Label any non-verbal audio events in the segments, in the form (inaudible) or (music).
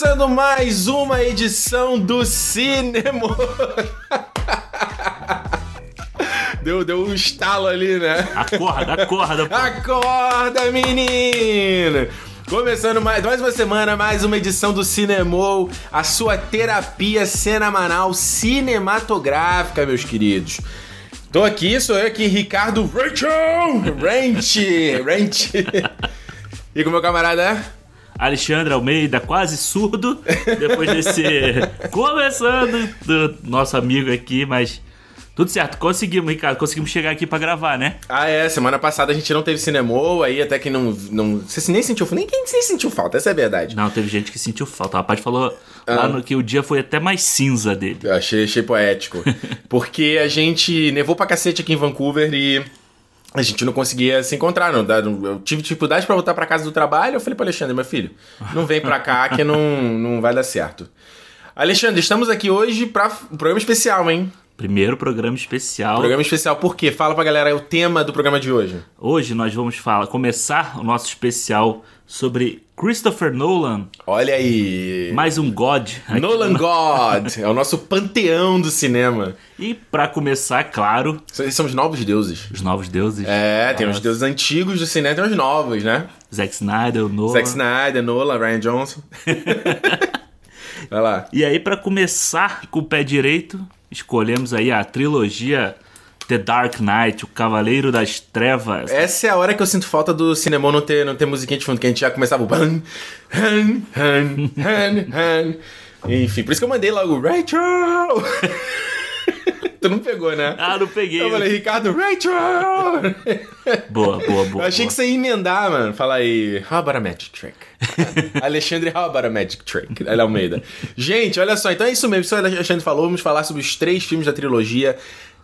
Começando mais uma edição do Cinema. Deu, deu um estalo ali, né? Acorda, acorda. Pô. Acorda, menino! Começando mais, mais uma semana, mais uma edição do Cinemou, a sua terapia semanal cinematográfica, meus queridos. Tô aqui, sou eu aqui, Ricardo Rachel! Ranch! Ranch! E com meu camarada? Alexandre Almeida, quase surdo, depois desse. (laughs) Começando do nosso amigo aqui, mas. Tudo certo, conseguimos, Ricardo, conseguimos chegar aqui pra gravar, né? Ah, é, semana passada a gente não teve cinemou, aí até que não. não você nem sentiu nem Quem nem sentiu falta, essa é a verdade. Não, teve gente que sentiu falta. O rapaz falou lá no, que o dia foi até mais cinza dele. Eu achei, achei poético. (laughs) porque a gente nevou pra cacete aqui em Vancouver e. A gente não conseguia se encontrar, não. Eu tive dificuldade para voltar para casa do trabalho. Eu falei para Alexandre, meu filho, não vem para cá que não, não vai dar certo. Alexandre, estamos aqui hoje para um programa especial, hein? Primeiro programa especial. Programa especial por quê? Fala pra galera o tema do programa de hoje. Hoje nós vamos falar, começar o nosso especial sobre Christopher Nolan. Olha aí. Mais um God. Nolan (laughs) God. é o nosso panteão do cinema. E para começar, claro. São os novos deuses. Os novos deuses. É, tem os deuses antigos do cinema, tem os novos, né? Zack Snyder, Nolan. Zack Snyder, Nolan, Ryan Johnson. (laughs) Vai lá. E aí, para começar com o pé direito, escolhemos aí a trilogia The Dark Knight, o Cavaleiro das Trevas. Essa é a hora que eu sinto falta do cinema não ter, não ter musiquinha de fundo, que a gente já começava o ban, han, han, han, han. Enfim, por isso que eu mandei logo Rachel! (laughs) tu não pegou, né? Ah, não peguei. Eu falei, Ricardo, Rachel! boa, boa, boa. Eu achei boa. que você ia emendar, mano. Fala aí, how about a magic trick? (laughs) Alexandre, how about a magic trick? Ela Almeida. Gente, olha só, então é isso mesmo. Isso o Alexandre falou. Vamos falar sobre os três filmes da trilogia.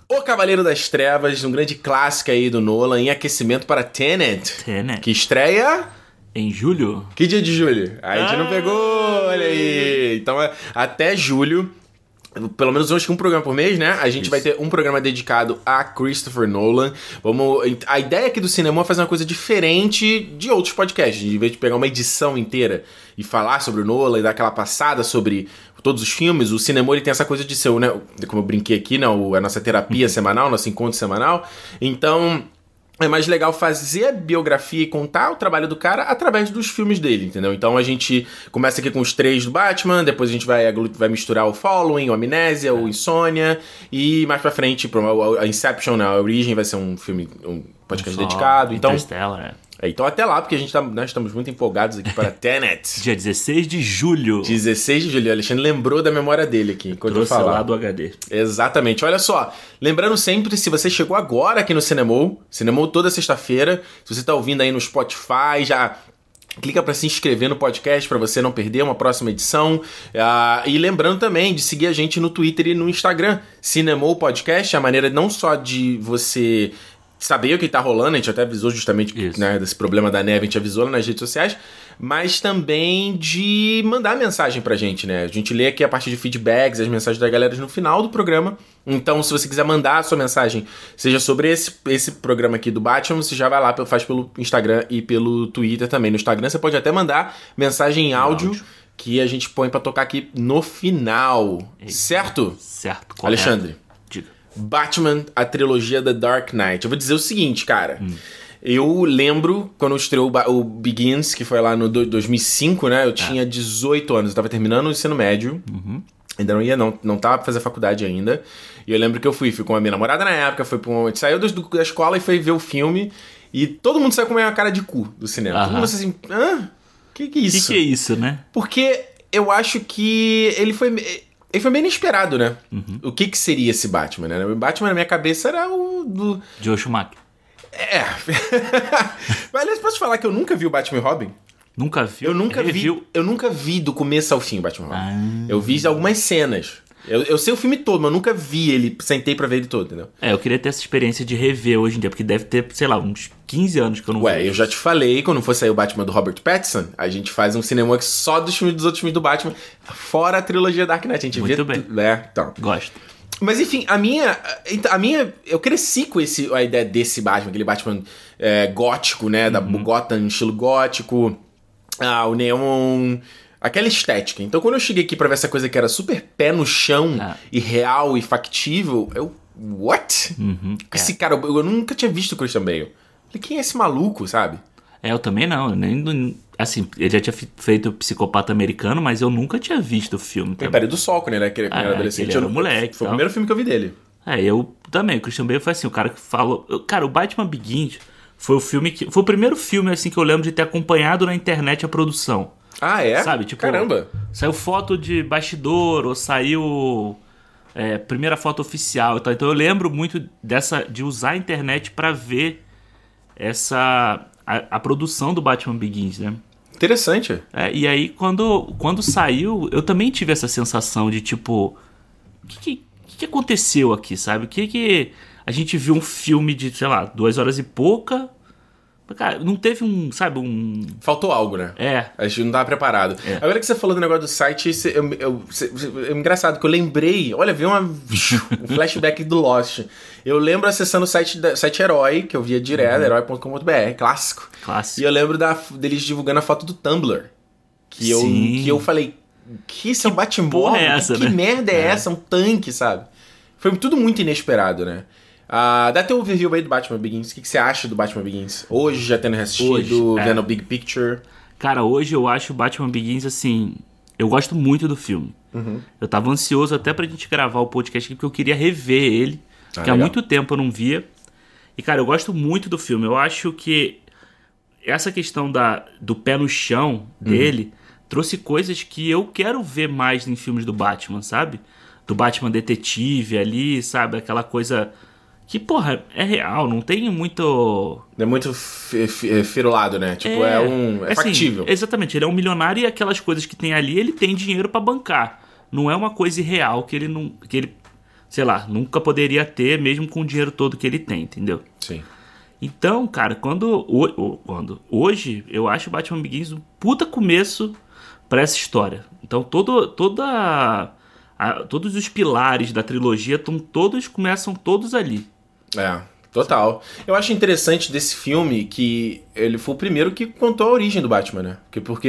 O Cavaleiro das Trevas, um grande clássico aí do Nolan, em aquecimento para Tenet. Tenet. Que estreia... Em julho? Que dia de julho? A gente ah, não pegou, olha aí. Então, até julho, pelo menos acho que um programa por mês, né? A gente Isso. vai ter um programa dedicado a Christopher Nolan. Vamos, a ideia aqui do cinema é fazer uma coisa diferente de outros podcasts. De vez de pegar uma edição inteira e falar sobre o Nolan e dar aquela passada sobre todos os filmes, o cinema ele tem essa coisa de ser, né? Como eu brinquei aqui, né? A nossa terapia semanal, nosso encontro semanal. Então, é mais legal fazer a biografia e contar o trabalho do cara através dos filmes dele, entendeu? Então a gente começa aqui com os três do Batman, depois a gente vai, vai misturar o Following, o Amnésia, o Insônia, e mais pra frente, a Inception, né, a Origem vai ser um filme, um podcast um dedicado. Então, Interstellar, é. É, então até lá, porque a gente tá, nós estamos muito empolgados aqui para (laughs) Tenet. Dia 16 de julho. 16 de julho. O Alexandre lembrou da memória dele aqui, enquanto eu, eu falar. lá do HD. Exatamente. Olha só, lembrando sempre, se você chegou agora aqui no Cinemou, Cinemou toda sexta-feira, se você tá ouvindo aí no Spotify, já Clica para se inscrever no podcast para você não perder uma próxima edição. Uh, e lembrando também de seguir a gente no Twitter e no Instagram. Cinemou Podcast, a maneira não só de você saber o que tá rolando, a gente até avisou justamente né, desse problema da neve, a gente avisou nas redes sociais, mas também de mandar mensagem pra gente, né? A gente lê aqui a partir de feedbacks, as mensagens da galera no final do programa. Então, se você quiser mandar a sua mensagem, seja sobre esse, esse programa aqui do Batman, você já vai lá, faz pelo Instagram e pelo Twitter também. No Instagram você pode até mandar mensagem em áudio. áudio que a gente põe para tocar aqui no final. Certo? Certo. Correto. Alexandre. Batman, a trilogia The Dark Knight. Eu vou dizer o seguinte, cara. Hum. Eu lembro quando estreou o Begins, que foi lá no 2005, né? Eu tinha 18 anos, eu tava terminando o ensino médio. Uhum. Ainda não ia, não, não tava pra fazer faculdade ainda. E eu lembro que eu fui, fui com a minha namorada na época, foi pra um, saiu do, da escola e foi ver o filme. E todo mundo saiu com uma cara de cu do cinema. Todo mundo assim, hã? Que que é isso? Que que é isso, né? Porque eu acho que ele foi ele foi bem inesperado, né? Uhum. O que que seria esse Batman, né? O Batman na minha cabeça era o do... Joe Schumacher. É. (laughs) Mas, aliás, posso falar que eu nunca vi o Batman e Robin? Nunca vi? Eu nunca vi. Eu nunca vi do começo ao fim o Batman Robin. Ah. Eu vi algumas cenas. Eu, eu sei o filme todo, mas eu nunca vi ele, sentei pra ver ele todo, entendeu? É, eu queria ter essa experiência de rever hoje em dia, porque deve ter, sei lá, uns 15 anos que eu não Ué, eu já te falei, quando for sair o Batman do Robert Pattinson, a gente faz um cinema só dos filmes dos outros filmes do Batman, fora a trilogia Dark Knight. A gente Muito vê. bem. É, então. Gosto. Mas enfim, a minha. A minha. Eu cresci com esse, a ideia desse Batman, aquele Batman é, gótico, né? Da Uhum. Gotham, estilo gótico. Ah, o Neon. Aquela estética. Então quando eu cheguei aqui pra ver essa coisa que era super pé no chão Ah. e real e factível, eu. What? Uhum, Esse cara, eu, eu nunca tinha visto o Christian Bale. Falei, quem é esse maluco, sabe? É, eu também não. eu Nem, assim, ele já tinha feito Psicopata Americano, mas eu nunca tinha visto o filme. Tem. Pare do Sol, quando ele era, ele Ah, era adolescente. ele era Eu moleque Foi o primeiro filme que eu vi dele. É, eu também. O Christian Bale foi assim, o cara que falou. Cara, o Batman Begins foi o filme que. Foi o primeiro filme assim que eu lembro de ter acompanhado na internet a produção. Ah, é? Sabe, tipo- Caramba. Saiu foto de bastidor, ou saiu. é, primeira foto oficial e tal. Então eu lembro muito dessa. de usar a internet pra ver essa. A, a produção do Batman Begins, né? Interessante. É, e aí, quando, quando saiu, eu também tive essa sensação de tipo. O que, que, que que aconteceu aqui, sabe? O que que. A gente viu um filme de, sei lá, duas horas e pouca. Cara, não teve um, sabe, um. Faltou algo, né? É. A gente não tava preparado. Agora que você falou do negócio do site, eu, eu- é engraçado que eu lembrei. Olha, veio uma, (laughs) um flashback do Lost. Eu lembro acessando o site, da, site Herói, que eu via direto, herói.com.br, clássico. E Clássico. eu lembro da, deles divulgando a foto do Tumblr. Que eu, Sim. que eu falei, que isso é um Batmóvel? porra é essa, que, que né? merda é, essa? Um tanque, sabe? Foi tudo muito inesperado, né? Ah, dá teu overview aí do Batman Begins. O que, que você acha do Batman Begins? Hoje, já tendo reassistido, Hoje, é. vendo o Big Picture. Cara, hoje eu acho o Batman Begins assim. Eu gosto muito do filme. Eu tava ansioso até pra gente gravar o podcast aqui, porque eu queria rever ele. Ah, que há muito tempo eu não via. E, cara, eu gosto muito do filme. Eu acho que essa questão da, do pé no chão dele trouxe coisas que eu quero ver mais em filmes do Batman, sabe? Do Batman detetive ali, sabe? Aquela coisa que, porra, é real, não tem muito. É muito fi- fi- é, firulado, né? Tipo, é, um. É assim, factível. Exatamente, ele é um milionário e aquelas coisas que tem ali, ele tem dinheiro pra bancar. Não é uma coisa irreal que ele não. que ele, sei lá, nunca poderia ter, mesmo com o dinheiro todo que ele tem, entendeu? Sim. Então, cara, quando, quando hoje eu acho Batman Begins um puta começo pra essa história. Então, todo, toda a- todos os pilares da trilogia tão todos começam todos ali. É, total. Eu acho interessante desse filme que ele foi o primeiro que contou a origem do Batman, né? Porque, porque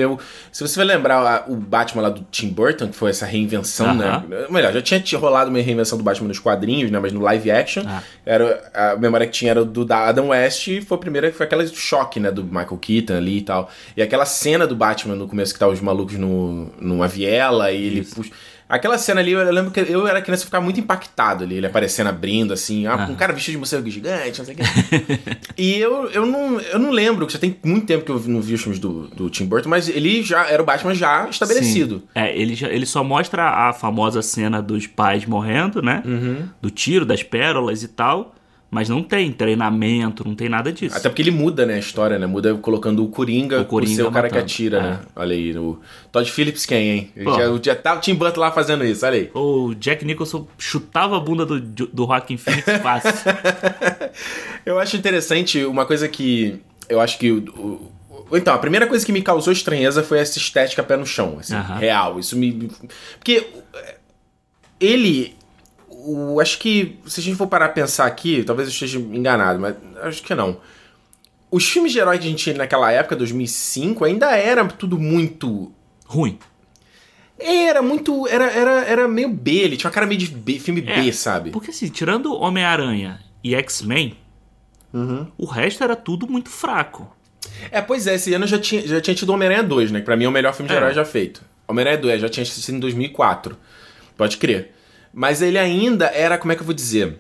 se você vai lembrar a- o Batman lá do Tim Burton, que foi essa reinvenção, Aham. né? Melhor, já tinha rolado uma reinvenção do Batman nos quadrinhos, né? Mas no live action, Ah. era, a memória que tinha era do da Adam West e foi a primeira, foi aquela choque, né? Do Michael Keaton ali e tal. E aquela cena do Batman no começo que tá os malucos no, numa viela e ele Isso. puxa. Aquela cena ali, eu lembro que eu era criança e ficava muito impactado ali, ele aparecendo, abrindo, assim, ah, um cara vestido de morcego gigante, não sei o quê. (laughs) e eu, eu, não, eu não lembro, que já tem muito tempo que eu não vi os filmes do, do Tim Burton, mas ele já era o Batman já estabelecido. Sim. É, ele, já, ele só mostra a famosa cena dos pais morrendo, né? Uhum. Do tiro, das pérolas e tal. Mas não tem treinamento, não tem nada disso. Até porque ele muda, né, a história, né? Muda colocando o Coringa, O Coringa ser o cara que matando. atira, É. né? Olha aí, o Todd Phillips quem, hein? Já, já tá o Tim Burton lá fazendo isso, olha aí. O Jack Nicholson chutava a bunda do, do Joaquin Phoenix fácil. (laughs) Eu acho interessante uma coisa que eu acho que o, então a primeira coisa que me causou estranheza foi essa estética pé no chão, assim, Aham. real. Isso me porque ele o, acho que se a gente for parar a pensar aqui, talvez eu esteja enganado, mas acho que não. Os filmes de herói que a gente tinha naquela época, 2005, ainda era tudo muito Ruim. era muito era era, era meio B, ele tinha uma cara meio de B, filme É, B, sabe? Porque assim, tirando Homem-Aranha e X-Men, Uhum. o resto era tudo muito fraco. É, pois é, esse ano já tinha, já tinha tido Homem-Aranha 2, né? Que pra mim é o melhor filme de É. herói já feito. Homem-Aranha 2, já tinha sido em 2004. Pode crer. Mas ele ainda era, como é que eu vou dizer?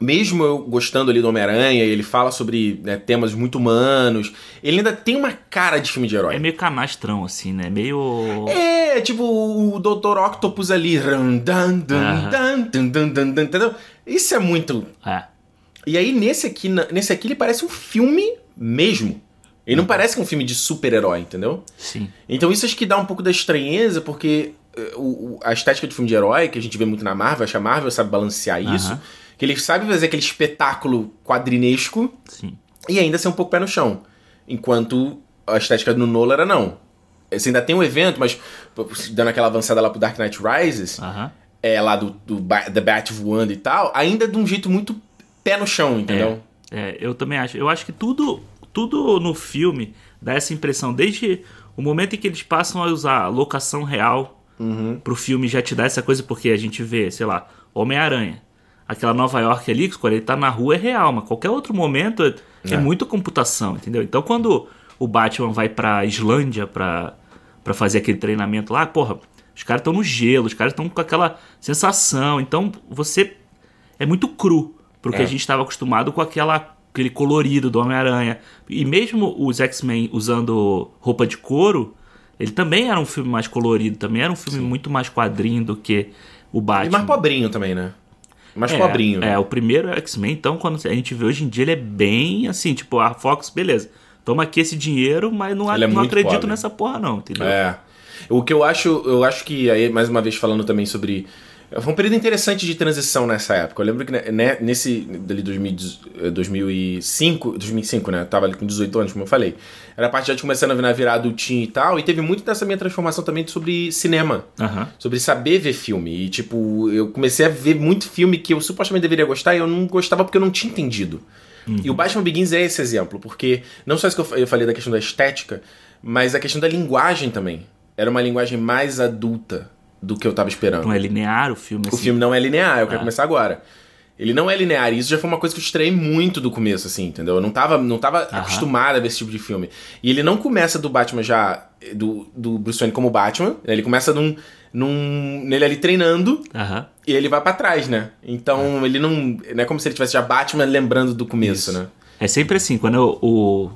Mesmo eu gostando ali do Homem-Aranha, ele fala sobre né, temas muito humanos, ele ainda tem uma cara de filme de herói. É meio canastrão, assim, né? Meio. É, tipo o Dr. Octopus ali. entendeu? Isso é muito. É. E aí, nesse aqui, nesse aqui, ele parece um filme mesmo. Ele não parece que é um filme de super-herói, entendeu? Sim. Então isso acho que dá um pouco da estranheza, porque o, a estética de filme de herói, que a gente vê muito na Marvel, acho que a Marvel sabe balancear isso, Aham. que ele sabe fazer aquele espetáculo quadrinesco Sim. e ainda ser um pouco pé no chão. Enquanto a estética do Nolan era não. Você ainda tem um evento, mas dando aquela avançada lá pro Dark Knight Rises, Aham. é lá do, do Ba- The Bat voando e tal, ainda de um jeito muito pé no chão, entendeu? É, eu também acho. Eu acho que tudo, tudo no filme dá essa impressão, desde o momento em que eles passam a usar a locação real Uhum. pro filme já te dá essa coisa, porque a gente vê, sei lá, Homem-Aranha. Aquela Nova York ali, quando ele tá na rua é real, mas qualquer outro momento é, é É. muita computação, entendeu? Então quando o Batman vai pra Islândia pra, pra fazer aquele treinamento lá, porra, os caras estão no gelo, os caras estão com aquela sensação. Então você é muito cru pro que É. a gente estava acostumado com aquela, aquele colorido do Homem-Aranha. E mesmo os X-Men usando roupa de couro, ele também era um filme mais colorido, também era um filme muito mais quadrinho do que o Batman. E mais pobrinho também, né? Mais é, pobrinho. né? É, o primeiro X-Men, então, quando a gente vê hoje em dia, ele é bem assim, tipo, a Fox, beleza. Toma aqui esse dinheiro, mas não, é não acredito pobre. nessa porra, não, entendeu? É. O que eu acho, eu acho que aí mais uma vez falando também sobre foi um período interessante de transição nessa época. Eu lembro que né, nesse dali 2000, eh, 2005, 2005, né? Eu tava ali com 18 anos, como eu falei. Era a parte já de começando a virar virar adultinho e tal, e teve muito dessa minha transformação também sobre cinema. Aham. Sobre saber ver filme. E, tipo, eu comecei a ver muito filme que eu supostamente deveria gostar e eu não gostava porque eu não tinha entendido. E o Batman Begins é esse exemplo, porque não só isso que eu falei da questão da estética, mas a questão da linguagem também. Era uma linguagem mais adulta do que eu tava esperando. Não é linear o filme, O assim. filme não é linear, eu quero Ah. começar agora. Ele não é linear, e isso já foi uma coisa que eu estranhei muito do começo, assim, entendeu? Eu não tava, não tava acostumado a ver esse tipo de filme. E ele não começa do Batman já, do, do Bruce Wayne como Batman, né? ele começa num, num, nele ali treinando, Aham. e ele vai pra trás, né? Então ele não. Não é como se ele tivesse já Batman lembrando do começo, Isso. né? É sempre assim, quando o, o-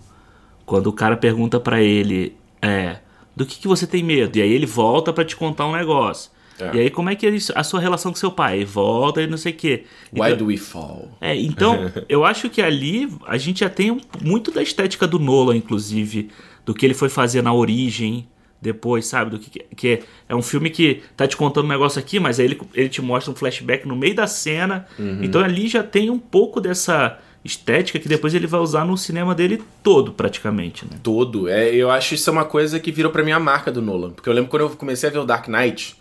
quando o cara pergunta pra ele, é, do que, que você tem medo? E aí ele volta pra te contar um negócio. É. E aí como é que é isso- a sua relação com seu pai? Volta e não sei o quê. Why Então- do we fall? É, então, (laughs) eu acho que ali a gente já tem muito da estética do Nolan, inclusive, do que ele foi fazer na origem, depois, sabe? Do que, que é, é um filme que tá te contando um negócio aqui, mas aí ele, ele te mostra um flashback no meio da cena. Uhum. Então ali já tem um pouco dessa estética que depois ele vai usar no cinema dele todo, praticamente, né? Todo. É, eu acho isso é uma coisa que virou pra mim a marca do Nolan. Porque eu lembro quando eu comecei a ver o Dark Knight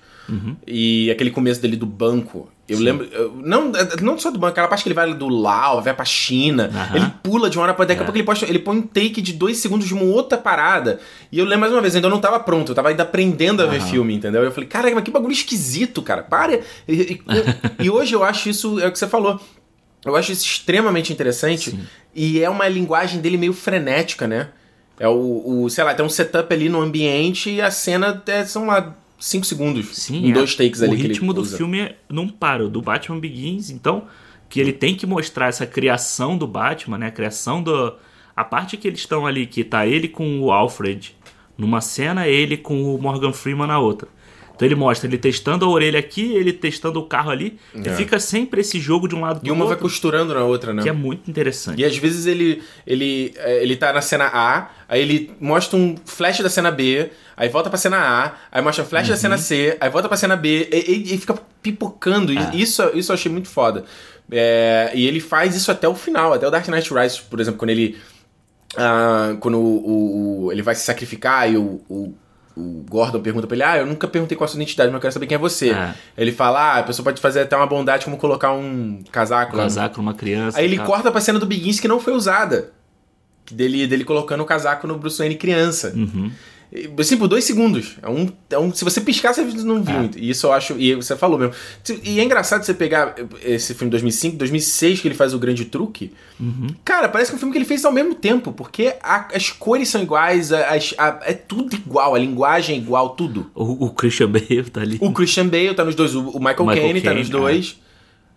e aquele começo dele do banco. Eu lembro. eu- não, não só do banco, aquela parte que ele vai do Lao, vai pra China. Aham. Ele pula de uma hora pra daqui a É. pouco ele, posta, ele põe um take de dois segundos de uma outra parada. E eu lembro mais uma vez, ainda eu não tava pronto, eu tava ainda aprendendo a ver Aham. filme, entendeu? Eu falei, cara, mas que bagulho esquisito, cara. Para. E, e- (laughs) e hoje eu acho isso, é o que você falou. Eu acho isso extremamente interessante. Sim. E é uma linguagem dele meio frenética, né? É o, o sei lá, tem um setup ali no ambiente e a cena é, são lá 5 segundos. Sim, em é. dois takes o ali que ritmo do usa. filme não para. O do Batman Begins, então, que ele tem que mostrar essa criação do Batman, né? A criação do. A parte que eles estão ali, que tá ele com o Alfred numa cena, ele com o Morgan Freeman na outra. Então ele mostra ele testando a orelha aqui, ele testando o carro ali. E É. fica sempre esse jogo de um lado pro E uma vai outro, costurando na outra, né? que é muito interessante. E às vezes ele, ele, é, ele tá na cena A, aí ele mostra um flash da cena B, aí volta pra cena A, aí mostra um flash da Uhum. cena C, aí volta pra cena B, e, e- e fica pipocando. E É. Isso, isso eu achei muito foda. É, e ele faz isso até o final, até o Dark Knight Rises, por exemplo, quando ele. ah, quando o, o- o- ele vai se sacrificar e o, o, Gordon pergunta pra ele: Ah, eu nunca perguntei qual a sua identidade, mas eu quero saber quem é você. É. Ele fala: Ah, a pessoa pode fazer até uma bondade como colocar um casaco lá no- Casaco numa criança. Aí ele tal. corta pra cena do Begins que não foi usada. Dele, dele colocando o casaco no Bruce Wayne criança. Uhum. Assim, por dois segundos. É um, é um, se você piscar, você não viu. É. E isso eu acho. E você falou mesmo. E é engraçado você pegar esse filme de 2005, 2006, que ele faz o grande truque. Uhum. Cara, parece que é um filme que ele fez ao mesmo tempo. Porque a- as cores são iguais, a- as- a- é tudo igual, a linguagem é igual, tudo. O, o Christian Bale tá ali. O Christian Bale tá nos dois, o, o Michael, Caine tá nos dois.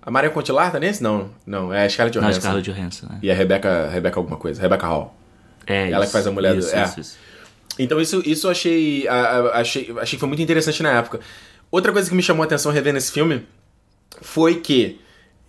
A Marion Cotillard tá nesse? Não, não. É a Scarlett Não, Johansson. Scarlett Johansson, né? E a Rebecca, Rebecca alguma coisa, Rebecca Hall. É, Ela que isso, faz a mulher do- isso, é. isso, isso. Então isso, isso eu achei, a- a- achei, achei que foi muito interessante na época. Outra coisa que me chamou a atenção revendo esse filme foi que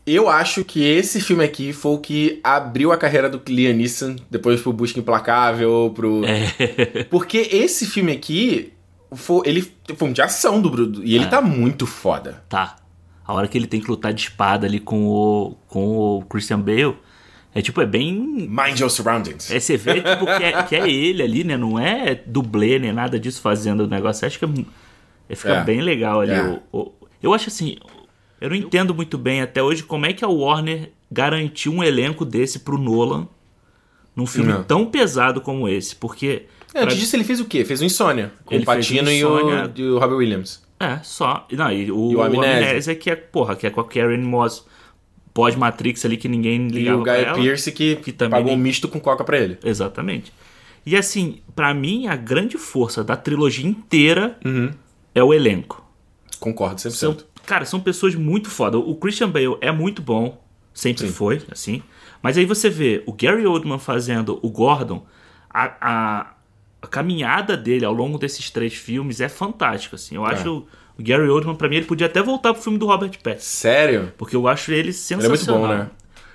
eu acho que esse filme aqui foi o que abriu a carreira do Liam Neeson, depois pro Busca Implacável, pro... É. (laughs) Porque esse filme aqui, foi, ele foi um de ação do Bruno, e ele É. tá muito foda. Tá. A hora que ele tem que lutar de espada ali com o, com o Christian Bale, é tipo, é bem. Mind your surroundings. É, você vê tipo, que, é, que é ele ali, né? Não é dublê nem nada disso fazendo o negócio. Acho que é, é, fica É. bem legal ali. É. o- o- eu acho assim. Eu não entendo muito bem até hoje como é que a Warner garantiu um elenco desse pro Nolan num filme Não. tão pesado como esse, porque É, antes pra- disso ele fez o quê? Fez o Insônia. Com Ele o Patino e, o, e o Robert Williams. é só, não, e o, E o o Amnésia. Amnésia que é, porra, que é com a Karen Moss pós Matrix ali que ninguém E ligava o pra Guy ela. Pearce que, que também pagou um misto com coca pra ele. Exatamente. E assim, pra mim a grande força da trilogia inteira Uhum. é o elenco. Concordo 100%. São, cara, são pessoas muito foda. O Christian Bale é muito bom, sempre Sim. foi, assim. Mas aí você vê o Gary Oldman fazendo o Gordon, a, a, a caminhada dele ao longo desses três filmes é fantástica, assim. Eu acho o Gary Oldman, pra mim, ele podia até voltar pro filme do Robert Pattinson. Sério? Porque eu acho ele Ele é sensacional. muito bom, né?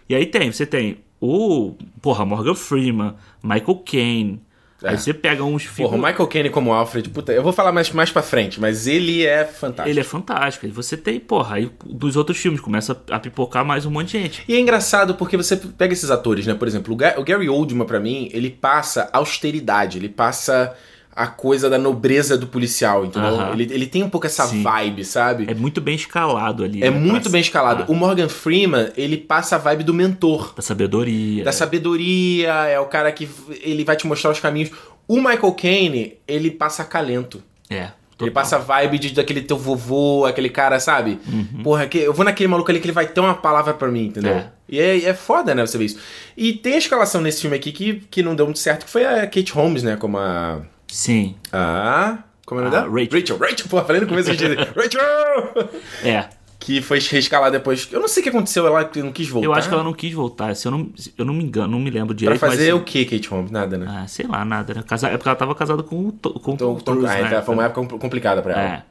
E aí tem, você tem o, porra, Morgan Freeman, Michael Caine. É. Aí você pega uns Porra, filmes... o Michael Caine como Alfred, puta, eu vou falar mais, mais pra frente, mas ele é fantástico. Ele é fantástico. Você tem, porra, aí dos outros filmes começa a pipocar mais um monte de gente. E é engraçado porque você pega esses atores, né? Por exemplo, o Gary Oldman, pra mim, ele passa austeridade, ele passa a coisa da nobreza do policial, entendeu? Aham. Ele, ele tem um pouco essa Sim. vibe, sabe? É muito bem escalado ali. É, né? muito bem escalado. Ah, O Morgan Freeman, ele passa a vibe do mentor. da sabedoria. Da sabedoria, é o cara que ele vai te mostrar os caminhos. O Michael Caine, ele passa acalento. É. Ele total. passa a vibe de, daquele teu vovô, aquele cara, sabe? Porra, que, eu vou naquele maluco ali que ele vai ter uma palavra pra mim, entendeu? Uhum. É. E é, é foda, né, você ver isso. E tem a escalação nesse filme aqui que, que não deu muito certo, que foi a Kate Holmes, né, como a... Sim. A... Como é o nome A dela? Rachel. Rachel, Rachel, porra, falei no começo de dizer, (laughs) Rachel! É. Que foi reescalada depois. Eu não sei o que aconteceu, ela não quis voltar. Eu acho que ela não quis voltar. Se eu não, se eu não me engano, não me lembro Pra direito. fazer mas, o que, Kate Holmes? Nada, né? Ah, sei lá, nada, né? Casa... É porque ela tava casada com o com Então, Tom Cruise, ah, né? então foi uma época compl- complicada pra ela. É.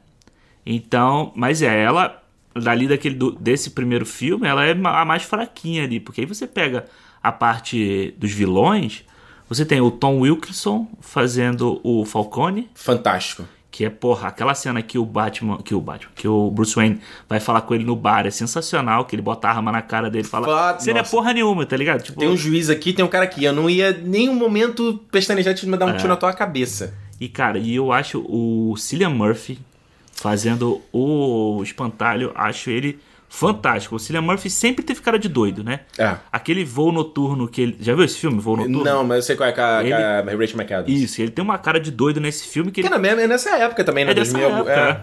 Então, mas é, ela, dali daquele, do- desse primeiro filme, ela é a mais fraquinha ali. Porque aí você pega a parte dos vilões, você tem o Tom Wilkinson fazendo o Falcone, Fantástico. que é, porra, aquela cena que o Batman, que o Batman, que o Bruce Wayne vai falar com ele no bar, é sensacional, que ele bota a arma na cara dele e fala, você não é porra nenhuma, tá ligado? Tipo, Tem um juiz aqui, tem um cara aqui. Eu não ia nem um momento pestanejar de me dar um É. tiro na tua cabeça. E, cara, e eu acho o Cillian Murphy fazendo o espantalho, acho ele fantástico. O Cillian Murphy sempre teve cara de doido, né? É. Aquele voo noturno que ele. Já viu esse filme, Voo Noturno? Não, mas eu sei qual é com a, Ele- com a Rachel McAdams. Isso, ele tem uma cara de doido nesse filme que Que ele. é nessa época também, né? É dessa 2000, época, é. é.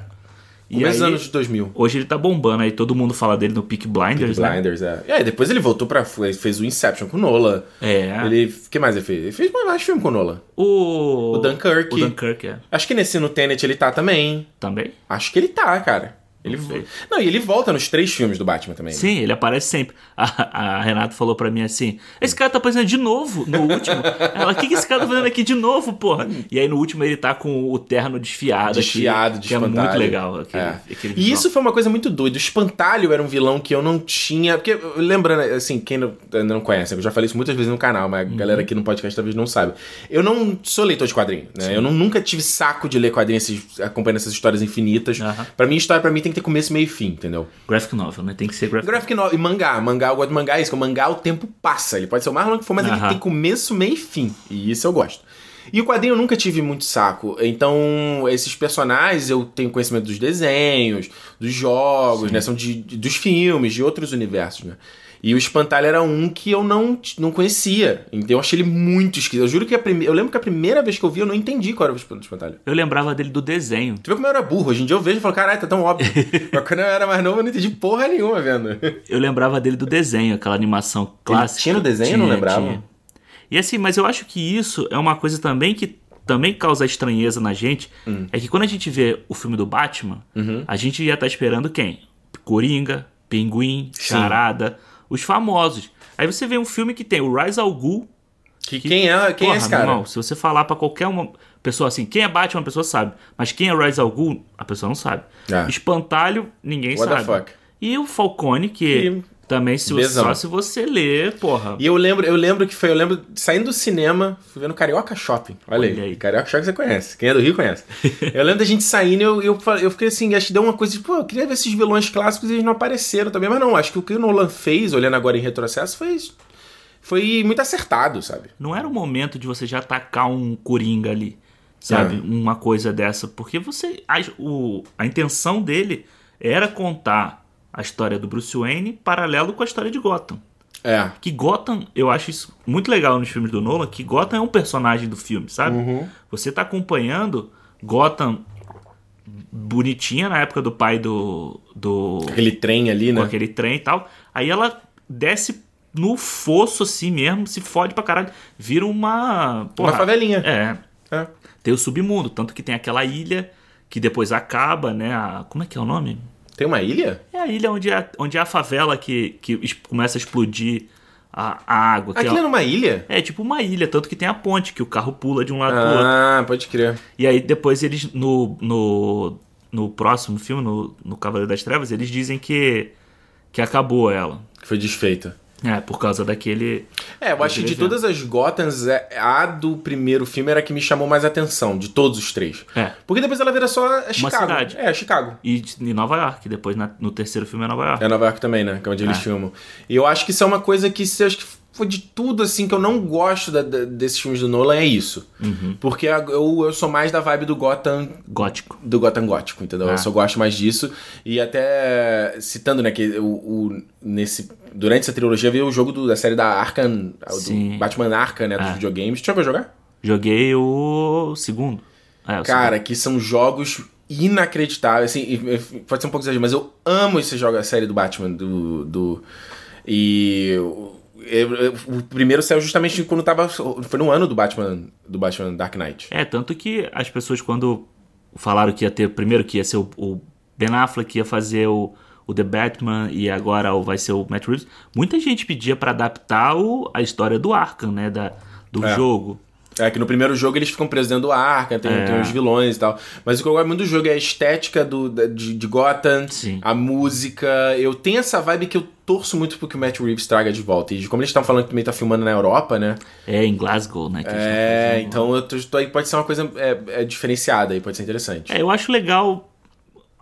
E aí, anos 2000. hoje ele tá bombando aí, todo mundo fala dele no Peak Blinders, né? Blinders, é. E aí, depois ele voltou pra... Fez, fez o Inception com o Nola. É. Ele... O que mais ele fez? Ele fez mais filme com o Nola. O. O Dunkirk. O Dunkirk, é. Acho que nesse no Tenet ele tá também. Também? Acho que ele tá, cara. Ele sei. Não, e ele volta nos três filmes do Batman também. né? Sim, ele aparece sempre. A, a Renata falou pra mim assim: esse cara tá aparecendo de novo no último. (laughs) Ela, o que, que esse cara tá fazendo aqui de novo, porra? E aí no último ele tá com o terno desfiado. aqui, Desfiado, de Que é muito legal. Aquele, É. aquele E isso foi uma coisa muito doida. O Espantalho era um vilão que eu não tinha. Porque, lembrando, assim, quem não, não conhece, eu já falei isso muitas vezes no canal, mas Uhum. a galera aqui no podcast talvez não saiba. Eu não sou leitor de quadrinhos, né? Eu não, nunca tive saco de ler quadrinhos, acompanhando essas histórias infinitas. Aham. Pra mim, história pra mim tem que ter começo, meio e fim, entendeu? Graphic novel, né? Tem que ser graphic Graphic novel e mangá. Mangá, eu gosto de mangá, é isso, que o mangá o tempo passa. Ele pode ser o mais longo que for, mas ele Aham. tem começo, meio e fim. E isso eu gosto. E o quadrinho eu nunca tive muito saco. Então, esses personagens eu tenho conhecimento dos desenhos, dos jogos, né? São de, de- dos filmes, de outros universos, né? E o Espantalho era um que eu não, não conhecia. Então eu achei ele muito esquisito. Eu juro que a prime... eu lembro que a primeira vez que eu vi, eu não entendi qual era o Esp- Espantalho. Eu lembrava dele do desenho. Tu vê como eu era burro. Hoje em dia eu vejo e falo, caralho, tá tão óbvio. (laughs) Mas quando eu era mais novo, eu não entendi porra nenhuma vendo. Eu lembrava dele do desenho, aquela animação clássica. tinha no desenho? Eu não lembrava. E assim, mas eu acho que isso é uma coisa também que também causa estranheza na gente. Hum. É que quando a gente vê o filme do Batman, Uhum. a gente ia estar esperando quem? Coringa, Pinguim, Sim. Os famosos. Aí você vê um filme que tem o Rise Al Ghul. Que, quem é, quem é Porra, esse meu cara? irmão, se você falar pra qualquer uma pessoa assim, quem é Batman, a pessoa sabe. Mas quem é Rise Al Ghul, a pessoa não sabe. Ah. Espantalho, ninguém What the sabe. fuck? E o Falcone, que E- também se só se você ler, porra. E eu lembro, eu lembro que foi, eu lembro saindo do cinema, fui vendo Carioca Shopping. Olha, Olha aí. aí. Carioca Shopping você conhece. Quem é do Rio conhece. (laughs) eu lembro da gente saindo e eu, eu, eu fiquei assim, acho que deu uma coisa de, pô, eu queria ver esses vilões clássicos e eles não apareceram também. Mas não, acho que o que o Nolan fez, olhando agora em retrocesso, foi, foi muito acertado, sabe? Não era o momento de você já atacar um Coringa ali, sabe? É. Uma coisa dessa. Porque você. A, o, a intenção dele era contar a história do Bruce Wayne paralelo com a história de Gotham. É. Que Gotham, eu acho isso muito legal nos filmes do Nolan, que Gotham é um personagem do filme, sabe? Uhum. Você tá acompanhando Gotham bonitinha na época do pai do. do Aquele trem ali, com né? aquele trem e tal. Aí ela desce no fosso assim mesmo, se fode pra caralho. Vira uma. Porra, Uma favelinha. É. É. Tem o submundo, tanto que tem aquela ilha que depois acaba, né? A, como é que é o nome? Tem uma ilha? É a ilha onde é, onde é a favela que, que começa a explodir a, a água. Aquilo é é, numa ilha? é tipo uma ilha, tanto que tem a ponte, que o carro pula de um lado pro outro. Ah, pode crer. E aí depois eles, no, no, no próximo filme, no, no Cavaleiro das Trevas, eles dizem que, que acabou ela. Que foi desfeita. É, por causa daquele... É, eu acho que de todas as Gothams, é- a do primeiro filme era a que me chamou mais atenção, de todos os três. É. Porque depois ela vira só Chicago. cidade. É, Chicago. E em Nova York, depois na- no terceiro filme é Nova York. É Nova York também, né? Que é onde eles É. filmam. E eu acho que isso é uma coisa que, se acho que foi de tudo, assim, que eu não gosto da- da- desses filmes do Nolan, é isso. Uhum. Porque eu, eu sou mais da vibe do Gotham Gótico. do Gotham Gótico, entendeu? Ah. Eu só gosto mais disso. E até citando, né, que o, o- nesse, durante essa trilogia veio o jogo do- da série da Arkham, do Sim. Batman Arkham, né, dos Ah. videogames. Chegou a jogar? Joguei o segundo. É, o Cara, que são jogos inacreditáveis, assim, pode ser um pouco exagero, mas eu amo esse jogo, a série do Batman, do... do e... o- primeiro saiu justamente quando tava... Foi no ano do Batman, do Batman Dark Knight. É, tanto que as pessoas quando falaram que ia ter, primeiro que ia ser o, o Ben Affleck, ia fazer o, o The Batman e agora o- vai ser o Matt Reeves, muita gente pedia pra adaptar o, a história do Arkham, né, da, do É. jogo. É que no primeiro jogo eles ficam presos dentro do Arkham, tem, É. tem os vilões e tal. Mas o que eu gosto muito do jogo é a estética do, de, de Gotham, Sim. a música. Eu tenho essa vibe que eu torço muito pro que o Matt Reeves traga de volta. E como eles estão falando que também tá filmando na Europa, né? É, em Glasgow, né? É, então eu tô, tô aí, pode ser uma coisa é, é diferenciada aí, pode ser interessante. É, eu acho legal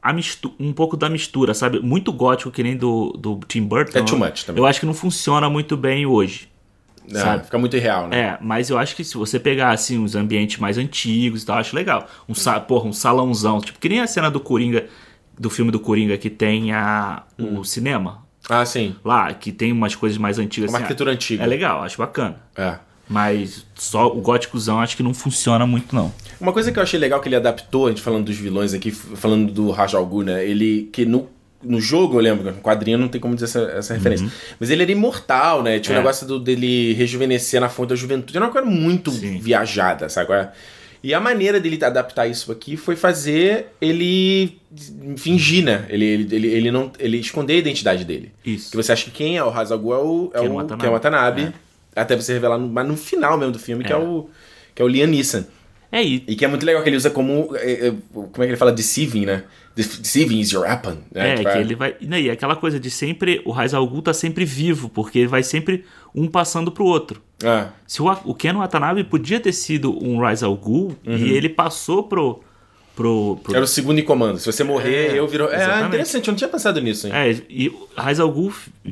a mistu um pouco da mistura, sabe? Muito gótico, que nem do, do Tim Burton. É too much também. Eu acho que não funciona muito bem hoje. É, sabe? fica muito irreal, né? É, mas eu acho que se você pegar, assim, os ambientes mais antigos e tal, eu acho legal. Um, porra, um salãozão, tipo, que nem a cena do Coringa, do filme do Coringa, que tem a, Hum. o cinema Ah, sim. lá, que tem umas coisas mais antigas. Uma assim, arquitetura antiga. É legal, acho bacana. É. Mas só o góticozão acho que não funciona muito, não. Uma coisa que eu achei legal que ele adaptou, a gente falando dos vilões aqui, falando do Raj Al Ghul, né? Ele, que no, no jogo, eu lembro, no quadrinho não tem como dizer essa, essa referência. Mas ele era imortal, né? Tinha o Uhum. É. negócio do, dele rejuvenescer na fonte da juventude. Era uma coisa muito Sim. viajada, sabe? é? E a maneira dele adaptar isso aqui foi fazer ele fingir, né? Ele, ele, ele, ele não, ele esconder a identidade dele. Isso. Que você acha que quem é o Raj Al Ghul é o, é o Watanabe. Ken Watanabe. É. Até você revelar no, mas no final mesmo do filme, que é É. o que é o Liam Neeson. É, e E que é muito legal que ele usa como. é, é, Como é que ele fala? Deceiving, né? De- Deceiving is your weapon. Né? É, Tipo, que ele vai. né, E aquela coisa de sempre. O Raiz Al Ghul tá sempre vivo, porque vai sempre um passando pro outro. Ah, Se o, o Ken Watanabe podia ter sido um Rise Al Ghul e ele passou pro. pro, pro era o segundo em comando. Se você morrer, É, eu viro. É exatamente. interessante, eu não tinha pensado nisso, hein? É, e o Raiz Al Ghul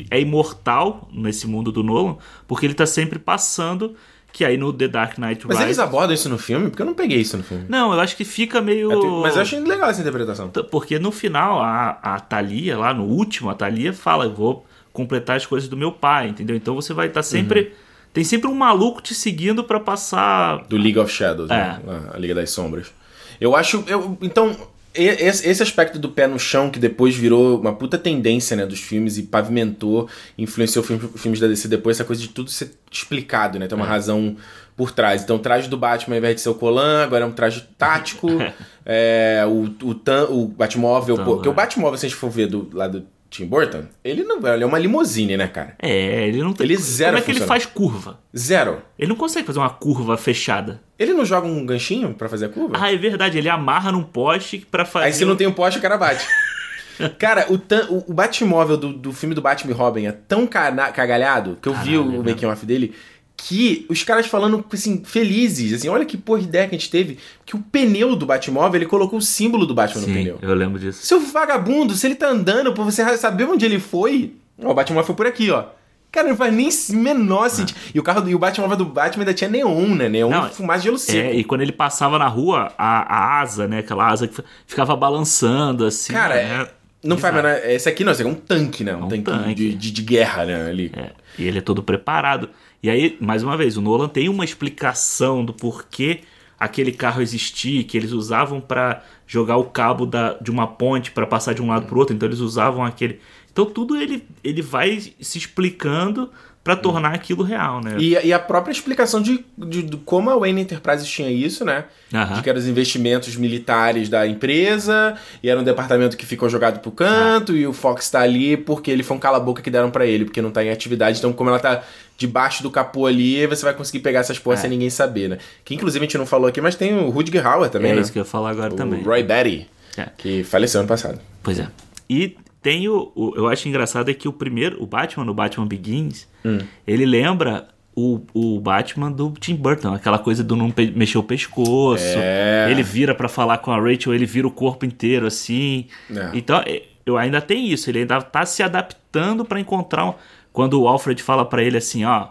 é imortal nesse mundo do Nolan, porque ele tá sempre passando. Que aí no The Dark Knight Mas eles Rises. abordam isso no filme? Porque eu não peguei isso no filme. Não, eu acho que fica meio. Mas eu achei legal essa interpretação. Porque no final, a, a Thalia, lá no último, a Thalia fala: Eu vou completar as coisas do meu pai, entendeu? Então você vai estar sempre. Uhum. Tem sempre um maluco te seguindo pra passar. Do League of Shadows, É. né? A- Liga das Sombras. Eu acho. Eu, então, esse, esse aspecto do pé no chão, que depois virou uma puta tendência né, dos filmes e pavimentou, influenciou filmes, filmes da DC depois, essa coisa de tudo ser explicado, né? Tem uma É. razão por trás. Então, o traje do Batman, ao invés de ser o Colan, agora é um traje tático. (laughs) é, o, o, tan, o Batmóvel. Então, pô, porque é. o Batmóvel, se a gente for ver do lado do Tim Burton, ele não ele é uma limusine, né, cara? É, ele não tem. Ele zero Como é que ele faz curva? Zero. Ele não consegue fazer uma curva fechada. Ele não joga um ganchinho pra fazer a curva? Ah, é verdade, ele amarra num poste pra fazer. Aí se não tem um poste, o cara bate. (laughs) Cara, o, tan- o, o Batmóvel do, do filme do Batman e Robin é tão cagalhado que eu vi Caralho, o né? making off dele que os caras falando assim, felizes, assim, olha que porra de ideia que a gente teve, que o pneu do Batmóvel, ele colocou o símbolo do Batman no Sim, pneu. eu lembro disso. Seu vagabundo, se ele tá andando, pra você saber onde ele foi, ó, o Batmóvel foi por aqui, ó. Cara, não faz nem menor sentido. E o carro do- e o Batmóvel do Batman ainda tinha neon, né? Neon Não, fumaça de gelo seco. É, e quando ele passava na rua, a, a asa, né? Aquela asa que fi- ficava balançando assim. Cara, né? Não faz, Bizarro. mas é- esse aqui não, esse aqui é um tanque, né? Um, um tanque, tanque. De, de, de guerra, né? Ali. É, e ele é todo preparado. E aí, mais uma vez, o Nolan tem uma explicação do porquê aquele carro existia, que eles usavam pra jogar o cabo da, de uma ponte pra passar de um lado pro outro, então eles usavam aquele. Então tudo ele, ele vai se explicando pra tornar aquilo real, né? E, e a própria explicação de, de, de como a Wayne Enterprises tinha isso, né? Aham. De que eram os investimentos militares da empresa, e era um departamento que ficou jogado pro canto, e o Fox tá ali porque ele foi um cala-boca que deram pra ele, porque não tá em atividade. Então, como ela tá debaixo do capô ali, você vai conseguir pegar essas porras É. sem ninguém saber, né? Que inclusive a gente não falou aqui, mas tem o Rutger Hauer também, é né? isso que eu ia falar agora o também. Roy Batty, É. que faleceu ano passado. Pois é. E tem o, o- Eu acho engraçado é que o primeiro, o Batman, no Batman Begins, Hum. ele lembra o, o Batman do Tim Burton, aquela coisa do não mexer o pescoço. É. Ele vira pra falar com a Rachel, ele vira o corpo inteiro assim. É. Então, é, eu ainda tem isso, ele ainda tá se adaptando pra encontrar. um- Quando o Alfred fala pra ele assim, ó.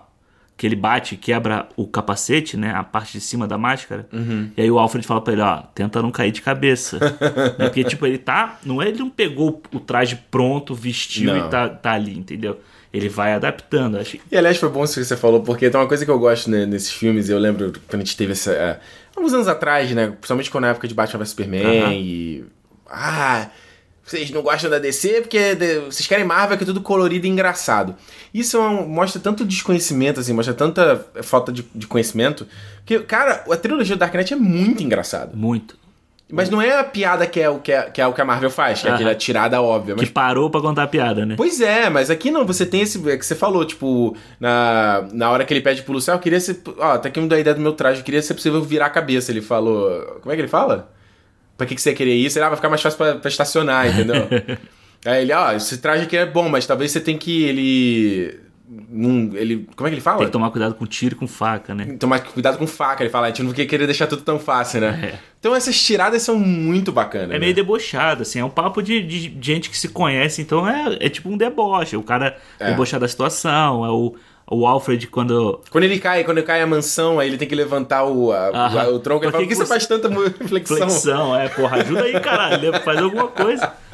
Que ele bate e quebra o capacete, né? A parte de cima da máscara. Uhum. E aí o Alfred fala pra ele, ó, tenta não cair de cabeça. (laughs) Né? Porque, tipo, ele tá. Não é ele não pegou o traje pronto, vestiu Não. e tá, tá ali, entendeu? Ele vai adaptando. Acho E aliás, foi bom isso que você falou, porque tem uma coisa que eu gosto né, nesses filmes, eu lembro quando a gente teve essa. é, alguns anos atrás, né? Principalmente quando na época de Batman vs Superman e. Ah, vocês não gostam da DC porque vocês querem Marvel que é tudo colorido e engraçado. Isso é mostra tanto desconhecimento, assim, mostra tanta falta de, de conhecimento. Que, cara, a trilogia do Dark Knight é muito engraçado. muito. Mas não é a piada que é o que, é, que, é o que a Marvel faz, que é aquela tirada óbvia. Mas Que parou pra contar a piada, né? Pois é, mas aqui não, você tem esse. É que você falou, tipo, na, na hora que ele pede pro Luciano, eu queria ser. Ó, tá aqui me dá a ideia do meu traje, eu queria ser possível virar a cabeça. Ele falou. Como é que ele fala? Pra que, que você queria isso? Ele, ah, vai ficar mais fácil pra, pra estacionar, entendeu? (laughs) Aí ele, ó, esse traje aqui é bom, mas talvez você tenha que. Ele. Não, ele. Como é que ele fala? Tem que tomar cuidado com tiro e com faca, né? Tomar cuidado com faca, ele fala, a gente não queria deixar tudo tão fácil, né? É. Então essas tiradas são muito bacanas. É né? meio debochado, assim, é um papo de, de gente que se conhece, então é, é tipo um deboche. O cara É. debochar da situação, é o, o Alfred quando. Quando ele cai, quando cai a mansão, aí ele tem que levantar o, a- Aham. o, tronco. Ele fala, que por que você faz tanta (laughs) flexão? Flexão, é, porra, ajuda aí, caralho, faz alguma coisa. (laughs)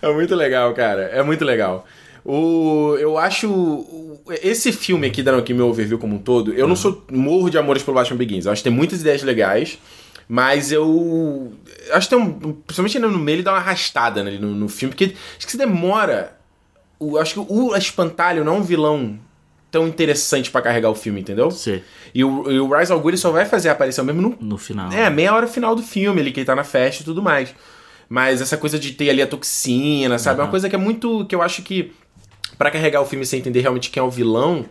É muito legal, cara. É muito legal. O, eu acho. Esse filme aqui, dando aqui meu overview como um todo, eu não sou morro de amores pelo Batman Begins. Eu acho que tem muitas ideias legais, mas eu. Acho que tem um. Principalmente no meio, ele dá uma arrastada né, no, no filme, porque acho que se demora. O, acho que o Espantalho não é um vilão tão interessante pra carregar o filme, entendeu? Sei, E o, e o Rise of Good só vai fazer a aparição mesmo no no final. é, meia hora final do filme, ele que ele tá na festa e tudo mais. Mas essa coisa de ter ali a toxina, sabe? É uma coisa que é muito. que eu acho que. Pra carregar o filme sem entender realmente quem é o vilão.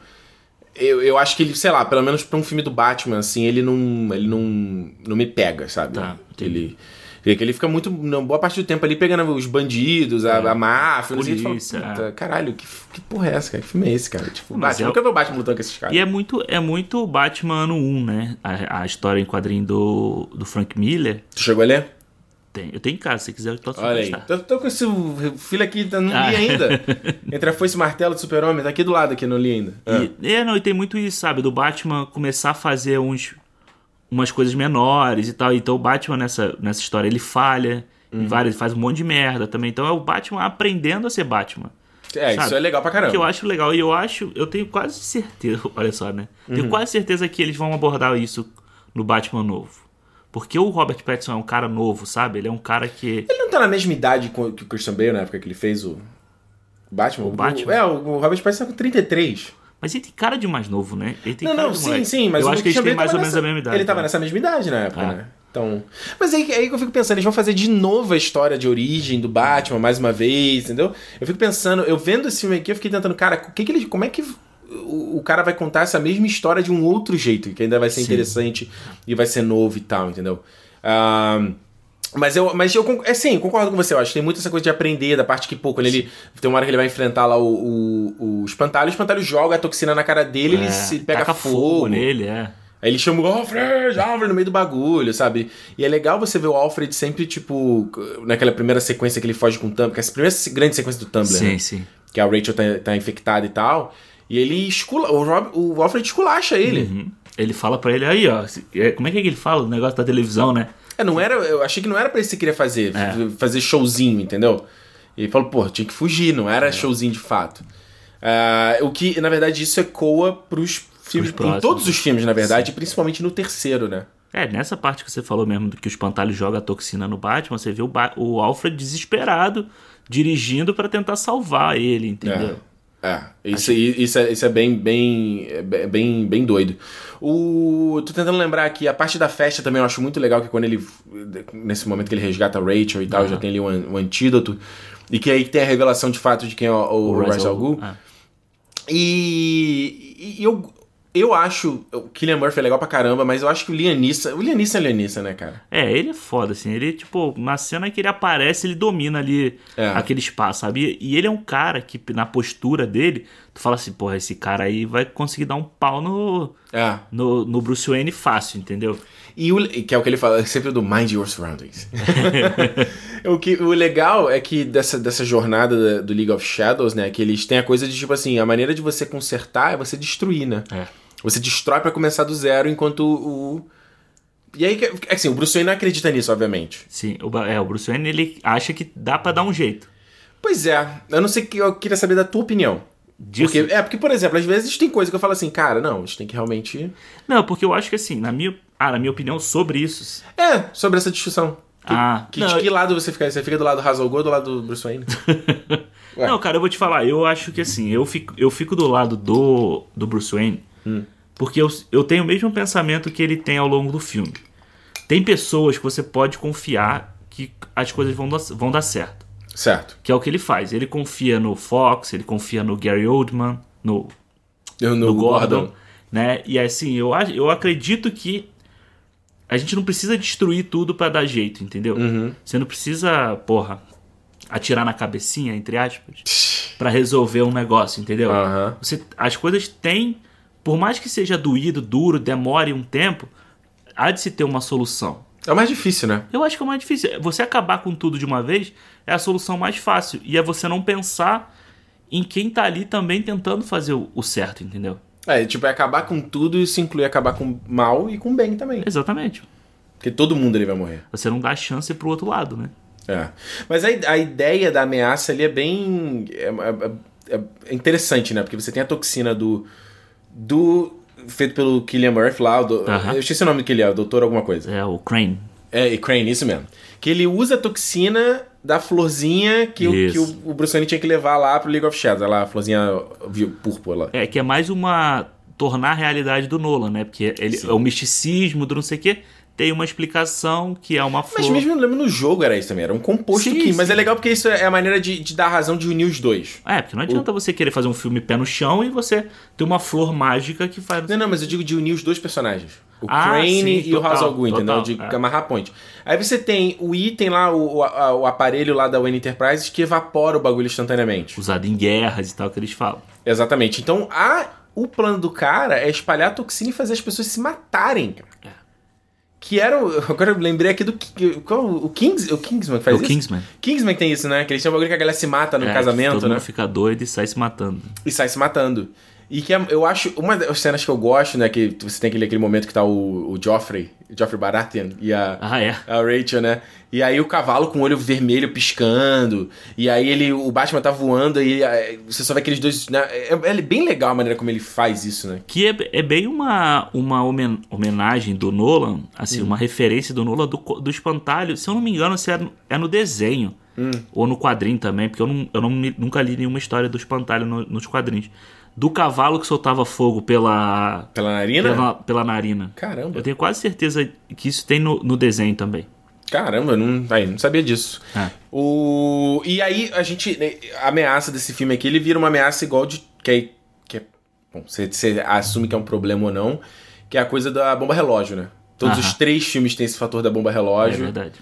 Eu, eu acho que ele, sei lá, pelo menos pra um filme do Batman, assim, ele não. Ele não. não me pega, sabe? Tá, ele. Ele ele fica muito, na boa parte do tempo ali, pegando os bandidos, a, a máfia, não sei que. Polícia, Fala, Puta, caralho, que, que porra é essa, cara? Que filme é esse, cara? Tipo, Mas Batman, é nunca vi o Batman lutando com esses caras. E é muito, é muito Batman ano 1, né? A, a história em quadrinho do, do Frank Miller. Tu chegou a ler? Tem, eu tenho em casa, se quiser eu posso Olha aí. Tô, tô com esse filho aqui, não li Ah. ainda. (laughs) Entre a foice e martelo do super-homem, tá aqui do lado aqui, não li ainda. Ah. E, é, não, e tem muito isso, sabe? Do Batman começar a fazer uns, umas coisas menores e tal. Então o Batman nessa, nessa história ele falha, Uhum. em várias, faz um monte de merda também. Então é o Batman aprendendo a ser Batman. É, isso sabe? é legal pra caramba. Que eu acho legal. E eu acho, eu tenho quase certeza, (laughs) olha só, né? Uhum. Tenho quase certeza que eles vão abordar isso no Batman novo. Porque o Robert Pattinson é um cara novo, sabe? Ele é um cara que. Ele não tá na mesma idade que o Christian Bale na época que ele fez o Batman? O Batman? é, o o Robert Pattinson tá com 33. Mas ele tem cara de mais novo, né? Ele tem não, cara não, sim, moleque. sim, mas eu o acho que eles Christian têm mais ou menos nessa- a mesma idade. Ele tava né? nessa mesma idade na época, Ah. né? Então. Mas aí, aí que eu fico pensando, eles vão fazer de novo a história de origem do Batman mais uma vez, entendeu? Eu fico pensando, eu vendo esse filme aqui, eu fiquei tentando, cara, o que que ele, como é que o, o cara vai contar essa mesma história de um outro jeito, que ainda vai ser Sim. interessante e vai ser novo e tal, entendeu? Mas eu, mas eu é sim, eu concordo com você. Eu acho que tem muito essa coisa de aprender, da parte que, pô, quando ele. Tem uma hora que ele vai enfrentar lá o, o, o espantalho, o espantalho joga a toxina na cara dele, ele É, se pega taca fogo. nele, é. Aí ele chama o Alfred, Alfred no meio do bagulho, sabe? E é legal você ver o Alfred sempre, tipo, naquela primeira sequência que ele foge com o Tumblr, que é essa primeira grande sequência do Tumblr, Sim, né? sim. Que a Rachel tá, tá infectada e tal. E ele escula. O, Rob, o Alfred esculacha ele. Uhum. Ele fala pra ele aí, ó. é, Como é que ele fala? O negócio da televisão, né? É, não era. Eu achei que não era pra isso que você queria fazer. É. Fazer showzinho, entendeu? E ele falou, pô, tinha que fugir, não era showzinho de fato. Ah, o que, na verdade, isso ecoa pros filmes. em todos os filmes, na verdade, principalmente no terceiro, né? É, nessa parte que você falou mesmo do que o espantalho joga a toxina no Batman, você vê o, Ba- o Alfred desesperado dirigindo pra tentar salvar ele, entendeu? É, isso, isso, é, isso é bem, bem, é bem, bem doido. O, tô tentando lembrar aqui, a parte da festa também eu acho muito legal, que quando ele, nesse momento que ele resgata a Rachel e tal, já tem ali um, um antídoto, e que aí tem a revelação de fato de quem é o, o, O Ra's al Ghul. é. E, e eu, eu acho o Killian Murphy é legal pra caramba, mas eu acho que o Liam Neeson, o Liam Neeson é Liam Neeson, né, cara? É, ele é foda, assim. Ele, tipo, na cena que ele aparece, ele domina ali É. aquele espaço, sabe? E ele é um cara que, na postura dele, tu fala assim, porra, esse cara aí vai conseguir dar um pau no, É. no, no Bruce Wayne fácil, entendeu? E o, que é o que ele fala, sempre do mind your surroundings. (laughs) o, que, o legal é que dessa, dessa jornada da- do League of Shadows, né, que eles têm a coisa de tipo assim, a maneira de você consertar é você destruir, né? É. Você destrói pra começar do zero, enquanto o... E aí, é assim, o Bruce Wayne não acredita nisso, obviamente. Sim, o, é, o Bruce Wayne, ele acha que dá pra dar um jeito. Pois é, eu não sei, que eu queria saber da tua opinião. Disso. Porque, é, porque, por exemplo, às vezes tem coisa que eu falo assim, cara, não, a gente tem que realmente... Não, porque eu acho que assim, na minha, ah, na minha opinião sobre isso. É, sobre essa discussão. Que, Ah, que, não, de que lado você fica? Você fica do lado do Hazel ou do lado do Bruce Wayne? (laughs) Não, cara, eu vou te falar, eu acho que assim, eu fico, eu fico do lado do, do Bruce Wayne, Hum. porque eu, eu tenho o mesmo pensamento que ele tem ao longo do filme. Tem pessoas que você pode confiar que as coisas vão dar, vão dar certo. certo. Que é o que ele faz. Ele confia no Fox, ele confia no Gary Oldman, no, Eu no, no Gordon, Gordon. né? E assim, eu, eu acredito que a gente não precisa destruir tudo pra dar jeito, entendeu? Uhum. Você não precisa, porra, atirar na cabecinha, entre aspas, pra resolver um negócio, entendeu? Aham. Você, as coisas têm, por mais que seja doído, duro, demore um tempo, há de se ter uma solução. É o mais difícil, né? Eu acho que é o mais difícil. Você acabar com tudo de uma vez é a solução mais fácil. E é você não pensar em quem tá ali também tentando fazer o, certo, entendeu? É, tipo, é acabar com tudo e isso inclui acabar com mal e com bem também. Exatamente. Porque todo mundo ali vai morrer. Você não dá chance pro outro lado, né? É. Mas a, a ideia da ameaça ali é bem. É, é- é- é interessante, né? Porque você tem a toxina do. Do. feito pelo Killian Murphy lá. do- Aham. Eu esqueci o nome que ele é, o doutor alguma coisa. É o Crane. É, e Crane, isso mesmo. Que ele usa a toxina da florzinha que, o, que o, o Bruce Wayne tinha que levar lá pro League of Shadows. Lá, a florzinha púrpura lá. É, que é mais uma. tornar a realidade do Nolan, né? Porque ele, é o misticismo do não sei o quê. Tem uma explicação que é uma flor. Mas mesmo eu lembro no jogo era isso também, era um composto Sim, químico. Mas sim. é legal porque isso é a maneira de, de dar razão de unir os dois. É, porque não adianta você querer fazer um filme pé no chão e você ter uma flor mágica que faz. Não, não, mas eu digo de unir os dois personagens. O Ah, Crane sim, e o total, Ra's al Ghul, entendeu? De é. amarrar point. Aí você tem o item lá, o, o, a- o aparelho lá da Wayne Enterprises que evapora o bagulho instantaneamente. Usado em guerras e tal, que eles falam. Exatamente. Então, a, o plano do cara é espalhar a toxina e fazer as pessoas se matarem, cara. É. Que era o. (laughs) Agora eu lembrei aqui do. Qual, o, Kings, o Kingsman que faz o isso? Kingsman. Kingsman que tem isso, né? Que eles têm um bagulho que a galera se mata no É, casamento, todo né? mundo fica doido e sai se matando. E sai se matando. E que é- eu acho. Uma das cenas que eu gosto, né? Que você tem aquele, aquele momento que tá o, o Joffrey, Joffrey Baratheon e a, Ah, é. a Rachel, né? E aí o cavalo com o olho vermelho piscando. E aí ele, o Batman tá voando e aí você só vê aqueles dois. Né? É, é bem legal a maneira como ele faz isso, né? Que é, é bem uma, uma homen- homenagem do Nolan, assim, uma referência do Nolan do, do espantalho. Se eu não me engano, se é, no- é no desenho. Ou no quadrinho também, porque eu, não, eu não nunca li nenhuma história do espantalho no- nos quadrinhos. Do cavalo que soltava fogo pela, Pela narina? pela, pela narina. Caramba. Eu tenho quase certeza que isso tem no, no desenho também. Caramba, não, aí, não sabia disso. É. O, e aí a gente. né, A ameaça desse filme aqui, ele vira uma ameaça igual de. Que é. Que é bom, você, você assume que é um problema ou não, que é a coisa da bomba relógio, né? Todos Aham. os três filmes têm esse fator da bomba É relógio. verdade.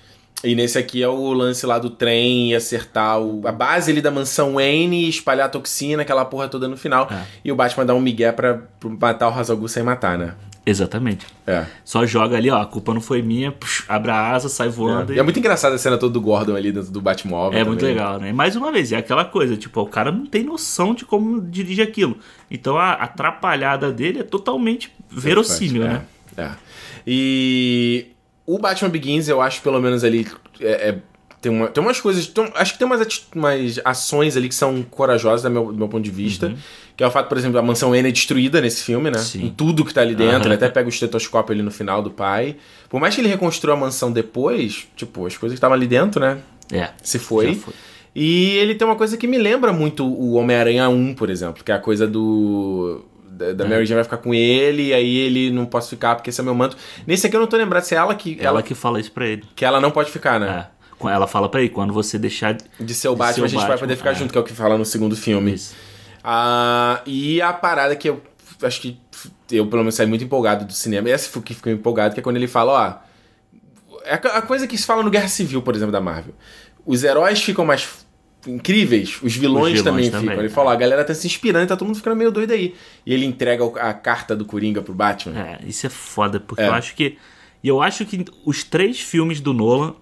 E nesse aqui é o lance lá do trem e acertar o- a base ali da mansão Wayne e espalhar a toxina, aquela porra toda no final. É. E o Batman dá um migué pra, pra matar o Hazal Ghul sem matar, né? Exatamente. É. Só joga ali, ó, a culpa não foi minha, pux, abre a asa, sai voando. É. e- é muito engraçada a cena toda do Gordon ali dentro do Batmóvel. É muito também. legal, né? Mais uma vez, é aquela coisa, tipo, o cara não tem noção de como dirige aquilo. Então a atrapalhada dele é totalmente verossímil, é, né? É. E o Batman Begins, eu acho, pelo menos ali, é, é Tem, uma, tem umas coisas. tem- acho que tem umas, umas ações ali que são corajosas do meu, do meu ponto de vista. Que é o fato, por exemplo, a mansão Wayne é destruída nesse filme, né? Sim. Em tudo que tá ali dentro. Aham. Ele até pega o estetoscópio ali no final do pai. Por mais que ele reconstrua a mansão depois, tipo, as coisas que estavam ali dentro, né? É. Se foi. Foi. E ele tem uma coisa que me lembra muito o Homem-Aranha 1, por exemplo, que é a coisa do. Da, da Mary Jane vai ficar com ele, e aí ele não posso ficar porque esse é meu manto. Nesse aqui eu não tô lembrado se é ela que. Ela Ela, que fala isso pra ele. que ela não pode ficar, né? É. Ela fala pra ele, quando você deixar De ser o Batman, a gente vai Batman, poder ficar é. junto, que é o que fala no segundo filme. isso. Ah, e a parada que eu acho que eu, pelo menos, saí muito empolgado do cinema. E essa que ficou empolgado, que é quando ele fala, ó. É a coisa que se fala no Guerra Civil, por exemplo, da Marvel. Os heróis ficam mais incríveis, os vilões, Os vilões também, também, ficam. Ele é. fala, a galera tá se inspirando, tá todo mundo ficando meio doido aí. E ele entrega a carta do Coringa pro Batman. É, isso é foda, porque É. eu acho que. E eu acho que os três filmes do Nolan,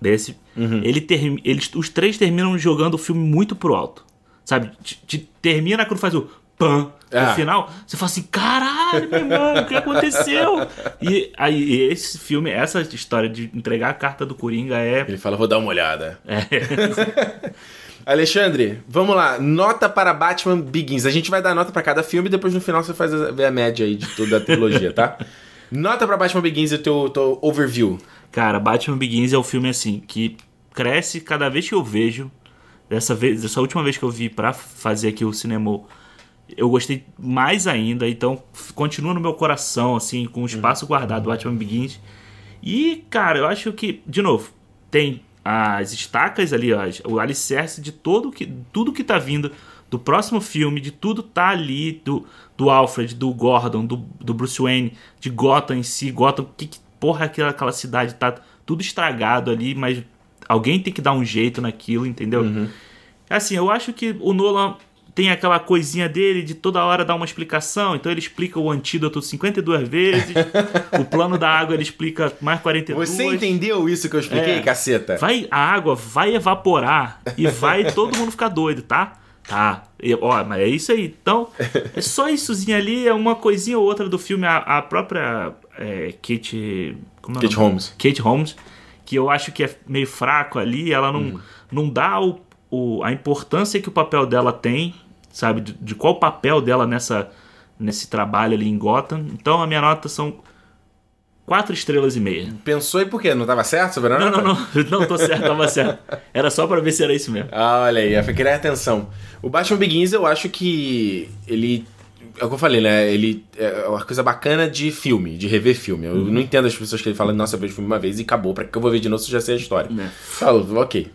desse, Uhum. ele termi- eles, os três terminam jogando o filme muito pro alto. Sabe? Te, te- termina quando faz o pam Ah. no final, você fala assim: caralho, meu irmão, o que aconteceu? E aí, esse filme, essa história de entregar a carta do Coringa é. Ele fala, vou dar uma olhada. é (laughs) Alexandre, vamos lá. Nota para Batman Begins. A gente vai dar nota para cada filme e depois no final você faz a, a média aí de toda a trilogia, tá? (laughs) Nota para Batman Begins e o teu, teu overview. Cara, Batman Begins é um filme assim que cresce cada vez que eu vejo. Dessa vez, dessa última vez que eu vi pra fazer aqui o cinema, eu gostei mais ainda. Então continua no meu coração assim, com o espaço guardado Batman Begins. E cara, eu acho que de novo tem as estacas ali, ó, o alicerce de todo que tudo que tá vindo do próximo filme, de tudo tá ali do, do Alfred, do Gordon, do, do Bruce Wayne, de Gotham em si, Gotham, que, que porra aquela, aquela cidade tá tudo estragado ali, mas alguém tem que dar um jeito naquilo, entendeu? Assim, eu acho que o Nolan tem aquela coisinha dele de toda hora dar uma explicação, então ele explica o antídoto 52 vezes, (laughs) o plano da água ele explica mais 42. Você entendeu isso que eu expliquei, É. caceta? Vai, a água vai evaporar e vai (laughs) todo mundo ficar doido, tá? Tá. E, ó, mas é isso aí. Então, é só issozinho ali, é uma coisinha ou outra do filme. A, a própria é, Kate. Como é Kate? Holmes. Kate Holmes, que eu acho que é meio fraco ali, ela não, não dá o, o- a importância que o papel dela tem, sabe? De, de qual o papel dela nessa, nesse trabalho ali em Gotham. Então, a minha nota são quatro estrelas e meia. Pensou e por quê? Não tava certo sobre a Não, nota? não, não. (laughs) Não, tô certo, tava certo. Era só pra ver se era isso mesmo. Ah, olha aí, eu queria atenção. O Batman Begins, eu acho que ele. É o que eu falei, né? Ele é uma coisa bacana de filme, de rever filme. Eu não entendo as pessoas que falam, nossa, eu vejo filme uma vez e acabou. Pra que eu vou ver de novo se eu já sei a história? É. Falo, ok.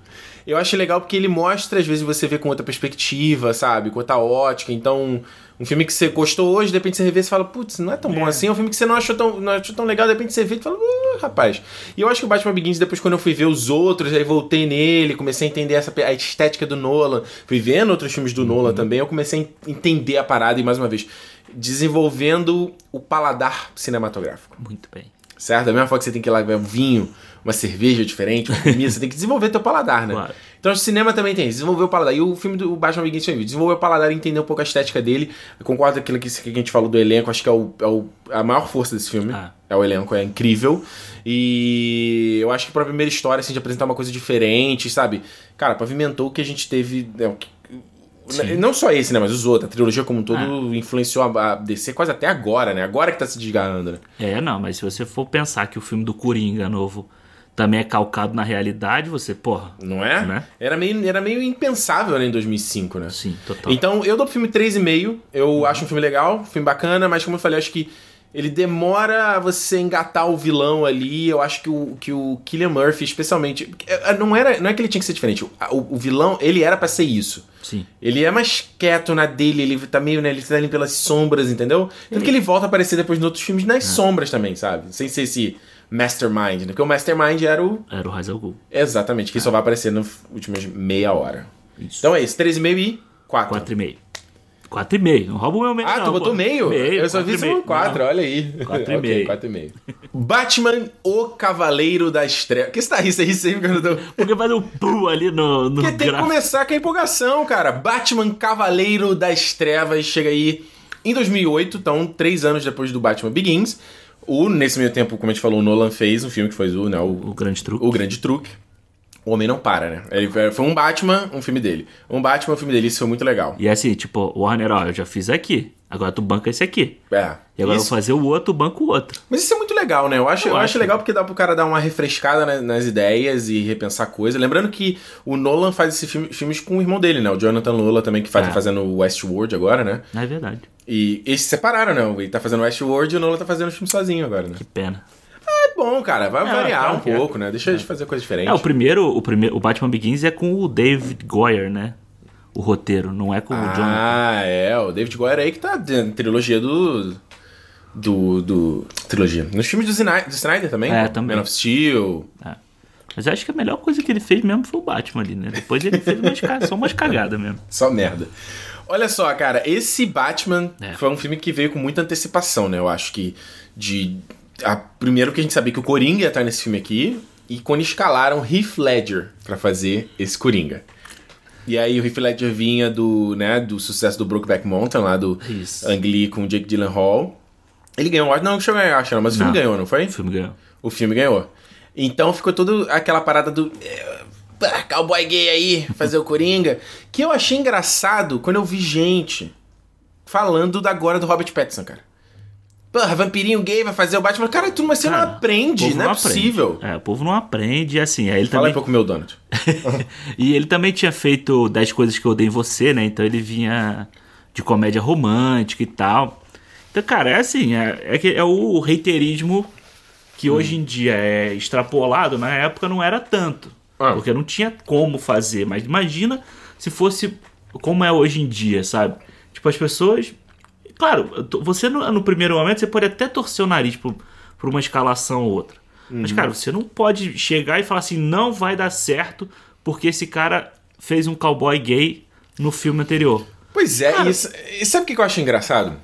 Eu acho legal porque ele mostra, às vezes, você vê com outra perspectiva, sabe? Com outra ótica. Então, um filme que você gostou hoje, de repente você revê e fala, putz, não é tão bom assim. É um filme que você não achou tão, não achou tão legal, de repente você vê e fala, uh, rapaz. E eu acho que o Batman Begins, depois quando eu fui ver os outros, aí voltei nele, comecei a entender essa, a estética do Nolan. Fui vendo outros filmes do Nolan também, eu comecei a entender a parada e, mais uma vez, desenvolvendo o paladar cinematográfico. Muito bem. Certo? Da mesma forma que você tem que ir lá ver um vinho, uma cerveja diferente, uma comida, (laughs) você tem que desenvolver teu paladar, né? Claro. Então o cinema também tem, desenvolver o paladar. E o filme do Batman Begins também, desenvolver o paladar e entender um pouco a estética dele. Eu concordo com aquilo que, que a gente falou do elenco, acho que é, o, é o- a maior força desse filme. Ah. É o elenco, é incrível. E eu acho que pra primeira história, assim, de apresentar uma coisa diferente, sabe? Cara, pavimentou o que a gente teve. né, que- Sim. não só esse, né? Mas os outros. A trilogia como um todo influenciou a, a DC quase até agora, né? Agora que tá se desgarrando, né? É, não, mas se você for pensar que o filme do Coringa novo também é calcado na realidade, você, porra. Não é? Né? Era, meio, era meio impensável, né, em 2005, né? Sim, total. Então, eu dou pro filme 3,5. Eu acho um filme legal, um filme bacana, mas como eu falei, acho que ele demora você engatar o vilão ali. Eu acho que o, que o Killian Murphy, especialmente. é, Não, era, não é que ele tinha que ser diferente. O, o- vilão, ele era pra ser isso. Sim. Ele é mais quieto na dele, ele tá meio, né? Ele tá ali pelas sombras, entendeu? Tanto que ele volta a aparecer depois nos outros filmes nas sombras também, sabe? Sem ser esse Mastermind, né? Porque o Mastermind era o. Era o Ra's al Ghul. Exatamente, que só vai aparecer nas últimas meia hora. Isso. Então é isso, 3,5 e 4. 4,5. 4,5. Não rouba o meu meio, Ah, não, tu botou pô. meio? Eu só vi 4,5. 4, Não. olha aí. Quatro e (laughs) Ok, meio. quatro e meio. Batman, o Cavaleiro das Trevas. que você tá rindo? Você ri sempre quando eu tô... Porque faz um pu ali no, no Porque tem que começar com a empolgação, cara. Batman Cavaleiro das Trevas chega aí em 2008, então três anos depois do Batman Begins. O, nesse meio tempo, como a gente falou, o Nolan fez um filme que foi o, né, o, O grande truque. o Grande Truque. o homem não para, né? Ele foi um Batman, um filme dele. Um Batman, um filme dele, isso foi muito legal. E assim, tipo, Warner, ó, eu já fiz aqui. Agora tu banca esse aqui. É. E agora eu isso- vou fazer o outro, banco o outro. Mas isso é muito legal, né? Eu acho, Eu eu acho acho. legal porque dá pro cara dar uma refrescada na- nas ideias e repensar coisas. Lembrando que o Nolan faz esses filme- filmes com o irmão dele, né? O Jonathan Nolan também, que faz, É. tá fazendo o Westworld agora, né? É verdade. E eles se separaram, né? Ele tá fazendo Westworld e o Nolan tá fazendo o filme sozinho agora, né? Que pena. É bom, cara. Vai É, variar um é. pouco, né? Deixa eles fazer coisa diferente. É, o primeiro, o primeiro, o Batman Begins é com o David Goyer, né? O roteiro, não é com o John. Ah, é. O David Goyer aí que tá na trilogia do... Do... do trilogia. Nos filmes do, Zina- do Snyder também. É, também. Man of Steel. Mas eu acho que a melhor coisa que ele fez mesmo foi o Batman ali, né? Depois ele fez umas, só umas cagadas mesmo. Só merda. Olha só, cara, esse Batman É. foi um filme que veio com muita antecipação, né? Eu acho que de. A, primeiro que a gente sabia que o Coringa ia estar nesse filme aqui, e quando escalaram Heath Ledger pra fazer esse Coringa. E aí o Heath Ledger vinha do, né, do sucesso do Brokeback Mountain, lá do Isso. Ang Lee com o Jake Gyllenhaal. Ele ganhou, não, não chegou a ganhar, mas o filme Não. ganhou, não foi? O filme ganhou. O filme ganhou. Então ficou toda aquela parada do. Cowboy gay aí, fazer o Coringa. Que eu achei engraçado quando eu vi gente falando da agora do Robert Pattinson, cara. Porra, vampirinho gay vai fazer o Batman. Cara, tu, mas você Cara, não aprende, o povo não é aprende. possível. É, o povo não aprende, assim, aí ele Fala aí também... um pouco meu donut. (laughs) E ele também tinha feito 10 coisas que eu odeio em você, né? Então ele vinha de comédia romântica e tal. Então, cara, é assim, é, é, que é o reiterismo que hoje em dia é extrapolado, na época não era tanto. Ah. Porque não tinha como fazer. Mas imagina se fosse como é hoje em dia, sabe? Tipo, as pessoas. Claro, você no, no primeiro momento você pode até torcer o nariz por, por uma escalação ou outra. Mas, cara, você não pode chegar e falar assim, não vai dar certo porque esse cara fez um cowboy gay no filme anterior. Pois é, Cara- e, e sabe o que eu acho engraçado?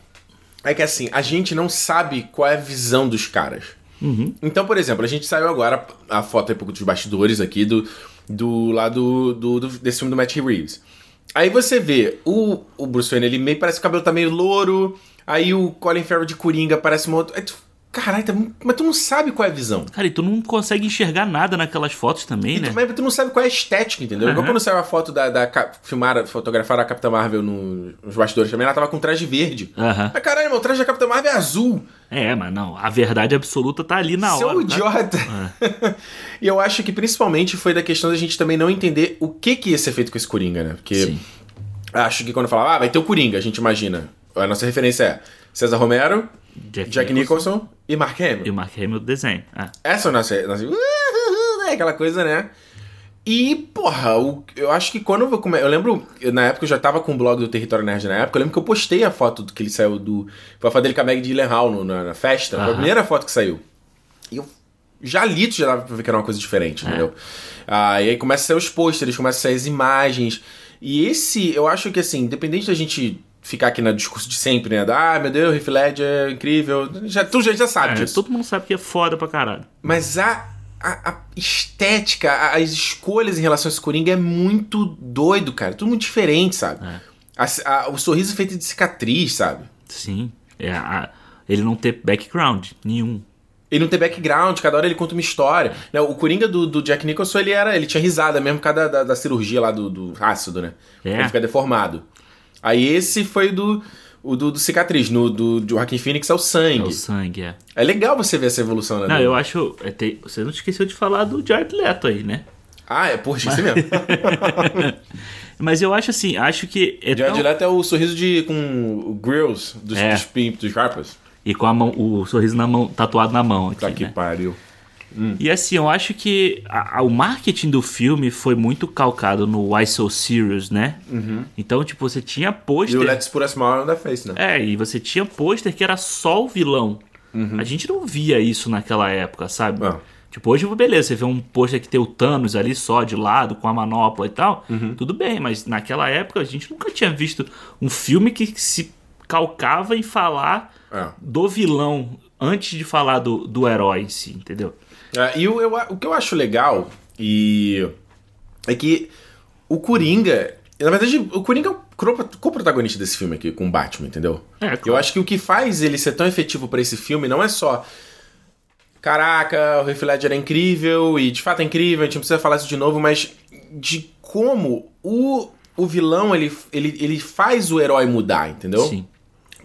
É que assim, a gente não sabe qual é a visão dos caras. Uhum. Então, por exemplo, a gente saiu agora a foto aí um pouco dos bastidores aqui do, do lado do, do- desse filme do Matt Reeves. Aí você vê o, o Bruce Wayne, ele meio parece que o cabelo tá meio louro. Aí o Colin Farrell de Coringa parece um outro. Tu, caralho, mas tu não sabe qual é a visão. Cara, e tu não consegue enxergar nada naquelas fotos também, E né? tu, mas tu não sabe qual é a estética, entendeu? Igual Aham. quando saiu a foto da, da ca- filmar, fotografaram a Capitã Marvel no- nos bastidores também, ela tava com traje verde. Aham. Mas caralho, meu, o traje da Capitã Marvel é azul. É, mas não, a verdade absoluta tá ali na Seu hora. tá? idiota. (laughs) e eu acho que principalmente foi da questão da gente também não entender o que que ia ser feito com esse Coringa, né? Porque Sim. acho que quando falava, ah, vai ter o Coringa, a gente imagina. A nossa referência é César Romero, Jack, Jack Nicholson e Mark E Hamill. o Mark Hamill desenho. Ah, Essa é a nossa, nossa é aquela coisa, né? E, porra, o- eu acho que quando eu come... Eu lembro, eu, na época eu já tava com o blog do Território Nerd na época, eu lembro que eu postei a foto do que ele saiu do. Foi a foto dele com a Meg Gyllenhaal no- na, na festa. Foi a primeira foto que saiu. E eu já li, tu já dava pra ver que era uma coisa diferente, entendeu? Ah, e aí começa a sair os pôsteres, começa a sair as imagens. E esse, eu acho que assim, independente da gente ficar aqui no discurso de sempre, né? Ah, meu Deus, Heath Ledger é incrível. Já, tu já, já sabe é, disso. todo mundo sabe que é foda pra caralho. Mas a, a, a estética, a- as escolhas em relação a esse Coringa é muito doido, cara. Tudo muito diferente, sabe? É. A- o sorriso feito de cicatriz, sabe? Sim. É, ele não ter background nenhum. Ele não tem background, cada hora ele conta uma história. Né, O Coringa do, do Jack Nicholson, ele era. Ele tinha risada mesmo por causa da, da, da cirurgia lá do, do ácido, né? É. Ele fica deformado. Aí esse foi do. O do, do cicatriz. No do, do Joaquin Phoenix é o É sangue. o sangue, é. É legal você ver essa evolução, né? Não, do- eu acho. é, tem- você não esqueceu de falar do Jared Leto aí, né? Ah, é, porra, esqueci mesmo. (laughs) Mas eu acho assim, acho que. É Jared tão- Leto é o sorriso de. com o grills dos, É. dos, dos rappers. E com a mão, o sorriso na mão, tatuado na mão aqui, Tá que né? pariu. E assim, eu acho que a- a- o marketing do filme foi muito calcado no Why So Serious, né? Então, tipo, você tinha E o pôster. Let's Put a Smile on the Face, né? É, e você tinha pôster que era só o vilão. A gente não via isso naquela época, sabe? Ah. Tipo, hoje, beleza, você vê um pôster que tem o Thanos ali só de lado, com a manopla e tal, tudo bem, mas naquela época a gente nunca tinha visto um filme que se calcava em falar É. do vilão antes de falar do, do herói em si, entendeu? É, e o, eu- o que eu acho legal e é que o Coringa. Na verdade, o Coringa é o co-protagonista desse filme aqui com o Batman, entendeu? É, Eu claro. acho que o que faz ele ser tão efetivo pra esse filme não é só caraca, o Heath Ledger é incrível, e de fato é incrível, a gente não precisa falar isso de novo, mas de como o, o vilão, ele, ele, ele faz o herói mudar, entendeu? Sim.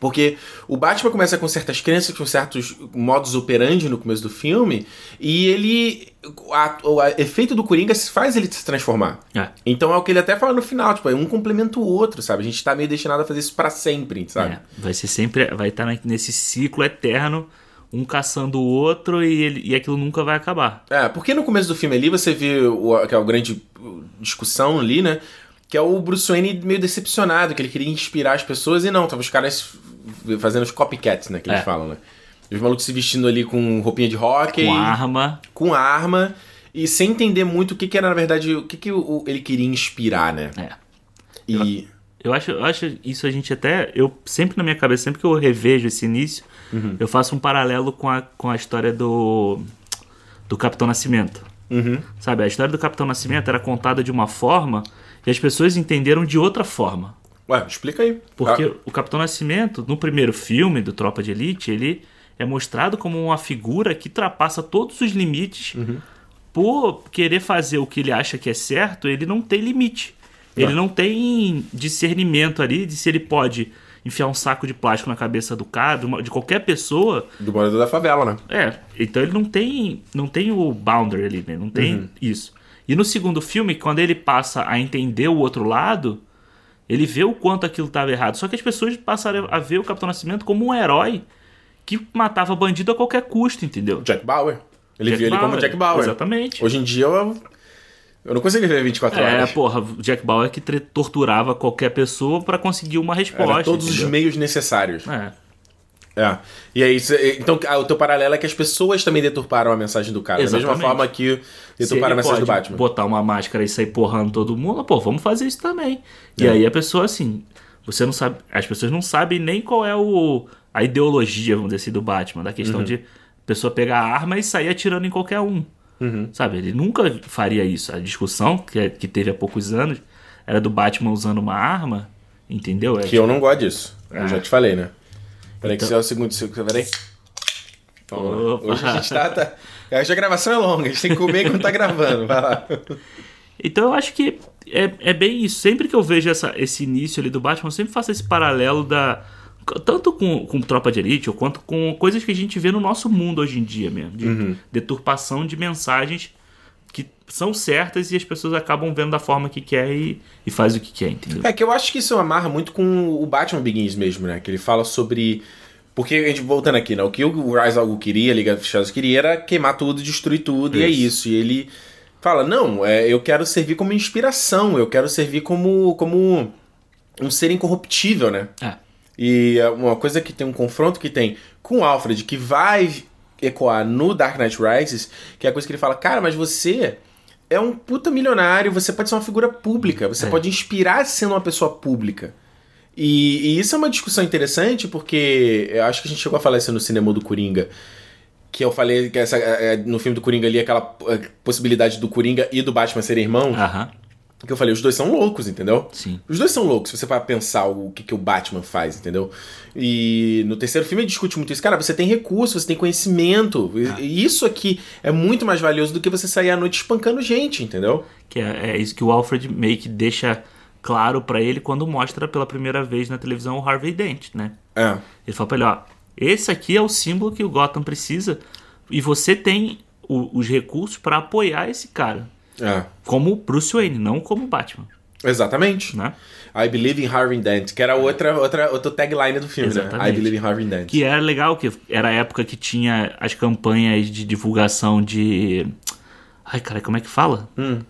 Porque o Batman começa com certas crenças, com certos modos operandi no começo do filme, e ele. a- o a- efeito do Coringa faz ele se transformar. É. Então é o que ele até fala no final, tipo, um complementa o outro, sabe? A gente tá meio destinado a fazer isso pra sempre, sabe? É, vai ser sempre. Vai estar nesse ciclo eterno, um caçando o outro e, ele, e aquilo nunca vai acabar. É, porque no começo do filme ali você vê o, aquela grande discussão ali, né? Que é o Bruce Wayne meio decepcionado, que ele queria inspirar as pessoas e não, tava os caras fazendo os copycats, né? Que eles É. falam, né? Os malucos se vestindo ali com roupinha de hockey, Com arma. com arma, e sem entender muito o que, que era, na verdade, o que, que o- ele queria inspirar, né? É. E. Eu acho, eu acho isso a gente até. Eu sempre na minha cabeça, sempre que eu revejo esse início, Uhum. eu faço um paralelo com a, com a história do. do Capitão Nascimento. Uhum. Sabe, a história do Capitão Nascimento era contada de uma forma e as pessoas entenderam de outra forma. Ué, explica aí. Porque Ah, o Capitão Nascimento, no primeiro filme do Tropa de Elite, ele é mostrado como uma figura que ultrapassa todos os limites. Por querer fazer o que ele acha que é certo, ele não tem limite. Ele não tem discernimento ali de se ele pode enfiar um saco de plástico na cabeça do cara, de, uma- de qualquer pessoa. do morador da favela, né? É, então ele não tem, não tem o boundary ali, né? Não tem isso. E no segundo filme, quando ele passa a entender o outro lado, ele vê o quanto aquilo estava errado. Só que as pessoas passaram a ver o Capitão Nascimento como um herói que matava bandido a qualquer custo, entendeu? Jack Bauer. Ele Jack viu ele como Bauer, Jack Bauer. Exatamente. Hoje em dia eu. Eu não consigo viver 24 É, horas. porra, o Jack Bauer que tre- torturava qualquer pessoa pra conseguir uma resposta. Era todos os entendeu? meios necessários. É. É. E aí, então, ah, o teu paralelo é que as pessoas também deturparam a mensagem do cara. Da mesma Exatamente. forma que deturparam a mensagem do Batman. botar uma máscara e sair porrando todo mundo, pô, vamos fazer isso também. E É. aí a pessoa, assim, você não sabe. As pessoas não sabem nem qual é o, a ideologia, vamos dizer assim, do Batman, da Uhum. questão de a pessoa pegar a arma e sair atirando em qualquer um. Uhum. Sabe? Ele nunca faria isso. A discussão que, é- que teve há poucos anos era do Batman usando uma arma, entendeu? É, Que eu não gosto disso. Eu Ah. já te falei, né? Peraí, que Então- isso é o segundo. se- Peraí. Hoje a gente tá, tá. Hoje a gravação é longa, a gente tem que comer enquanto tá gravando. Vai lá. Então eu acho que é, é bem isso. Sempre que eu vejo essa, esse início ali do Batman, eu sempre faço esse paralelo da. Tanto com, com Tropa de Elite, ou quanto com coisas que a gente vê no nosso mundo hoje em dia mesmo. De deturpação de mensagens que são certas e as pessoas acabam vendo da forma que quer e, e faz o que quer, entendeu? É que eu acho que isso amarra muito com o Batman Begins mesmo, né? Que ele fala sobre. Porque a gente voltando aqui, né? O que o Rise Al Ghul queria, a Liga dos Justiça queria era queimar tudo, destruir tudo, e é Isso. isso. E ele fala: Não, é, eu quero servir como inspiração, eu quero servir como, como um ser incorruptível, né? É. E é uma coisa que tem um confronto que tem com o Alfred, que vai ecoar no Dark Knight Rises, que é a coisa que ele fala, cara, mas você é um puta milionário, você pode ser uma figura pública, você É. pode inspirar sendo uma pessoa pública. E, e isso é uma discussão interessante, porque eu acho que a gente chegou a falar isso no cinema do Coringa. Que eu falei que essa, é, no filme do Coringa ali, aquela é, possibilidade do Coringa e do Batman serem irmãos. Aham, Que eu falei, os dois são loucos, entendeu? sim. Os dois são loucos, se você para pensar o que, que o Batman faz, entendeu? E no terceiro filme ele discute muito isso. Cara, você tem recurso, você tem conhecimento. E- E isso aqui é muito mais valioso do que você sair à noite espancando gente, entendeu? Que é, é isso que o Alfred meio que deixa claro pra ele quando mostra pela primeira vez na televisão o Harvey Dent, né? É. Ele fala pra ele, ó, esse aqui é o símbolo que o Gotham precisa e você tem o- os recursos pra apoiar esse cara. É. Como Bruce Wayne, não como Batman, Exatamente. né? I believe in Harvey Dent, que era outra, outra, outra tagline do filme, né? I Exatamente. believe in Harvey Dent. Que era legal, que era a época que tinha as campanhas de divulgação de... Ai, cara, como é que fala? Hum.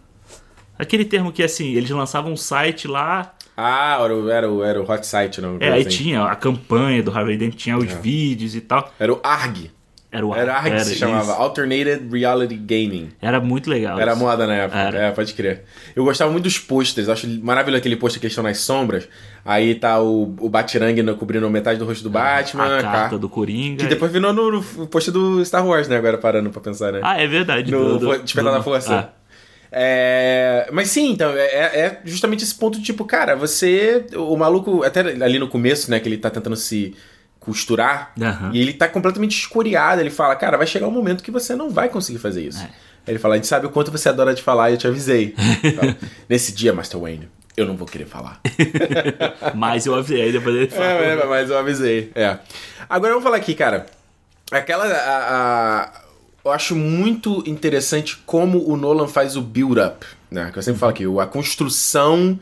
Aquele termo que, assim, eles lançavam um site lá, Ah, era o, era o, era o Hot Site, não? é, aí assim. tinha a campanha do Harvey Dent, tinha os vídeos e tal. Era o ARG. Era o Era ARG que se isso. chamava. Alternated Reality Gaming. Era muito legal. Era isso. moda na época. Era. É, pode crer. Eu gostava muito dos posters. Acho maravilhoso aquele pôster que eles estão nas sombras. Aí tá o, o Batirangue cobrindo metade do rosto do Batman. a a carta car- do Coringa. Que depois virou no, no pôster do Star Wars, né? Agora parando pra pensar, né? Ah, é verdade. no do- do- Despertar da Força. Ah, É, Mas sim, então, é, é justamente esse ponto, tipo, cara, você. O maluco, até ali no começo, né, que ele tá tentando se costurar. Aham. E ele tá completamente escoriado. Ele fala, cara, vai chegar um momento que você não vai conseguir fazer isso. É. Ele fala, a gente sabe o quanto você adora de falar e eu te avisei. Fala, (laughs) Nesse dia, Master Wayne, eu não vou querer falar. (laughs) Mas eu avisei, depois ele fala. É, é, mas eu avisei. É. Agora vamos falar aqui, cara. Aquela. a- a- eu acho muito interessante como o Nolan faz o build-up. Né? Que eu sempre falo aqui, a construção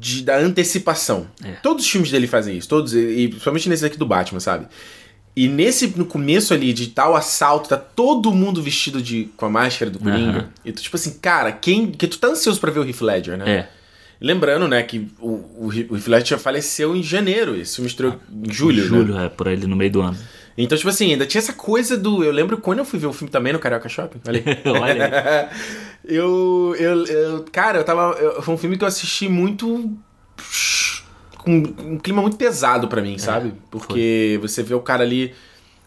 de- da antecipação. É. Todos os filmes dele fazem isso, todos, e e principalmente nesse aqui do Batman, sabe? E nesse, no começo ali, de tal assalto, tá todo mundo vestido de, com a máscara do Coringa. Aham. E tu, tipo assim, cara, quem. Que tu tá ansioso pra ver o Heath Ledger, né? É. Lembrando, né, que o, o, Heath Ledger faleceu em janeiro, esse filme estreou em julho, né? Julho, é, por ali no meio do ano. Então, tipo assim, ainda tinha essa coisa do. Eu lembro quando eu fui ver o filme também no Carioca Shopping. (laughs) Olha. (laughs) Olha eu, eu, eu- Cara, eu tava. eu- foi um filme que eu assisti muito. com um clima muito pesado pra mim, sabe? Porque você vê o cara ali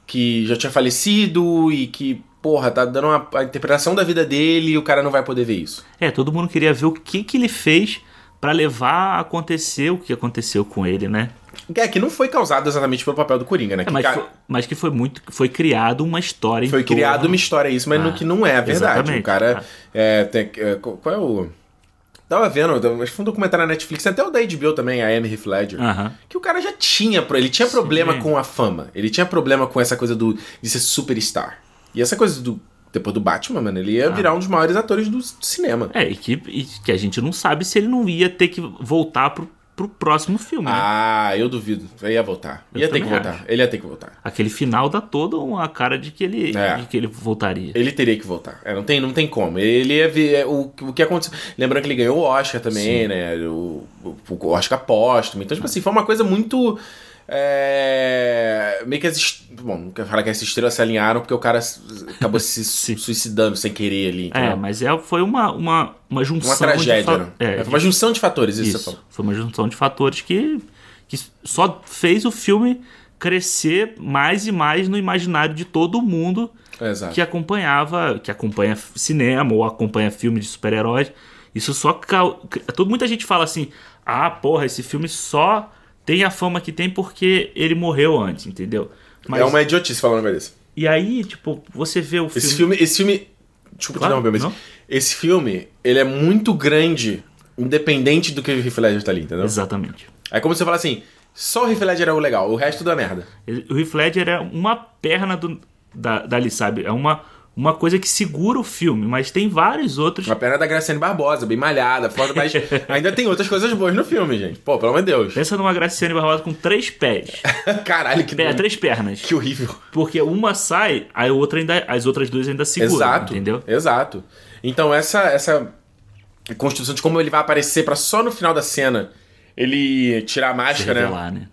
que já tinha falecido e que, porra, tá dando uma, a interpretação da vida dele e o cara não vai poder ver isso. É, todo mundo queria ver o que, que ele fez pra levar a acontecer o que aconteceu com ele, né? É, que não foi causado exatamente pelo papel do Coringa, né? É, Que mas, ca- foi, mas que foi muito. Foi criado uma história Foi criado uma história isso, mas no Ah, que não é a verdade. exatamente. O cara Ah. é, tem, é, qual é o Tava vendo, acho que foi um documentário na Netflix, até o da HBO também, a Amy Heath Ledger. Que o cara já tinha, ele tinha Sim. problema com a fama. Ele tinha problema com essa coisa do de ser superstar. E essa coisa do depois do Batman, mano, ele ia virar um dos maiores atores do cinema. É, e que, e que a gente não sabe se ele não ia ter que voltar pro, pro próximo filme, né? Ah, eu duvido. Ele ia voltar. Eu ia ter que também voltar. acho. Ele ia ter que voltar. Aquele final dá toda uma cara de que ele, É. de que ele voltaria. Ele teria que voltar. É, não, tem, não tem como. Ele ia ver é, o, o que aconteceu. Lembrando que ele ganhou o Oscar também, né? O, o, o Oscar póstumo. Então, tipo assim, foi uma coisa muito. É, meio que as. Bom, não quero falar que as estrelas se alinharam porque o cara acabou se (laughs) suicidando sem querer ali. É, entendeu? mas é, foi uma, uma, uma junção. Uma tragédia, fa- né? É, É, foi uma junção de fatores, isso, Isso, foi uma junção de fatores que, que só fez o filme crescer mais e mais no imaginário de todo mundo É, exato. que acompanhava, que acompanha cinema ou acompanha filme de super-heróis. Isso só todo muita gente fala assim: "Ah, porra, esse filme só tem a fama que tem porque ele morreu antes", entendeu? Mas É uma idiotice um negócio desse. e aí, tipo, você vê o filme, Esse filme. Esse filme. Desculpa Claro, te mas. não. Esse filme, ele é muito grande, independente do que o Heath Ledger tá ali, entendeu? exatamente. É como se você falar assim, só o Heath Ledger é o legal, o resto da merda. O Heath Ledger é uma perna do, da, dali, sabe? É uma, uma coisa que segura o filme, mas tem vários outros. Uma perna da Graciane Barbosa, bem malhada, foda, mas (laughs) ainda tem outras coisas boas no filme, gente. Pô, pelo amor de Deus. Pensa numa Graciane Barbosa com três pés. (laughs) Caralho, que, É, três pernas. que horrível. Porque uma sai, a outra ainda, as outras duas ainda seguram, Exato. entendeu? Exato. Então essa essa construção de como ele vai aparecer pra só no final da cena ele tirar a máscara, né? revelar, né?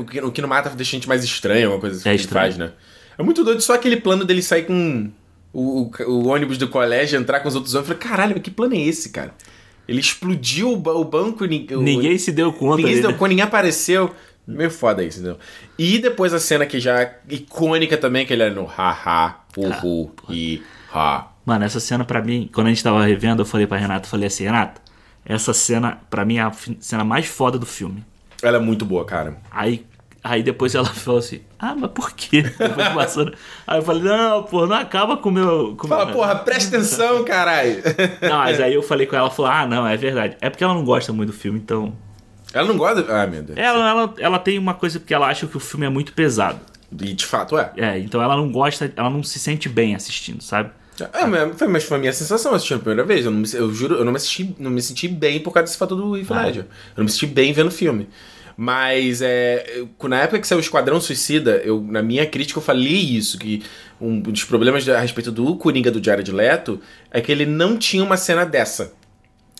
O que- que não mata deixa a gente mais estranho, uma coisa assim É que ele faz, né? É muito doido só aquele plano dele sair com o, o- o ônibus do colégio, entrar com os outros ônibus. Eu falei, caralho, mas que plano é esse, cara? Ele explodiu o, o banco e Ninguém se deu conta ninguém se deu conta, ninguém apareceu. Meio foda isso, entendeu? E depois a cena que já é icônica também, que ele é no ha-ha, uhu e ha. Mano, essa cena pra mim, quando a gente tava revendo, eu falei pra Renata, eu falei assim, Renata, essa cena pra mim é a cena mais foda do filme. Ela é muito boa, cara. Aí, aí depois ela falou assim, ah, mas por quê? (laughs) Depois passando. Aí eu falei, não, pô, não acaba com o meu... Com Fala, meu- porra, presta atenção, (laughs) caralho. Não, mas aí eu falei com ela, ela falou, ah, não, é verdade. É porque ela não gosta muito do filme, então... Ela não gosta. Ah, meu Deus. Ela, ela, ela tem uma coisa porque ela acha que o filme é muito pesado. E de fato é. É, então ela não gosta, ela não se sente bem assistindo, sabe? É, mas foi, mas foi a minha sensação assistindo a primeira vez. Eu, não me, eu juro, eu não me, assisti, não me senti bem por causa desse fator do Heath Ah. Ledger. Eu não me senti bem vendo o filme. Mas é, na época que saiu o Esquadrão Suicida, eu, na minha crítica eu falei isso, que um dos problemas a respeito do Coringa do Jared Leto é que ele não tinha uma cena dessa.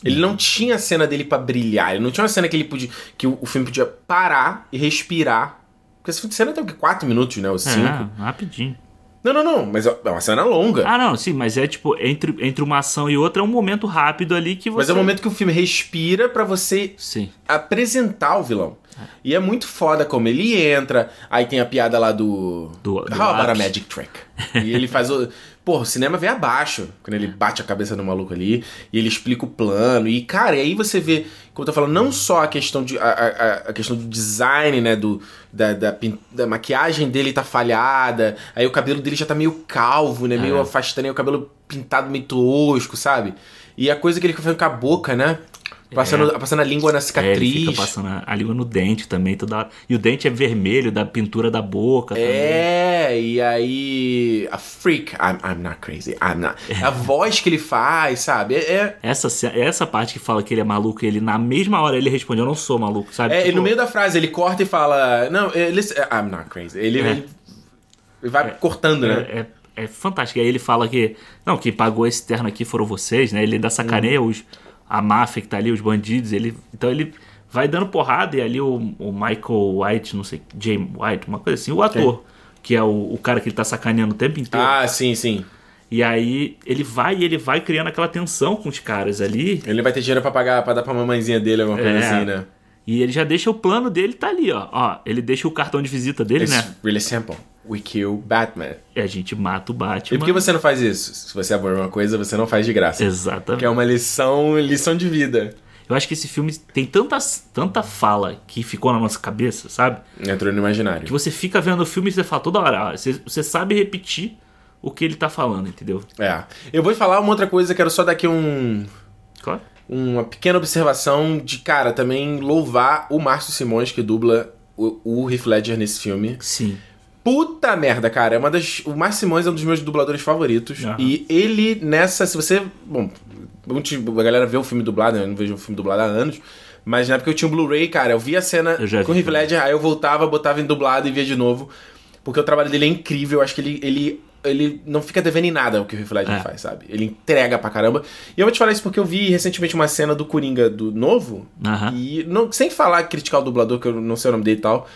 Ele não tinha a cena dele pra brilhar, ele não tinha uma cena que ele podia. que o, o filme podia parar e respirar. Porque essa cena tem o quê? 4 minutos, né? Ou 5. É, rapidinho. Não, não, não, mas é uma cena longa. Ah, não, sim, mas é tipo, entre, entre uma ação e outra é um momento rápido ali que você. Mas é o momento que o filme respira pra você Sim. apresentar o vilão. E é muito foda como ele entra. Aí tem a piada lá do. Do- do How about a magic trick? E ele faz o. Porra, o cinema vem abaixo. Quando ele bate a cabeça no maluco ali. E ele explica o plano. E, cara, e aí você vê. Como eu tô falando, não só a questão de. A, a- a questão do design, né? Do, da, da, da maquiagem dele tá falhada. Aí o cabelo dele já tá meio calvo, né? Meio afastando. Aí o cabelo pintado meio tosco, sabe? E a coisa que ele fica fazendo com a boca, né? Passando, passando a língua na É, cicatriz. ele fica passando a, a língua no dente também toda. E o dente é vermelho da pintura da boca também. É, e aí. A freak. I'm, I'm not crazy. I'm not. A voz que ele faz, sabe? É. é- Essa, essa parte que fala que ele é maluco, ele na mesma hora ele responde, eu não sou maluco, sabe? é, Tipo, no meio da frase ele corta e fala. Não, é, listen, I'm not crazy. Ele, É. ele vai cortando, né? É, é, é fantástico. E aí ele fala que. Não, quem pagou esse terno aqui foram vocês, né? Ele ainda sacaneia os, a máfia que tá ali, os bandidos. Ele, então ele vai dando porrada e ali o, o Michael White, não sei, James White, uma coisa assim, o ator, que é o, o cara que ele tá sacaneando o tempo inteiro. Ah, sim, sim. E aí ele vai e ele vai criando aquela tensão com os caras ali. Ele vai ter dinheiro pra pagar, pra dar pra mamãezinha dele, alguma coisa É. assim, né? E ele já deixa o plano dele, tá ali, ó. ó ele deixa o cartão de visita dele, It's né? really simple. We kill Batman. E a gente mata o Batman. E por que você não faz isso? Se você amor uma coisa, você não faz de graça. Exatamente. Que é uma lição, lição de vida. Eu acho que esse filme tem tanta, tanta fala que ficou na nossa cabeça, sabe? Entrou no imaginário. Que você fica vendo o filme e você fala toda hora. ah, Você, você sabe repetir o que ele tá falando, entendeu? É. Eu vou falar uma outra coisa, quero só dar aqui um, Claro. uma pequena observação de, cara, também louvar o Márcio Simões, que dubla o, o Heath Ledger nesse filme. Sim. Puta merda, cara. É uma das, o Márcio Simões é um dos meus dubladores favoritos. Aham. E ele, nessa, se você. Bom, a galera vê o filme dublado, né? eu não vejo o filme dublado há anos. Mas na época eu tinha um Blu-ray, cara, eu via a cena com o Heath. Ledger, aí eu voltava, botava em dublado e via de novo. Porque o trabalho dele é incrível, eu acho que ele, ele, ele não fica devendo em nada o que o Heath Ledger É. faz, sabe? Ele entrega pra caramba. E eu vou te falar isso porque eu vi recentemente uma cena do Coringa do novo, Aham. e não, sem falar criticar o dublador, que eu não sei o nome dele e tal.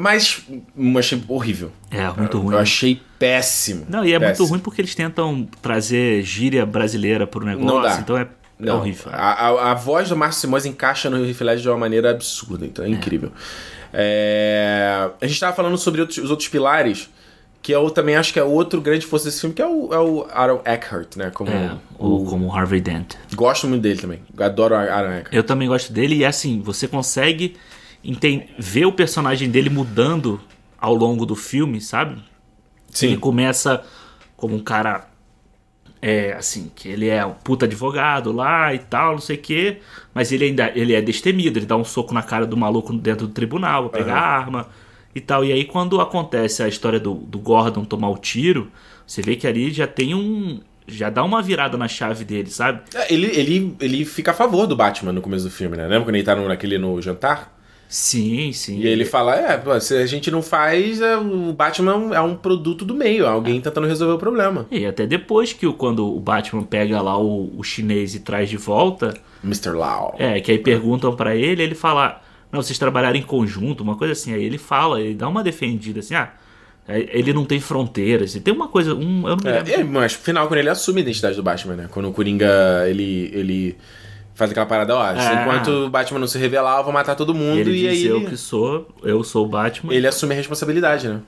Mas eu achei horrível. É, muito ruim. Eu achei péssimo. Não, e é muito Péssimo. ruim porque eles tentam trazer gíria brasileira pro negócio. Não dá. Então é, é Não, horrível. A, a, a voz do Márcio Simões encaixa no Ledger de uma maneira absurda, então é, incrível. É, a gente tava falando sobre outros- os outros pilares, que eu também acho que é outro grande força desse filme, que é o, é o Aaron Eckhart, né? Como, É, o, como Harvey Dent. Gosto muito dele também. Adoro o Aaron Eckhart. Eu também gosto dele e assim, você consegue enten- ver o personagem dele mudando ao longo do filme, sabe? Ele Sim. começa como um cara. É, assim, que ele é um puta advogado lá e tal, não sei o quê. Mas ele ainda ele é destemido, ele dá um soco na cara do maluco dentro do tribunal, pra pegar a arma e tal. E aí, quando acontece a história do, do Gordon tomar o tiro, você vê que ali já tem um. Já dá uma virada na chave dele, sabe? É, Ele, ele, ele fica a favor do Batman no começo do filme, né? Lembra quando ele tá no, naquele no jantar? Sim, sim. E ele fala, é, se a gente não faz, é, o Batman é um produto do meio, é alguém tentando resolver o problema. E até depois que o, quando o Batman pega lá o, o chinês e traz de volta, Mr. Lau. é, que aí perguntam pra ele, ele fala, não, vocês trabalharam em conjunto, uma coisa assim. Aí ele fala, ele dá uma defendida assim, ah, é, ele não tem fronteiras. E tem uma coisa, um, eu não me lembro. É, é, mas no final, quando ele assume a identidade do Batman, né? Quando o Coringa, ele, ele faz aquela parada, ó, É. enquanto o Batman não se revelar, eu vou matar todo E mundo. ele E, diz, aí eu que sou, eu sou o Batman. ele assume a responsabilidade, né?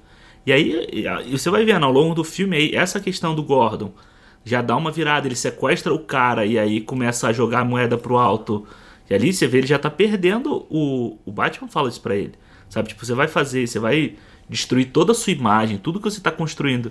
E aí e, e você vai vendo ao longo do filme aí, essa questão do Gordon já dá uma virada, ele sequestra o cara e aí começa a jogar a moeda pro alto. E ali você vê, ele já tá perdendo o. O Batman fala isso pra ele. Sabe? Tipo, você vai fazer, você vai destruir toda a sua imagem, tudo que você tá construindo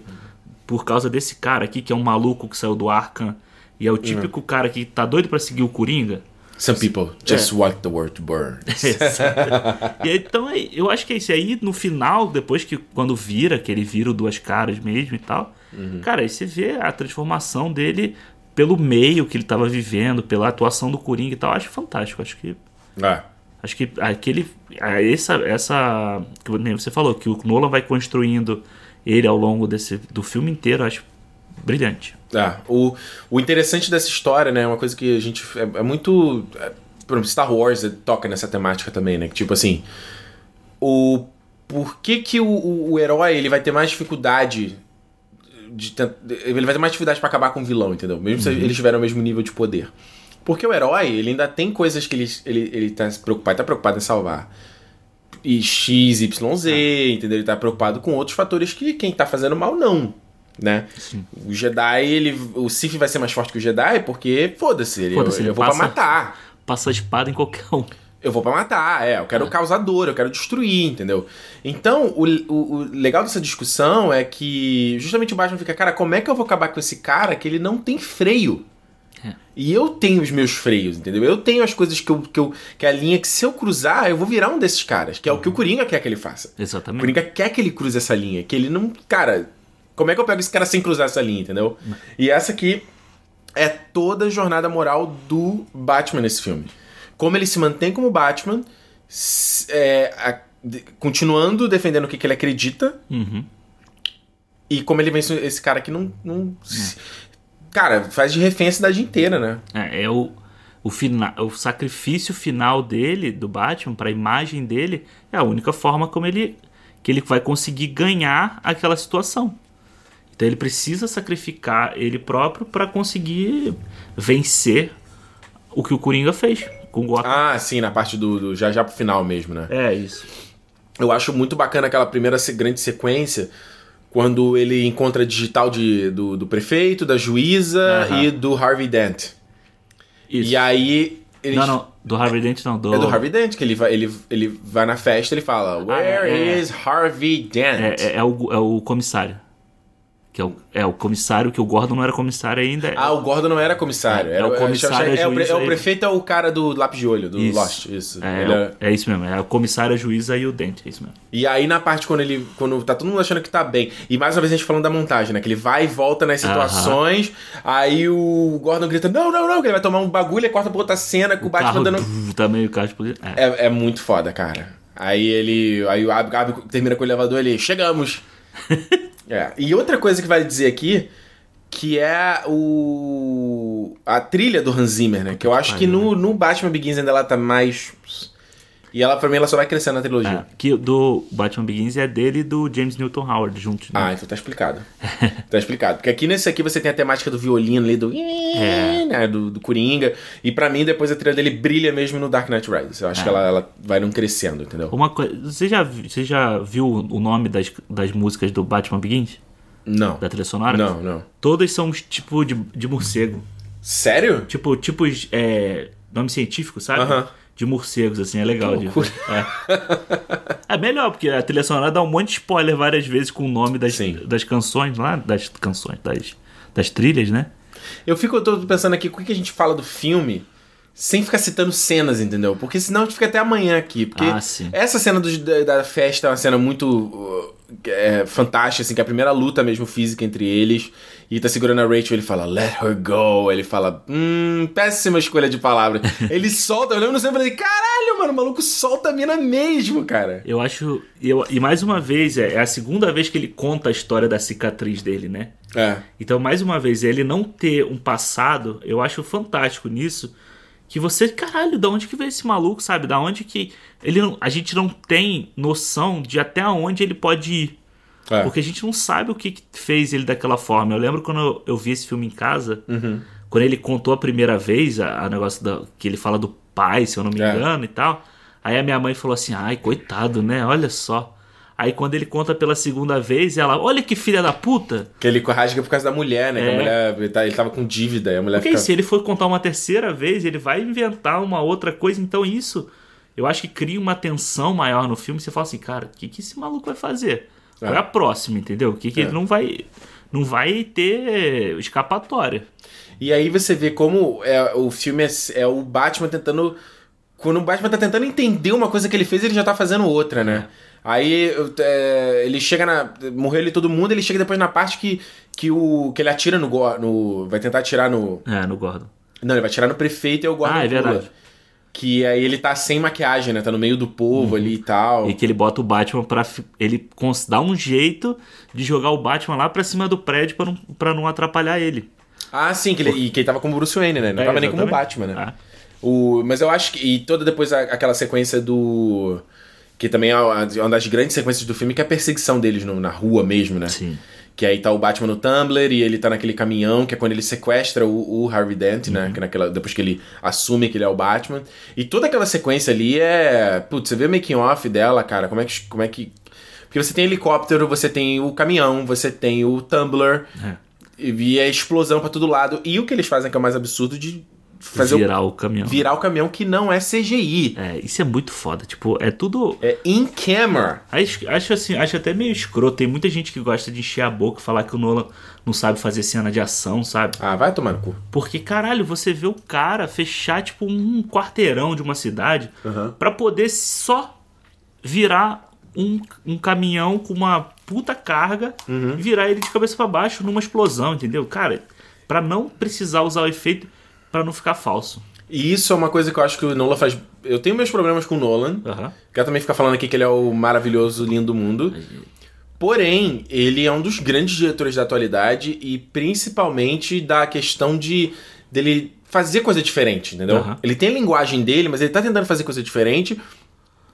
por causa desse cara aqui, que é um maluco que saiu do Arkham. E é o típico cara que tá doido pra seguir o Coringa. Some people just want the world to burn. (laughs) e então aí, eu acho que é isso. E aí no final, depois que quando vira, que ele vira o duas caras mesmo e tal, cara, aí você vê a transformação dele pelo meio que ele tava vivendo, pela atuação do Coringa e tal. Acho fantástico. Acho que. Ah, Acho que aquele. Essa. essa que você falou, que o Nolan vai construindo ele ao longo desse, do filme inteiro, eu acho brilhante. ah, o, o interessante dessa história, né, é uma coisa que a gente... É, é muito... é, por exemplo, Star Wars toca nessa temática também, né? Que tipo assim... O... Por que que o, o, o herói, ele vai ter mais dificuldade... De, ele vai ter mais dificuldade pra acabar com o vilão, entendeu? Mesmo se eles tiverem o mesmo nível de poder. Porque o herói, ele ainda tem coisas que ele, ele, ele tá preocupado, tá preocupado em salvar. e X, Y, Z, entendeu? Ele tá preocupado com outros fatores que quem tá fazendo mal não. Né? Sim. O Jedi, ele. O Sith vai ser mais forte que o Jedi porque, foda-se, ele, Foda-se, eu, ele eu vou passa- pra matar. Passa a espada em qualquer um. Eu vou pra matar, é. Eu quero causar dor, eu quero destruir, entendeu? Então, o, o, o legal dessa discussão é que justamente o Batman fica, cara, como é que eu vou acabar com esse cara que ele não tem freio? É. E eu tenho os meus freios, entendeu? Eu tenho as coisas que eu, que eu. que é a linha que se eu cruzar, eu vou virar um desses caras. Que é o que o Coringa quer que ele faça. O Exatamente. Coringa quer que ele cruze essa linha. Que ele não. Cara, como é que eu pego esse cara sem cruzar essa linha, entendeu? E essa aqui é toda a jornada moral do Batman nesse filme. Como ele se mantém como Batman, é, a- de- continuando defendendo o que, que ele acredita, Uhum. e como ele vence esse cara que não. não se- Cara, faz de refém a cidade inteira, né? É, é o, o, fina, o sacrifício final dele, do Batman, pra imagem dele, é a única forma como ele que ele vai conseguir ganhar aquela situação. Então ele precisa sacrificar ele próprio pra conseguir vencer o que o Coringa fez com o Gotham. Ah, sim, na parte do, do já já pro final mesmo, né? É isso. Eu acho muito bacana aquela primeira grande sequência quando ele encontra digital de, do, do prefeito, da juíza Aham. e do Harvey Dent. Isso. E aí. Eles... Não, não, do Harvey Dent não, do É do Harvey Dent, que ele vai, ele, ele vai na festa e ele fala: Where é, é. is Harvey Dent? é, é, é o, é o comissário. Que é o, é o comissário, que o Gordon não era comissário ainda. Ah, o Gordon não era comissário. É, era é o comissário, é, o, pre- juiz é o prefeito é o cara do lápis de olho, do Isso. Lost. Isso. É, é, é- o- é isso mesmo, é o comissário, a juíza e o dente, é isso mesmo. E aí na parte quando ele. Quando tá todo mundo achando que tá bem. E mais uma vez a gente falando da montagem, né? Que ele vai e volta nas situações. Aí o Gordon grita: Não, não, não, que ele vai tomar um bagulho e corta pra outra cena com o Batman Carro, dando. também o carro explodindo. É. É, é muito foda, cara. Aí ele. Aí o Ab, Ab termina com o elevador ele. Chegamos! (laughs) é. E outra coisa que vai dizer aqui. Que é o. A trilha do Hans Zimmer, né? Que eu acho que no, no Batman Begins ainda ela tá mais. E ela, pra mim, ela só vai crescendo na trilogia. É, que do Batman Begins é dele e do James Newton Howard juntos. Né? Ah, então tá explicado. tá explicado. Porque aqui nesse aqui você tem a temática do violino ali, do. É. né, do, do Coringa. E pra mim, depois a trilha dele brilha mesmo no Dark Knight Rises. Eu acho É. que ela, ela vai não crescendo, entendeu? Uma coisa, você já, você já viu o nome das, das músicas do Batman Begins? Não. Da trilha sonora? Não, não. Todas são tipo de, de morcego. Sério? Tipo, tipos. É, nome científico, sabe? Aham. De morcegos, assim, é legal. De, é. é melhor, porque a trilha sonora dá um monte de spoiler várias vezes com o nome das, Sim. das canções lá, das canções, das, das trilhas, né? Eu fico eu pensando aqui, o que a gente fala do filme sem ficar citando cenas, entendeu? Porque senão a gente fica até amanhã aqui. Porque Ah, essa cena dos- da, da festa é uma cena muito uh, é, fantástica, assim, que é a primeira luta mesmo física entre eles. E tá segurando a Rachel, ele fala, let her go. Ele fala, hum, péssima escolha de palavras. (laughs) ele solta, eu lembro no e falei, caralho, mano, o maluco solta a mina mesmo, cara. Eu acho. Eu, e mais uma vez, é, é a segunda vez que ele conta a história da cicatriz dele, né? É. Então, mais uma vez, ele não ter um passado, eu acho fantástico nisso. Que você, caralho, da onde que veio esse maluco, sabe? Da onde que. Ele não, a gente não tem noção de até onde ele pode ir. É. Porque a gente não sabe o que, que fez ele daquela forma. Eu lembro quando eu, eu vi esse filme em casa, Uhum. quando ele contou a primeira vez, a, a negócio da, que ele fala do pai, se eu não me É. engano e tal. Aí a minha mãe falou assim: ai, coitado, né? Olha só. Aí quando ele conta pela segunda vez, ela, olha que filha da puta. Que ele rasga por causa da mulher, né? Que a É. mulher, ele, tá- ele tava com dívida, e a mulher Porque fica... se ele for contar uma terceira vez, ele vai inventar uma outra coisa. Então isso, eu acho que cria uma tensão maior no filme. Você fala assim, cara, o que, que esse maluco vai fazer? É É. a próxima, entendeu? O que, que É. ele não vai, não vai ter escapatória. E aí você vê como é, o filme é, é o Batman tentando. Quando o Batman tá tentando entender uma coisa que ele fez, ele já tá fazendo outra, né? Aí é, ele chega na. Morreu ali todo mundo, ele chega depois na parte que, que, o, que ele atira no, no. Vai tentar atirar no. É, no Gordon. Não, ele vai atirar no prefeito e o Gordon Ah, é pula. verdade. Que aí ele tá sem maquiagem, né? Tá no meio do povo ali e tal. Uhum. E que ele bota o Batman pra. Ele dá um jeito de jogar o Batman lá pra cima do prédio pra não, pra não atrapalhar ele. Ah, sim, que ele, e que ele tava como Bruce Wayne, né? Não É, tava nem como exatamente. Batman, né? Ah. O, mas eu acho que. E toda depois a- aquela sequência do. Que também é uma das grandes sequências do filme, que é a perseguição deles no- na rua mesmo, né? Sim. Que aí tá o Batman no Tumblr e ele tá naquele caminhão, que é quando ele sequestra o, o Harvey Dent, né? Que naquela, depois que ele assume que ele é o Batman. E toda aquela sequência ali é. Putz, você vê o making off dela, cara, como é que. Como é que... Porque você tem helicóptero, você tem o caminhão, você tem o Tumblr. É. E é explosão pra todo lado. E o que eles fazem que é o mais absurdo de fazer Virar o caminhão. virar o caminhão que não é CGI. É, isso é muito foda. Tipo, é tudo. É in camera. Acho, acho assim, acho até meio escroto. Tem muita gente que gosta de encher a boca e falar que o Nolan não sabe fazer cena de ação, sabe? Ah, vai tomar no cu. Porque, caralho, você vê o cara fechar, tipo, um quarteirão de uma cidade Uhum. pra poder só virar um, um caminhão com uma puta carga Uhum. e virar ele de cabeça pra baixo numa explosão, entendeu? Cara, pra não precisar usar o efeito, pra não ficar falso. E isso é uma coisa que eu acho que o Nolan faz. Eu tenho meus problemas com o Nolan. Aham. Quero também ficar falando aqui que ele é o maravilhoso, lindo do mundo. Porém, ele é um dos grandes diretores da atualidade e principalmente da questão de dele fazer coisa diferente, entendeu? Ele tem a linguagem dele, mas ele tá tentando fazer coisa diferente.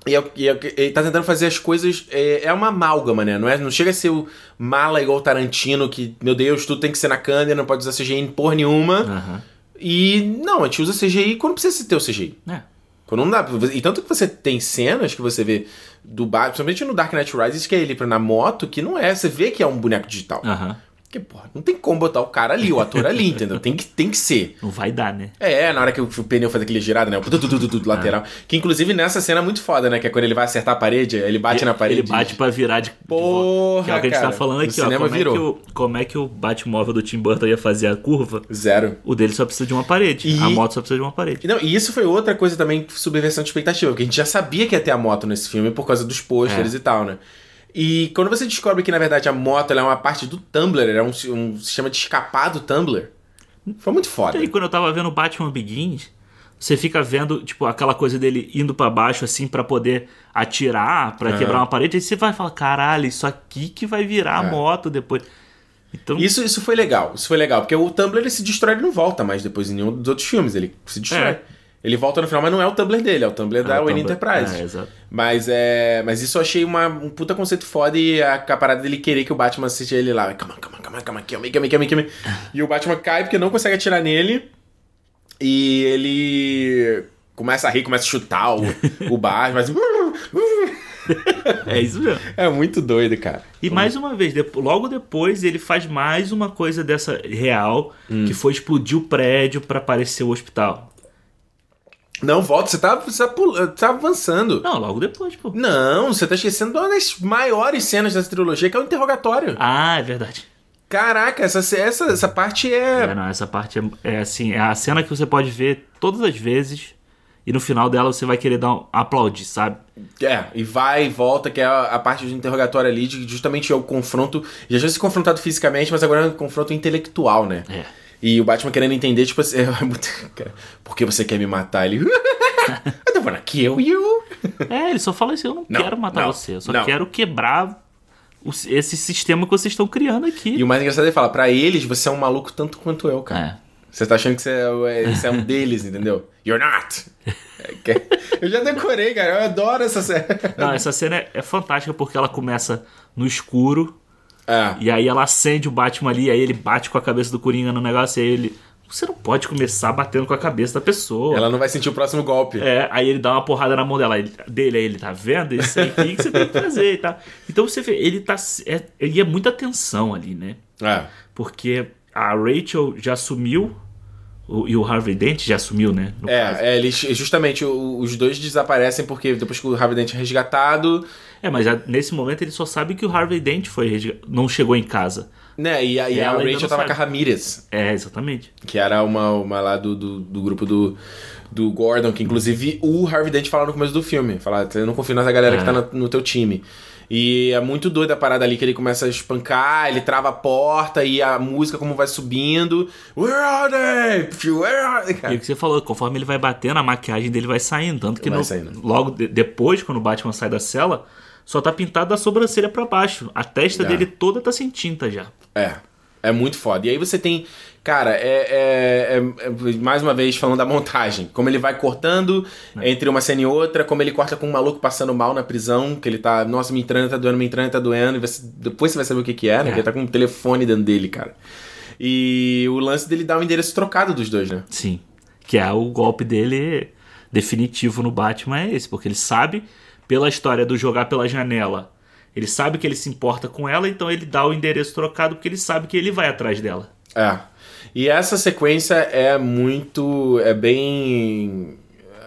E, é, e é ele tá tentando fazer as coisas. É, é uma amálgama, né? Não, é, não chega a ser o mala igual o Tarantino, que, meu Deus, tudo tem que ser na câmera, não pode usar CGI em porra nenhuma. Aham. E não, a gente usa CGI quando precisa ter o CGI. É. Quando não dá. E tanto que você tem cenas que você vê do Batman, principalmente no Dark Knight Rises, que é ele na moto, que não é. Você vê que é um boneco digital. Aham. Porque, porra, não tem como botar o cara ali, o ator ali, (laughs) entendeu? Tem que, tem que ser. Não vai dar, né? É, na hora que o o pneu faz aquele girado, né? O tu, tu, do lateral. Que inclusive nessa cena é muito foda, né? Que é quando ele vai acertar a parede, ele bate na parede. Ele bate pra virar de. de Porra, volta. Que é o que a gente cara. tá falando aqui, ó. cinema Como é, virou. que o, como é que o Batmóvel do Tim Burton ia fazer a curva? Zero. O dele só precisa de uma parede. E- A moto só precisa de uma parede. E, não, e isso foi outra coisa também, subversão de expectativa, porque a gente já sabia que ia ter a moto nesse filme por causa dos pôsteres É. e tal, né? E quando você descobre que, na verdade, a moto é uma parte do Tumblr, é um, um sistema de escapar do Tumblr, foi muito foda. E aí, quando eu tava vendo o Batman Begins, você fica vendo, tipo, aquela coisa dele indo pra baixo, assim, pra poder atirar, pra Aham. quebrar uma parede. Aí você vai falar, caralho, isso aqui que vai virar a É. moto depois. Então, Isso, isso foi legal, isso foi legal, porque o Tumblr ele se destrói e não volta mais depois em nenhum dos outros filmes, ele se destrói. É. Ele volta no final, mas não é o Tumblr dele, é o Tumblr da o Wayne Enterprise. É, exato. Mas é. Mas isso eu achei uma, um puta conceito foda e a, a parada dele querer que o Batman assiste ele lá. Calma, calma, calma, calma, calma, calma, calma, calma. E o Batman cai porque não consegue atirar nele. E ele começa a rir, começa a chutar o, (laughs) o Batman. Mas... (laughs) É isso mesmo. É muito doido, cara. E mais uma vez, logo depois ele faz mais uma coisa dessa real, Hum. que foi explodir o prédio pra aparecer o hospital. Não, volta, você tá, você tá, pula- tá avançando. Não, logo depois, pô. Não, você tá esquecendo de uma das maiores cenas dessa trilogia, que é o interrogatório. Ah, é verdade. Caraca, essa, essa, essa parte é. É, não, essa parte é, é assim, é a cena que você pode ver todas as vezes e no final dela você vai querer dar um aplaudir, sabe? É, e vai e volta, que é a, a parte do interrogatório ali, de justamente é o confronto. Já tinha se confrontado fisicamente, mas agora é um confronto intelectual, né? É. E o Batman querendo entender, tipo assim, (laughs) é muito- por que você quer me matar? Ele. I don't wanna kill you. É, ele só fala assim, eu não, Não, quero matar não, você, eu só não. quero quebrar esse sistema que vocês estão criando aqui. E o mais engraçado é ele fala, pra eles, você é um maluco tanto quanto eu, cara. É. Você tá achando que você é, você é um deles, entendeu? You're not. É (laughs) Eu já decorei, cara. Eu adoro essa série. Não, essa cena é, é fantástica porque ela começa no escuro É. e aí ela acende o Batman ali, aí ele bate com a cabeça do Coringa no negócio e aí ele... Você não pode começar batendo com a cabeça da pessoa. Ela não vai sentir o próximo golpe. É, aí ele dá uma porrada na mão dela, ele- dele, aí ele tá vendo? Isso aí que você tem que fazer e tal. Então você vê, ele tá. É, e é muita tensão ali, né? É. Porque a Rachel já assumiu, o- e o Harvey Dent já assumiu, né? É, é, eles justamente o- os dois desaparecem porque depois que o Harvey Dent é resgatado, É, mas já- nesse momento ele só sabe que o Harvey Dent foi, não chegou em casa. né? E a, e a Rachel tava com a Ramirez, É, exatamente. que era uma, uma lá do, do, do grupo do, do Gordon, que inclusive o Harvey Dent fala no começo do filme. Fala, eu não confio nessa galera É. que tá no, no teu time. E é muito doida a parada ali que ele começa a espancar, ele trava a porta e a música como vai subindo. Where are they? Where are they? E o que você falou, conforme ele vai batendo, a maquiagem dele vai saindo. Tanto que no- logo de- depois, quando o Batman sai da cela, só tá pintado da sobrancelha pra baixo. A testa É. dele toda tá sem tinta já. É. É muito foda. E aí você tem. Cara, é, é- é- é- mais uma vez falando da montagem. Como ele vai cortando entre uma cena e outra, como ele corta com um maluco passando mal na prisão, que ele tá. Nossa, minha entranha tá doendo, minha entranha tá doendo. E você- depois você vai saber o que, que é, né? É. Que ele tá com um telefone dentro dele, cara. E o lance dele dá o endereço trocado dos dois, né? Sim. Que é o golpe dele definitivo no Batman é esse, porque ele sabe, pela história do jogar pela janela, ele sabe que ele se importa com ela, então ele dá o endereço trocado porque ele sabe que ele vai atrás dela. É. E essa sequência é muito. É bem.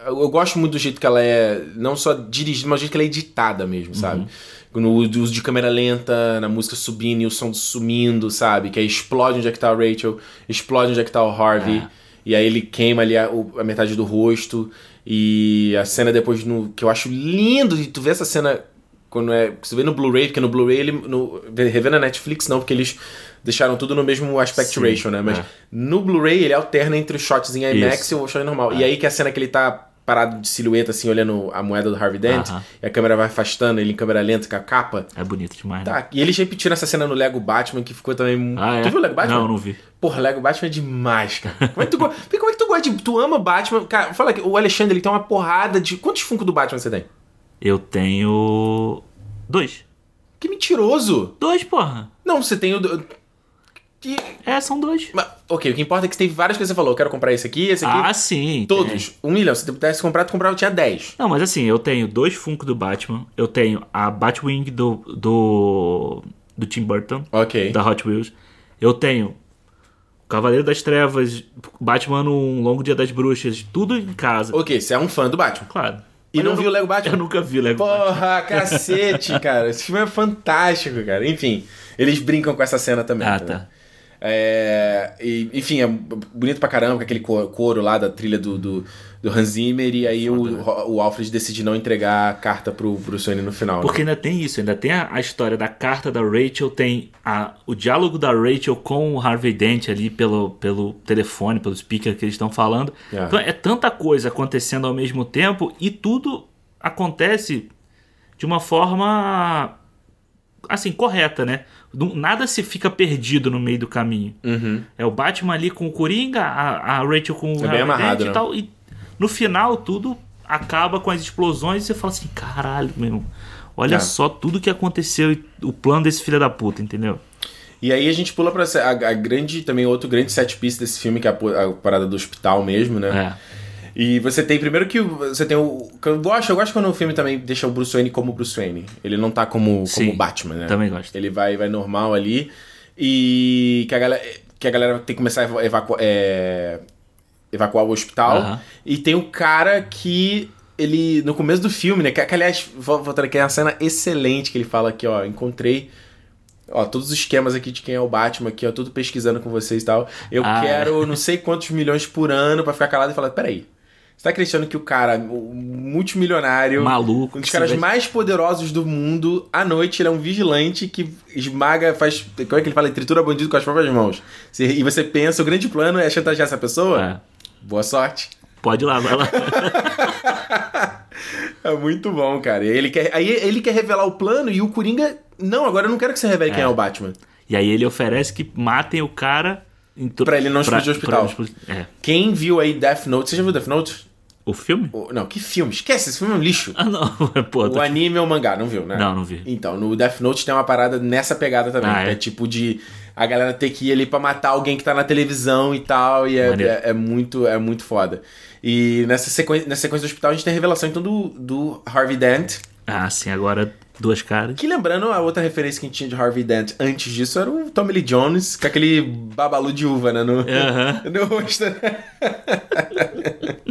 Eu gosto muito do jeito que ela é. Não só dirigida, mas do jeito que ela é editada mesmo, sabe? No uso de câmera lenta, na música subindo e o som sumindo, sabe? Que aí explode onde é que tá a Rachel, explode onde é que tá o Harvey. É. E aí ele queima ali a, a metade do rosto. E a cena depois no. Que eu acho lindo. E tu vê essa cena quando é. Você vê no Blu-ray, porque no Blu-ray ele. No, revendo na Netflix, não, porque eles deixaram tudo no mesmo aspect Sim, ratio, né? Mas é. no Blu-ray ele alterna entre os shots em IMAX Isso. É. e o shot normal. E aí que a cena que ele tá parado de silhueta, assim, olhando a moeda do Harvey Dent, Aham. e a câmera vai afastando ele em câmera lenta com a capa. É bonito demais, né? Tá, e eles repetiram essa cena no Lego Batman, que ficou também. Ah, é? Tu viu o Lego Batman? Não, não vi. Porra, Lego Batman é demais, cara. Como é que tu, go- (laughs) como é que tu gosta de. Tu ama Batman? Cara, fala que o Alexandre ele tem uma porrada de. Quantos Funko do Batman você tem? Eu tenho. Dois. Que mentiroso! Dois, porra. Não, você tem o. do- Que... É, são dois. Mas, ok, o que importa é que você teve várias coisas que você falou. Eu quero comprar esse aqui, esse aqui. Ah, sim. todos. tem. Um milhão. Se você pudesse comprar, tu comprava, tinha 10. Não, mas assim, eu tenho dois Funko do Batman. Eu tenho a Batwing do, do, do Tim Burton, Ok. da Hot Wheels. Eu tenho Cavaleiro das Trevas, Batman Um Longo Dia das Bruxas, tudo em casa. Ok, você é um fã do Batman. Claro. E não eu viu o Lego Batman? (laughs) Eu nunca vi o Lego Batman. Porra, cacete, (laughs) cara. Esse filme é fantástico, cara. Enfim, eles brincam com essa cena também. Ah, né? tá. É, e, enfim, é bonito pra caramba, com aquele co- coro lá da trilha do, do, do Hans Zimmer, e aí o, o Alfred decide não entregar a carta pro Bruce Wayne no final. né? Porque ainda tem isso, ainda tem a, a história da carta da Rachel, tem a, o diálogo da Rachel com o Harvey Dent ali pelo, pelo telefone, pelo speaker que eles estão falando. É. Então é tanta coisa acontecendo ao mesmo tempo e tudo acontece de uma forma assim, correta, né? Nada se fica perdido no meio do caminho. Uhum. É o Batman ali com o Coringa, a, a Rachel com o É Harvey Dent né? e tal. E no final tudo acaba com as explosões e você fala assim, caralho, meu irmão. Olha É. só tudo que aconteceu e o plano desse filho da puta, entendeu? E aí a gente pula pra a, a grande, também outro grande set piece desse filme, que é a, a parada do hospital mesmo, né? É. E você tem, primeiro que o- você tem o. Eu gosto, eu gosto quando o filme também deixa o Bruce Wayne como Bruce Wayne. Ele não tá como, Sim, como Batman, né? também gosto. Ele vai, vai normal ali. E que a galera, que a galera tem que começar a eva- evacuar, é, evacuar o hospital. Aham. E tem o cara que. Ele, no começo do filme, né? Que, que aliás, voltar aqui, é uma cena excelente que ele fala aqui, ó. Encontrei. Ó, todos os esquemas aqui de quem é o Batman aqui, ó, tudo pesquisando com vocês e tal. Eu Ah, quero não sei quantos milhões por ano pra ficar calado e falar, peraí. Você tá acreditando que o cara, o multimilionário, Maluco. um dos caras mais poderosos do mundo, à noite ele é um vigilante que esmaga, faz. Como é que ele fala? Ele tritura bandido com as próprias mãos. E você pensa, o grande plano é chantagear essa pessoa? É. Boa sorte. Pode ir lá, vai lá. (laughs) É muito bom, cara. Ele quer, aí ele quer revelar o plano e o Coringa. Não, agora eu não quero que você revele quem é o Batman. e aí ele oferece que matem o cara. tro- Pra ele não explodir o hospital. pra É. Quem viu aí Death Note? Você já viu Death Note? O filme? O- Não, que filme? Esquece, esse filme é um lixo. Ah, não. (laughs) Pô, O tô- anime ou o mangá, não viu, né? Não, não vi. Então, no Death Note tem uma parada nessa pegada também. Ah, é? é? tipo de a galera ter que ir ali pra matar alguém que tá na televisão e tal. E é, é, é muito, é muito foda. E nessa sequência, nessa sequência do hospital a gente tem a revelação então do, do Harvey Dent. Ah, sim, agora duas caras. Que lembrando, a outra referência que a gente tinha de Harvey Dent antes disso era o Tommy Lee Jones, com aquele babalu de uva, né? No, Aham. (laughs) no rosto. né? (laughs)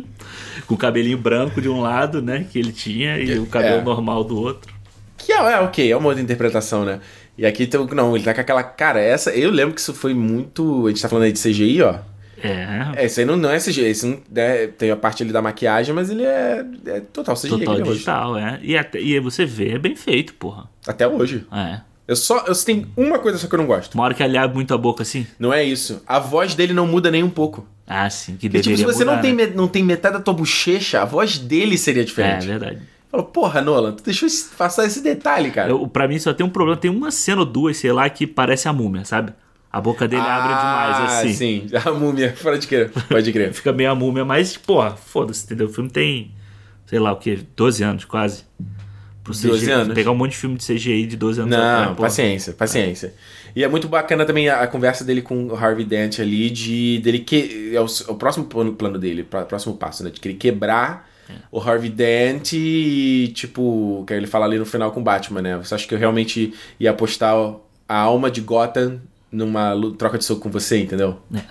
Com o cabelinho branco de um lado, né? Que ele tinha, e o cabelo É. normal do outro. Que é, é ok, é uma outra interpretação, né? E aqui, tem o- não, ele tá com aquela. Cara, essa. Eu lembro que isso foi muito. A gente tá falando aí de CGI, ó. É. É, isso aí não, não é CGI. Isso não, né, tem a parte ali da maquiagem, mas ele é, é total CGI. Total digital, é. E, até, e aí você vê, é bem feito, porra. Até hoje. É. Eu só. Eu tenho uma coisa só que eu não gosto. Uma hora que ele abre muito a boca assim. Não é isso. A voz dele não muda nem um pouco. Ah, sim, que Porque, tipo, se você mudar, não, tem, né? não tem metade da tua bochecha, a voz dele seria É, diferente. verdade. Fala, porra, Nolan, tu deixou esse- passar esse detalhe, cara. Eu, pra mim só tem um problema. Tem uma cena ou duas, sei lá, que parece a múmia, sabe? A boca dele abre demais, assim. sim. (laughs) A múmia, fora de crer. Pode crer. Fica meio a múmia, mas, porra, foda-se, entendeu? O filme tem, sei lá o que, 12 anos quase. Pro 12 CGI, anos? Pegar um monte de filme de CGI de 12 anos Não, atrás, paciência, paciência. E é muito bacana também a, a conversa dele com o Harvey Dent ali, de dele que. É o, é o próximo plano, plano dele, pra- próximo passo, né? De querer quebrar É. o Harvey Dent e, tipo, que ele fala ali no final com o Batman, né? Você acha que eu realmente ia apostar a alma de Gotham numa troca de soco com você, entendeu? É.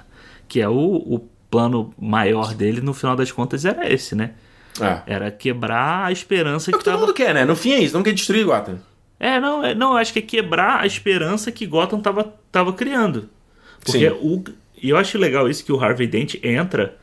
Que é o, o plano maior dele, no final das contas, era esse, né? Ah. Era quebrar a esperança É que o que todo tava... mundo quer, né? No fim é isso, não quer destruir Gotham. É, não, é, não, eu acho que é quebrar a esperança que Gotham tava, tava criando. Porque Sim. o. E eu acho legal isso que o Harvey Dent entra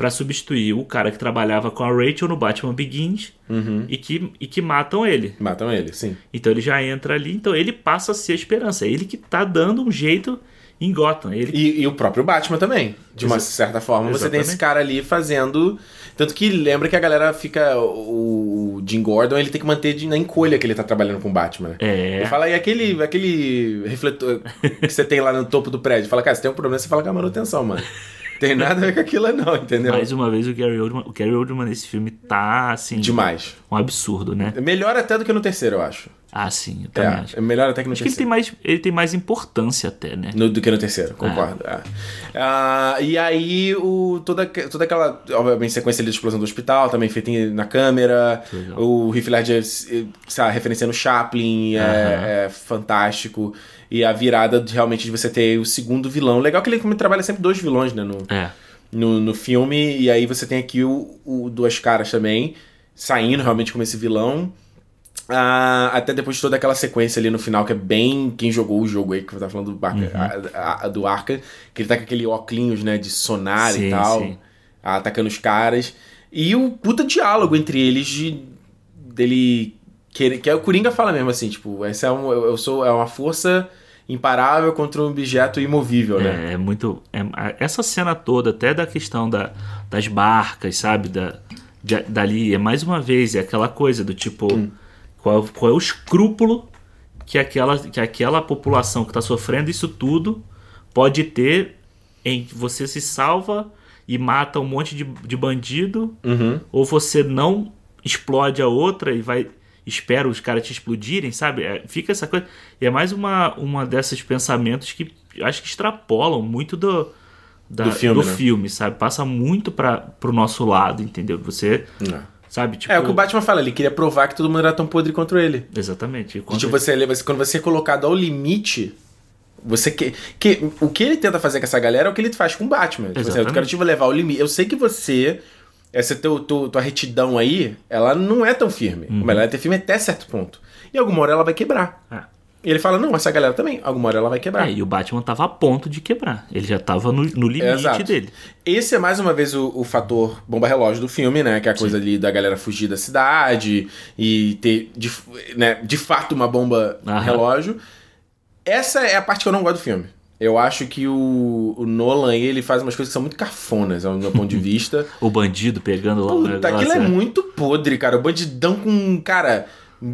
pra substituir o cara que trabalhava com a Rachel no Batman Begins Uhum. e, que, e que matam ele. Matam ele, sim. Então ele já entra ali, então ele passa a ser a esperança. É ele que tá dando um jeito em Gotham. Ele E, e o próprio Batman também. De uma Exa- certa forma, você tem esse Exatamente. cara ali fazendo. Tanto que lembra que a galera fica. O Jim Gordon ele tem que manter de- na encolha que ele tá trabalhando com o Batman. né? É. Ele fala, e aquele, aquele refletor que você tem lá no topo do prédio? Fala, cara, se tem um problema, você fala com a manutenção, mano. (laughs) Tem nada a ver com aquilo, não, entendeu? Mais uma vez o Gary Oldman, o Gary Oldman nesse filme tá assim Demais. um absurdo, né? Melhor até do que no terceiro, eu acho. Ah, sim, eu também acho. É, é melhor até que no Acho que ele terceiro. tem mais, ele tem mais importância até, né? No- do que no terceiro, concordo. é. Ah, e aí, o, toda, toda aquela, obviamente, sequência ali de explosão do hospital, também feita na câmera. Legal. O Heath Ledger, eh, sabe, referenciando Chaplin, é, é fantástico. E a virada, de, realmente, de você ter o segundo vilão. Legal que ele como trabalha sempre dois vilões, né, no, É. no, no filme. E aí você tem aqui o, o Duas Caras também, saindo realmente como esse vilão. Ah, até depois de toda aquela sequência ali no final, que é bem quem jogou o jogo aí, que eu tava falando do, Barca, Uhum. a- a- do Arca, que ele tá com aquele óculos, né, de sonar Sim, e tal, sim. atacando os caras. E o puta diálogo entre eles de dele que, que é o Coringa fala mesmo assim, tipo, essa é um, eu, eu sou é uma força imparável contra um objeto imovível, né? É, é muito. é- essa cena toda, até da questão da, das barcas, sabe? Da, de- dali, é mais uma vez, é aquela coisa do tipo. Hum. Qual, qual é o escrúpulo que aquela, que aquela população que está sofrendo isso tudo pode ter em que você se salva e mata um monte de, de bandido, Uhum. ou você não explode a outra e vai. Espera os caras te explodirem, sabe? É, fica essa coisa. E é mais uma, uma desses pensamentos que acho que extrapolam muito do, da- Do filme, né? filme, sabe? Passa muito para pro nosso lado, entendeu? Você, É. sabe? Tipo, É o que o Batman fala, ele queria provar que todo mundo era tão podre contra ele. Exatamente. E E, quando- tipo, você, você- quando você é colocado ao limite, você que, que o que ele tenta fazer com essa galera é o que ele faz com o Batman. Tipo, assim, eu quero te levar ao limite. Eu sei que você essa teu, teu- tua retidão aí, ela não é tão firme. Uhum. Mas ela é firme até certo ponto. E alguma hora ela vai quebrar. É. E ele fala, não, essa galera também, alguma hora ela vai quebrar. É, e o Batman tava a ponto de quebrar. Ele já tava no, no limite Exato. dele. Esse é mais uma vez o, o fator bomba-relógio do filme, né? Que é a coisa ali da galera fugir da cidade e ter, de, né, de fato, uma Aham. bomba-relógio. Essa é a parte que eu não gosto do filme. Eu acho que o, o Nolan, ele faz umas coisas que são muito cafonas, ao meu ponto de (laughs) vista. O bandido pegando lá o Puta, negócio. aquilo é é. muito podre, cara. O bandidão com, cara,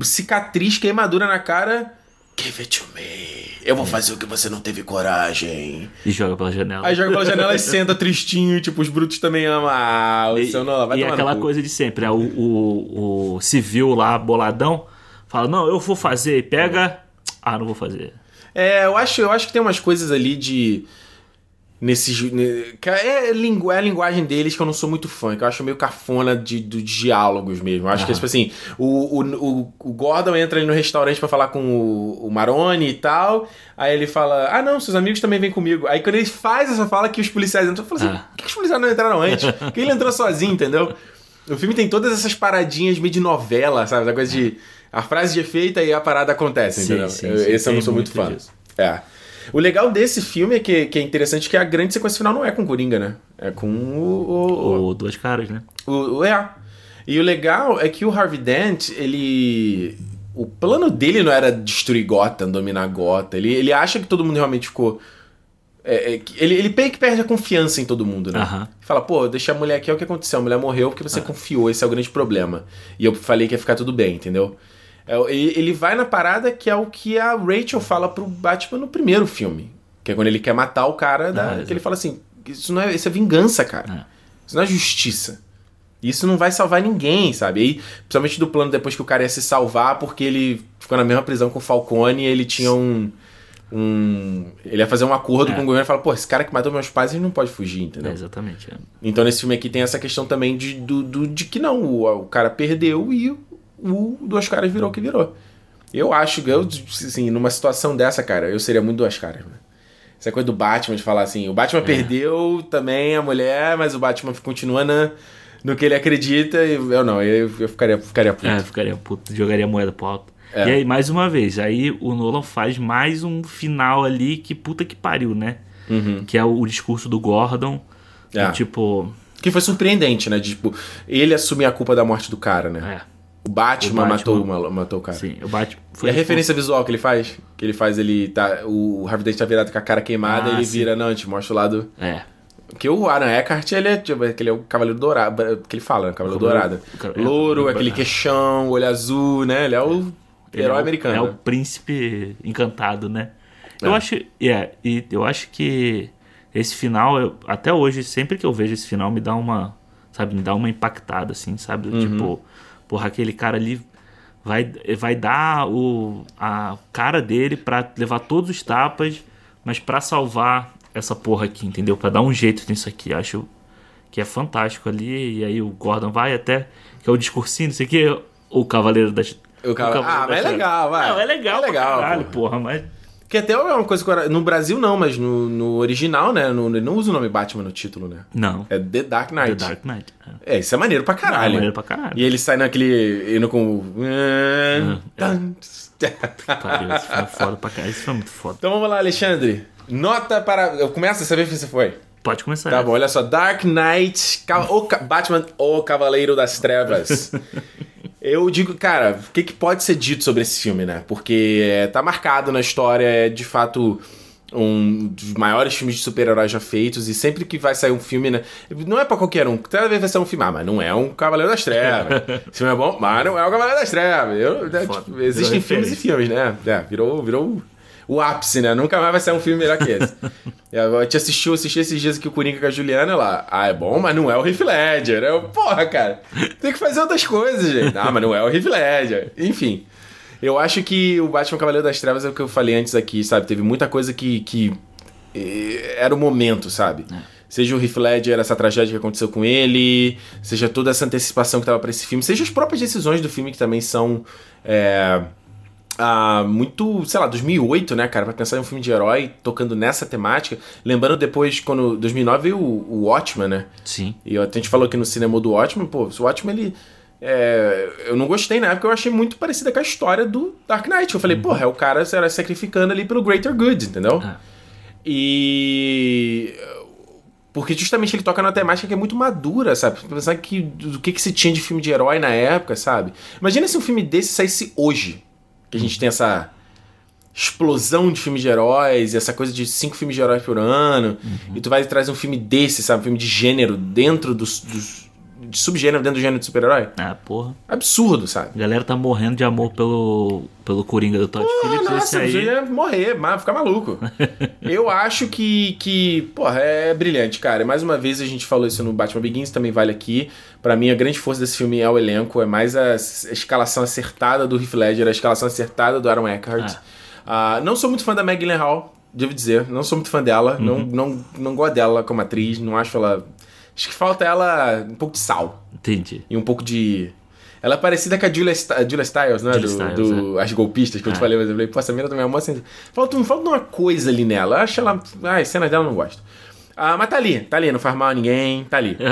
cicatriz, queimadura na cara. Give it to me. Eu vou fazer o que você não teve coragem. E joga pela janela. Aí joga pela janela e (laughs) senta tristinho, tipo, os brutos também amam. Ah, o E, seu Nolan vai e no aquela coisa de sempre, né? o, o, o civil lá, boladão, fala, não, eu vou fazer, e pega. Ah, não vou fazer. É, eu acho, eu acho que tem umas coisas ali de. Nesses. ne- que É, lingu- é a linguagem deles que eu não sou muito fã, que eu acho meio cafona de, dos diálogos mesmo. Eu acho que, Aham. tipo assim, o, o, o, Gordon entra ali no restaurante pra falar com o, o Maroni e tal. Aí ele fala: Ah, não, seus amigos também vêm comigo. Aí quando ele faz essa fala que os policiais entram, eu falo assim: Ah. por que os policiais não entraram antes? (laughs) Por que ele entrou sozinho, entendeu? O filme tem todas essas paradinhas meio de novela, sabe? Da coisa de. A frase de efeito e a parada acontece, Sim, entendeu? sim, Eu- sim, esse eu não sou muito muito fã. disso. É. O legal desse filme é que, que é interessante que a grande sequência final não é com o Coringa, né? É com o. o, Ou duas caras, né? o, o é. E o legal é que o Harvey Dent, ele. O plano dele não era destruir Gotham, dominar Gotham. Ele, ele acha que todo mundo realmente ficou. é, é, ele, ele que perde a confiança em todo mundo, né? Aham. Fala, pô, deixa a mulher aqui, é o que aconteceu. A mulher morreu porque você confiou, esse é o grande problema. E eu falei que ia ficar tudo bem, entendeu? É, ele, vai na parada que é o que a Rachel fala pro Batman no primeiro filme. Que é quando ele quer matar o cara, da, Ah, que ele fala assim: Isso não é, isso é vingança, cara. É. Isso não é justiça. Isso não vai salvar ninguém, sabe? Aí, principalmente do plano depois que o cara ia se salvar, porque ele ficou na mesma prisão com o Falcone e ele tinha um. um ele ia fazer um acordo É. com o governo e falar, pô, esse cara que matou meus pais, ele não pode fugir, entendeu? É, exatamente. é. Então nesse filme aqui tem essa questão também de, do, do- de que não, o, o cara perdeu e o, Duas Caras virou o que virou. Eu acho que, eu, assim, numa situação dessa, cara, eu seria muito Duas Caras, né? Essa coisa do Batman, de falar assim, o Batman perdeu também a mulher, mas o Batman continua na, no que ele acredita e eu não, eu, eu ficaria, ficaria puto. É, ficaria puto, jogaria moeda pro alto. É. E aí, mais uma vez, aí o Nolan faz mais um final ali que puta que pariu, né? Uhum. Que é o, o discurso do Gordon. É. do Tipo, Que foi surpreendente, né? De, tipo, ele assumir a culpa da morte do cara, né? é, O, Batman O Batman. Matou, o mal- matou o cara. sim, o Batman E foi a referência visual que ele faz? Que ele faz, ele tá. O Harvey Dent tá virado com a cara queimada Ah, e ele sim. vira, não, te mostra o lado. É, Porque o Aaron Eckhart, ele é, tipo, aquele é o Cavaleiro Dourado, que ele fala, né? Cavaleiro Cavaleiro- Dourado. É, Louro, é, aquele é. queixão, olho azul, né? Ele é o ele herói é o- americano. É o príncipe encantado, né? É. Eu acho, é, e eu acho que esse final, eu- até hoje, sempre que eu vejo esse final, me dá uma, sabe, me dá uma impactada, assim, sabe? Uhum. Tipo, porra, aquele cara ali vai, vai dar o, a cara dele pra levar todos os tapas, mas pra salvar essa porra aqui, entendeu? Pra dar um jeito nisso aqui. Acho que é fantástico ali. E aí o Gordon vai até, que é o discursinho, não sei o que, o Cavaleiro das. O cara- Cavaleiro Ah, mas é legal, vai. Não, é legal, É legal, caralho, porra. porra, mas. Que até é uma coisa que no Brasil não, mas no, no original, né? No, ele não usa o nome Batman no título, né? Não. É The Dark Knight. The Dark Knight. É. É, isso é maneiro pra É caralho. maneiro pra caralho. E ele sai naquele. indo com. filme é (laughs) foda pra caralho. Filme é muito foda. Então vamos lá, Alexandre. Nota para. Eu começo a saber que você foi. Pode começar. Tá bom, olha só. Dark Knight, o Batman, o Cavaleiro das Trevas. (laughs) Eu digo, cara, o que, que pode ser dito sobre esse filme, né? Porque é, tá marcado na história, é de fato um dos maiores filmes de super-heróis já feitos, e sempre que vai sair um filme, né? Não é pra qualquer um, cada vez vai ser um filme, ah, mas não é um Cavaleiro das Trevas. (laughs) Esse filme é bom, mas não é o Cavaleiro das Trevas. Eu, né, tipo, existem filmes e filmes, né? É, virou, virou o ápice, né? Nunca mais vai sair um filme melhor que esse. (laughs) Eu te assistiu, assisti esses dias aqui o Coringa com a Juliana lá. Ah, é bom, mas não é o Heath Ledger. Eu, porra, cara, tem que fazer outras coisas, gente. Ah, mas não é o Heath Ledger. Enfim, eu acho que o Batman Cavaleiro das Trevas é o que eu falei antes aqui, sabe? Teve muita coisa que, que eh, era o momento, sabe? Seja o Heath Ledger, essa tragédia que aconteceu com ele, seja toda essa antecipação que tava pra esse filme, seja as próprias decisões do filme que também são... é, ah, muito, sei lá, 2008, né, cara, pra pensar em um filme de herói tocando nessa temática. Lembrando depois, quando 2009 veio o, o Watchmen, né? Sim. E a gente falou aqui no cinema do Watchmen, pô, o Watchmen, ele. é, eu não gostei na época, eu achei muito parecida com a história do Dark Knight. Eu falei, porra, é o cara se sacrificando ali pelo greater good, entendeu? Ah. E. Porque justamente ele toca numa temática que é muito madura, sabe? Pensar que do que, que se tinha de filme de herói na época, sabe? Imagina se um filme desse saísse hoje. Que a gente tem essa explosão de filmes de heróis, e essa coisa de cinco filmes de heróis por ano, e tu vai e traz um filme desse, sabe? Um filme de gênero dentro dos. dos de subgênero dentro do gênero de super-herói. Ah, porra. Absurdo, sabe? A galera tá morrendo de amor pelo, pelo Coringa do Todd Porra, Phillips. nossa, esse aí. ia morrer, mas ficar maluco. (laughs) eu acho que, que, porra, é brilhante, cara. Mais uma vez a gente falou isso no Batman Begins, também vale aqui. Pra mim, a grande força desse filme é o elenco, é mais a, escalação acertada do Heath Ledger, a escalação acertada do Aaron Eckhart. Ah, não sou muito fã da Meg Gyllenhaal, devo dizer. Não sou muito fã dela, não, não, não gosto dela como atriz, não acho ela... Acho que falta ela um pouco de sal Entendi. e um pouco de. Ela é parecida com a Julia, St- Julia Stiles, né? Julia do, do As Golpistas, que eu te É. falei, mas eu falei, pô, essa menina também é uma assim. Falta, falta uma coisa ali nela. Eu acho ela. Ai, cenas dela eu não gosto. Ah, mas tá ali, tá ali, não faz mal a ninguém, tá ali. (laughs)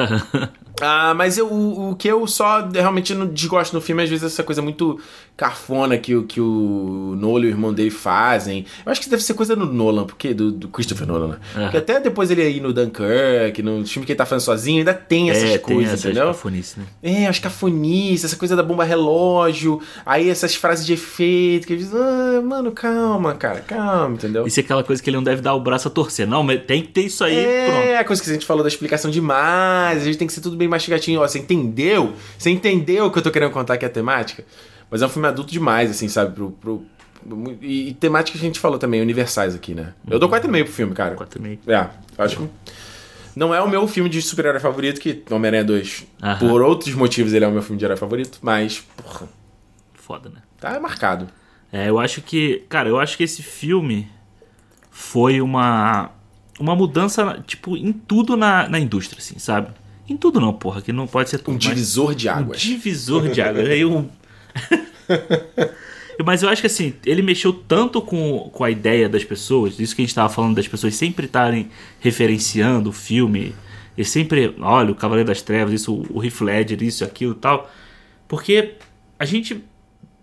Ah, mas eu, o, o que eu só realmente não desgosto no filme, às vezes, é essa coisa muito cafona que, o- que o Nolan e o irmão dele fazem. Eu acho que deve ser coisa do Nolan, porque do, do Christopher Nolan, né? Aham. Porque até depois ele aí no Dunkirk, no filme que ele tá fazendo sozinho, ainda tem essas é, tem coisas, essa entendeu? cafonice, né? É, as cafonices, essa coisa da bomba relógio, aí essas frases de efeito, que diz, ah, mano, calma, cara, calma, entendeu? Isso é aquela coisa que ele não deve dar o braço a torcer. Não, mas tem que ter isso aí, pronto. É, a coisa que a gente falou da explicação demais, a gente tem que ser tudo bem mastigatinho, ó, você entendeu? Você entendeu o que eu tô querendo contar aqui a temática? Mas é um filme adulto demais, assim, sabe, pro, pro, E, e temática que a gente falou também, universais aqui, né? Eu dou 4,5 pro filme, cara. 4,5. É, acho que. Não é o meu filme de super-herói favorito, que Homem-Aranha 2, Aham. por outros motivos, ele é o meu filme de herói favorito, mas, porra, Foda, né? tá marcado. É, eu acho que. Cara, eu acho que esse filme foi uma. Uma mudança, tipo, em tudo na, na indústria, assim, sabe? Em tudo não, porra, que não pode ser tudo. Um mas- divisor de Um águas. divisor de águas. (laughs) Aí um. (laughs) Mas eu acho que assim, ele mexeu tanto com, com a ideia das pessoas, isso que a gente tava falando das pessoas sempre estarem referenciando o filme, e sempre, olha, o Cavaleiro das Trevas, isso, o Heath isso, aquilo e tal. Porque a gente.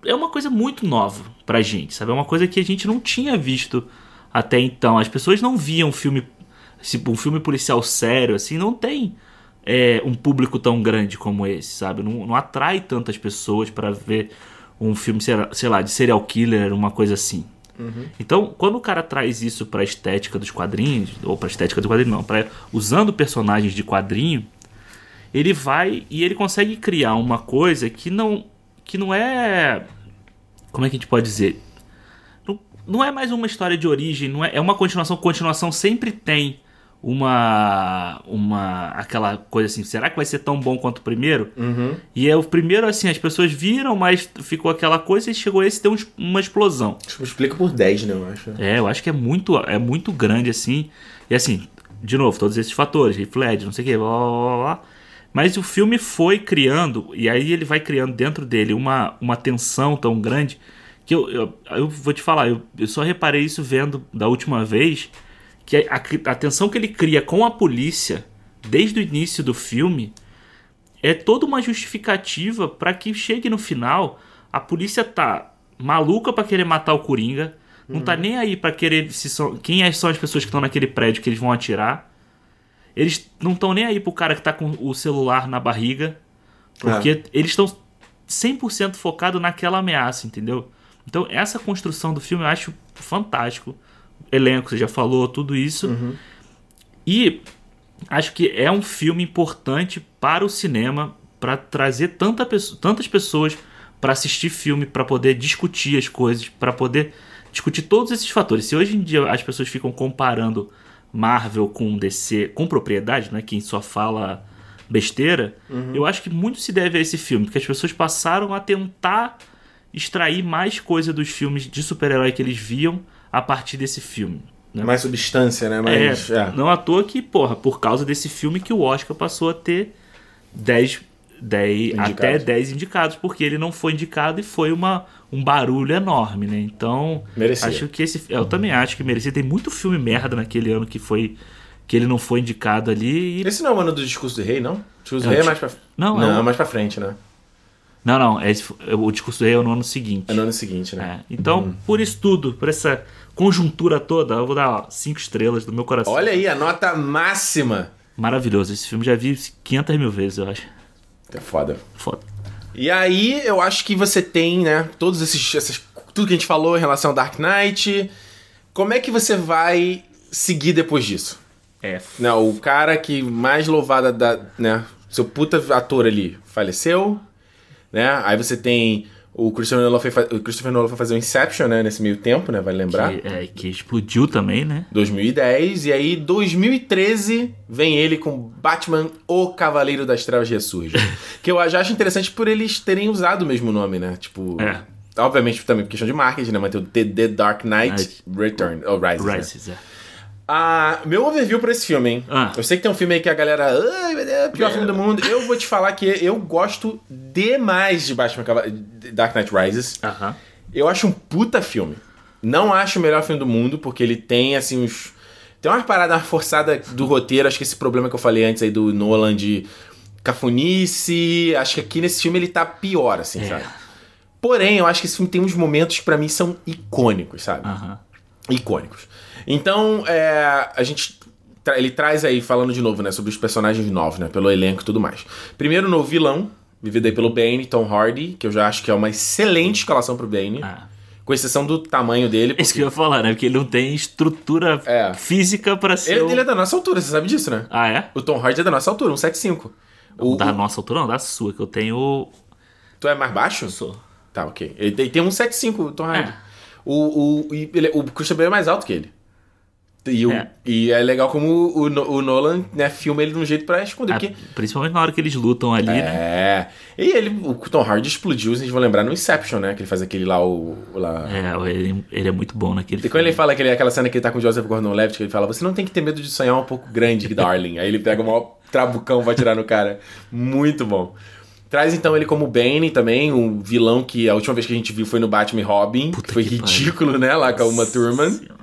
É uma coisa muito nova pra gente, sabe? É uma coisa que a gente não tinha visto até então. As pessoas não viam filme. Um filme policial sério, assim, não tem é, um público tão grande como esse, sabe? Não, não atrai tantas pessoas pra ver um filme, sei lá- de serial killer, uma coisa assim. Então, quando o cara traz isso pra estética dos quadrinhos, ou pra estética dos quadrinhos, não, pra, usando personagens de quadrinho, ele vai e ele consegue criar uma coisa que não, que não é. Como é que a gente pode dizer? Não, não é mais uma história de origem, não é, é uma continuação. Continuação sempre tem uma. uma aquela coisa assim, será que vai ser tão bom quanto o primeiro? E é o primeiro, assim, as pessoas viram, mas ficou aquela coisa e chegou esse e deu um uma explosão. Explica por 10, né, eu acho. É, eu acho que é muito, é muito grande, assim. E assim, de novo, todos esses fatores, Ledger, não sei o que, blá, blá, blá, blá. Mas o filme foi criando, e aí ele vai criando dentro dele uma, uma tensão tão grande que eu, eu, eu vou te falar, eu, eu só reparei isso vendo da última vez, que a, a tensão que ele cria com a polícia, desde o início do filme, é toda uma justificativa para que chegue no final, a polícia tá maluca pra querer matar o Coringa, não tá nem aí pra querer se são, quem é- são as pessoas que estão naquele prédio que eles vão atirar. Eles não estão nem aí pro cara que tá com o celular na barriga, porque eles estão 100% focados naquela ameaça, entendeu? Então, essa construção do filme eu acho fantástico. Elenco, você já falou, tudo isso. E acho que é um filme importante para o cinema, para trazer tanta tantas pessoas para assistir filme, para poder discutir as coisas, para poder discutir todos esses fatores. Se hoje em dia as pessoas ficam comparando Marvel com DC com propriedade, né, quem só fala besteira, eu acho que muito se deve a esse filme, porque as pessoas passaram a tentar extrair mais coisa dos filmes de super-herói que eles viam a partir desse filme. né? Mais substância, né? Mais, É, é. não à toa que, porra, por causa desse filme que o Oscar passou a ter 10, 10 Indicados. até 10 indicados, porque ele não foi indicado e foi uma, um barulho enorme, né? Então, Merecia. acho que esse eu também acho que merecia. Tem muito filme merda naquele ano que foi que ele não foi indicado ali e Esse não é o ano do discurso do rei, não? O discurso do É, rei é mais pra... Não, não é o- é mais pra frente, né? Não, não, esse, foi- o discurso do rei é no ano seguinte. É no ano seguinte, né? É, Então, por isso tudo, por essa conjuntura toda, eu vou dar ó, cinco estrelas do meu coração. Olha aí, a nota máxima. Maravilhoso. Esse filme já vi 500 mil vezes, eu acho. É foda. Foda. E aí, eu acho que você tem, né, todos esses, essas, tudo que a gente falou em relação ao Dark Knight. Como é que você vai seguir depois disso? É. Né, o cara que mais louvado da, né, seu puta ator ali faleceu, né? Aí você tem o Christopher Nolan foi, fa- o Christopher Nolan foi fazer o Inception, né, nesse meio tempo, né, vale lembrar? Que, é, que explodiu também, né? 2010, e aí 2013 vem ele com Batman, o Cavaleiro das Trevas Ressurge. (laughs) que eu já acho interessante por eles terem usado o mesmo nome, né? Tipo. É. Obviamente também por questão de marketing, né? Manter o The, The Dark Knight Knight. Return. Ou Rises. né? Rises, é. Ah, meu overview pra esse filme, hein? Ah. Eu sei que tem um filme aí que a galera. Pior filme do mundo. Eu vou te falar que eu gosto demais de Batman Dark Knight Rises. Aham. Eu acho um puta filme. Não acho o melhor filme do mundo, porque ele tem, assim, uns. Tem umas paradas forçadas do roteiro. Acho que esse problema que eu falei antes aí do Nolan de cafunice. Acho que aqui nesse filme ele tá pior, assim, É. sabe? Porém, eu acho que esse filme tem uns momentos que pra mim são icônicos, sabe? Aham. icônicos. Então, é, a gente. Ele traz aí, falando de novo, né, sobre os personagens novos, né, pelo elenco e tudo mais. Primeiro, no vilão, vivido aí pelo Bane, Tom Hardy, que eu já acho que é uma excelente escalação pro Bane, Ah. com exceção do tamanho dele. Isso que eu ia falar, né? Porque ele não tem estrutura É. física pra ser. Ele, um- ele é da nossa altura, você sabe disso, né? Ah, é? O Tom Hardy é da nossa altura, 175. O, Da o- nossa altura, não, da sua, que eu tenho. Tu é mais baixo? Sou. Tá, ok. Ele tem, tem 175, o Tom Hardy. É. O, o, ele- o Christian Bale é mais alto que ele. E, o, É. e é legal como o, o Nolan né, filma ele de um jeito pra esconder. Ah, Porque, principalmente na hora que eles lutam ali, né? é. E ele, o Tom Hardy explodiu, vocês vão lembrar, no Inception, né? Que ele faz aquele lá, o. lá. É, ele, ele é muito bom naquele E quando ele filme. fala aquele, aquela cena que ele tá com o Joseph Gordon-Levitt, que ele fala, você não tem que ter medo de sonhar um pouco grande, (laughs) darling. Aí ele pega o maior trabucão pra tirar no cara. Muito bom. Traz então ele como Bane também, um vilão que a última vez que a gente viu foi no Batman Robin, Puta que foi que ridículo, né? Lá com a Uma Thurman. Senhora.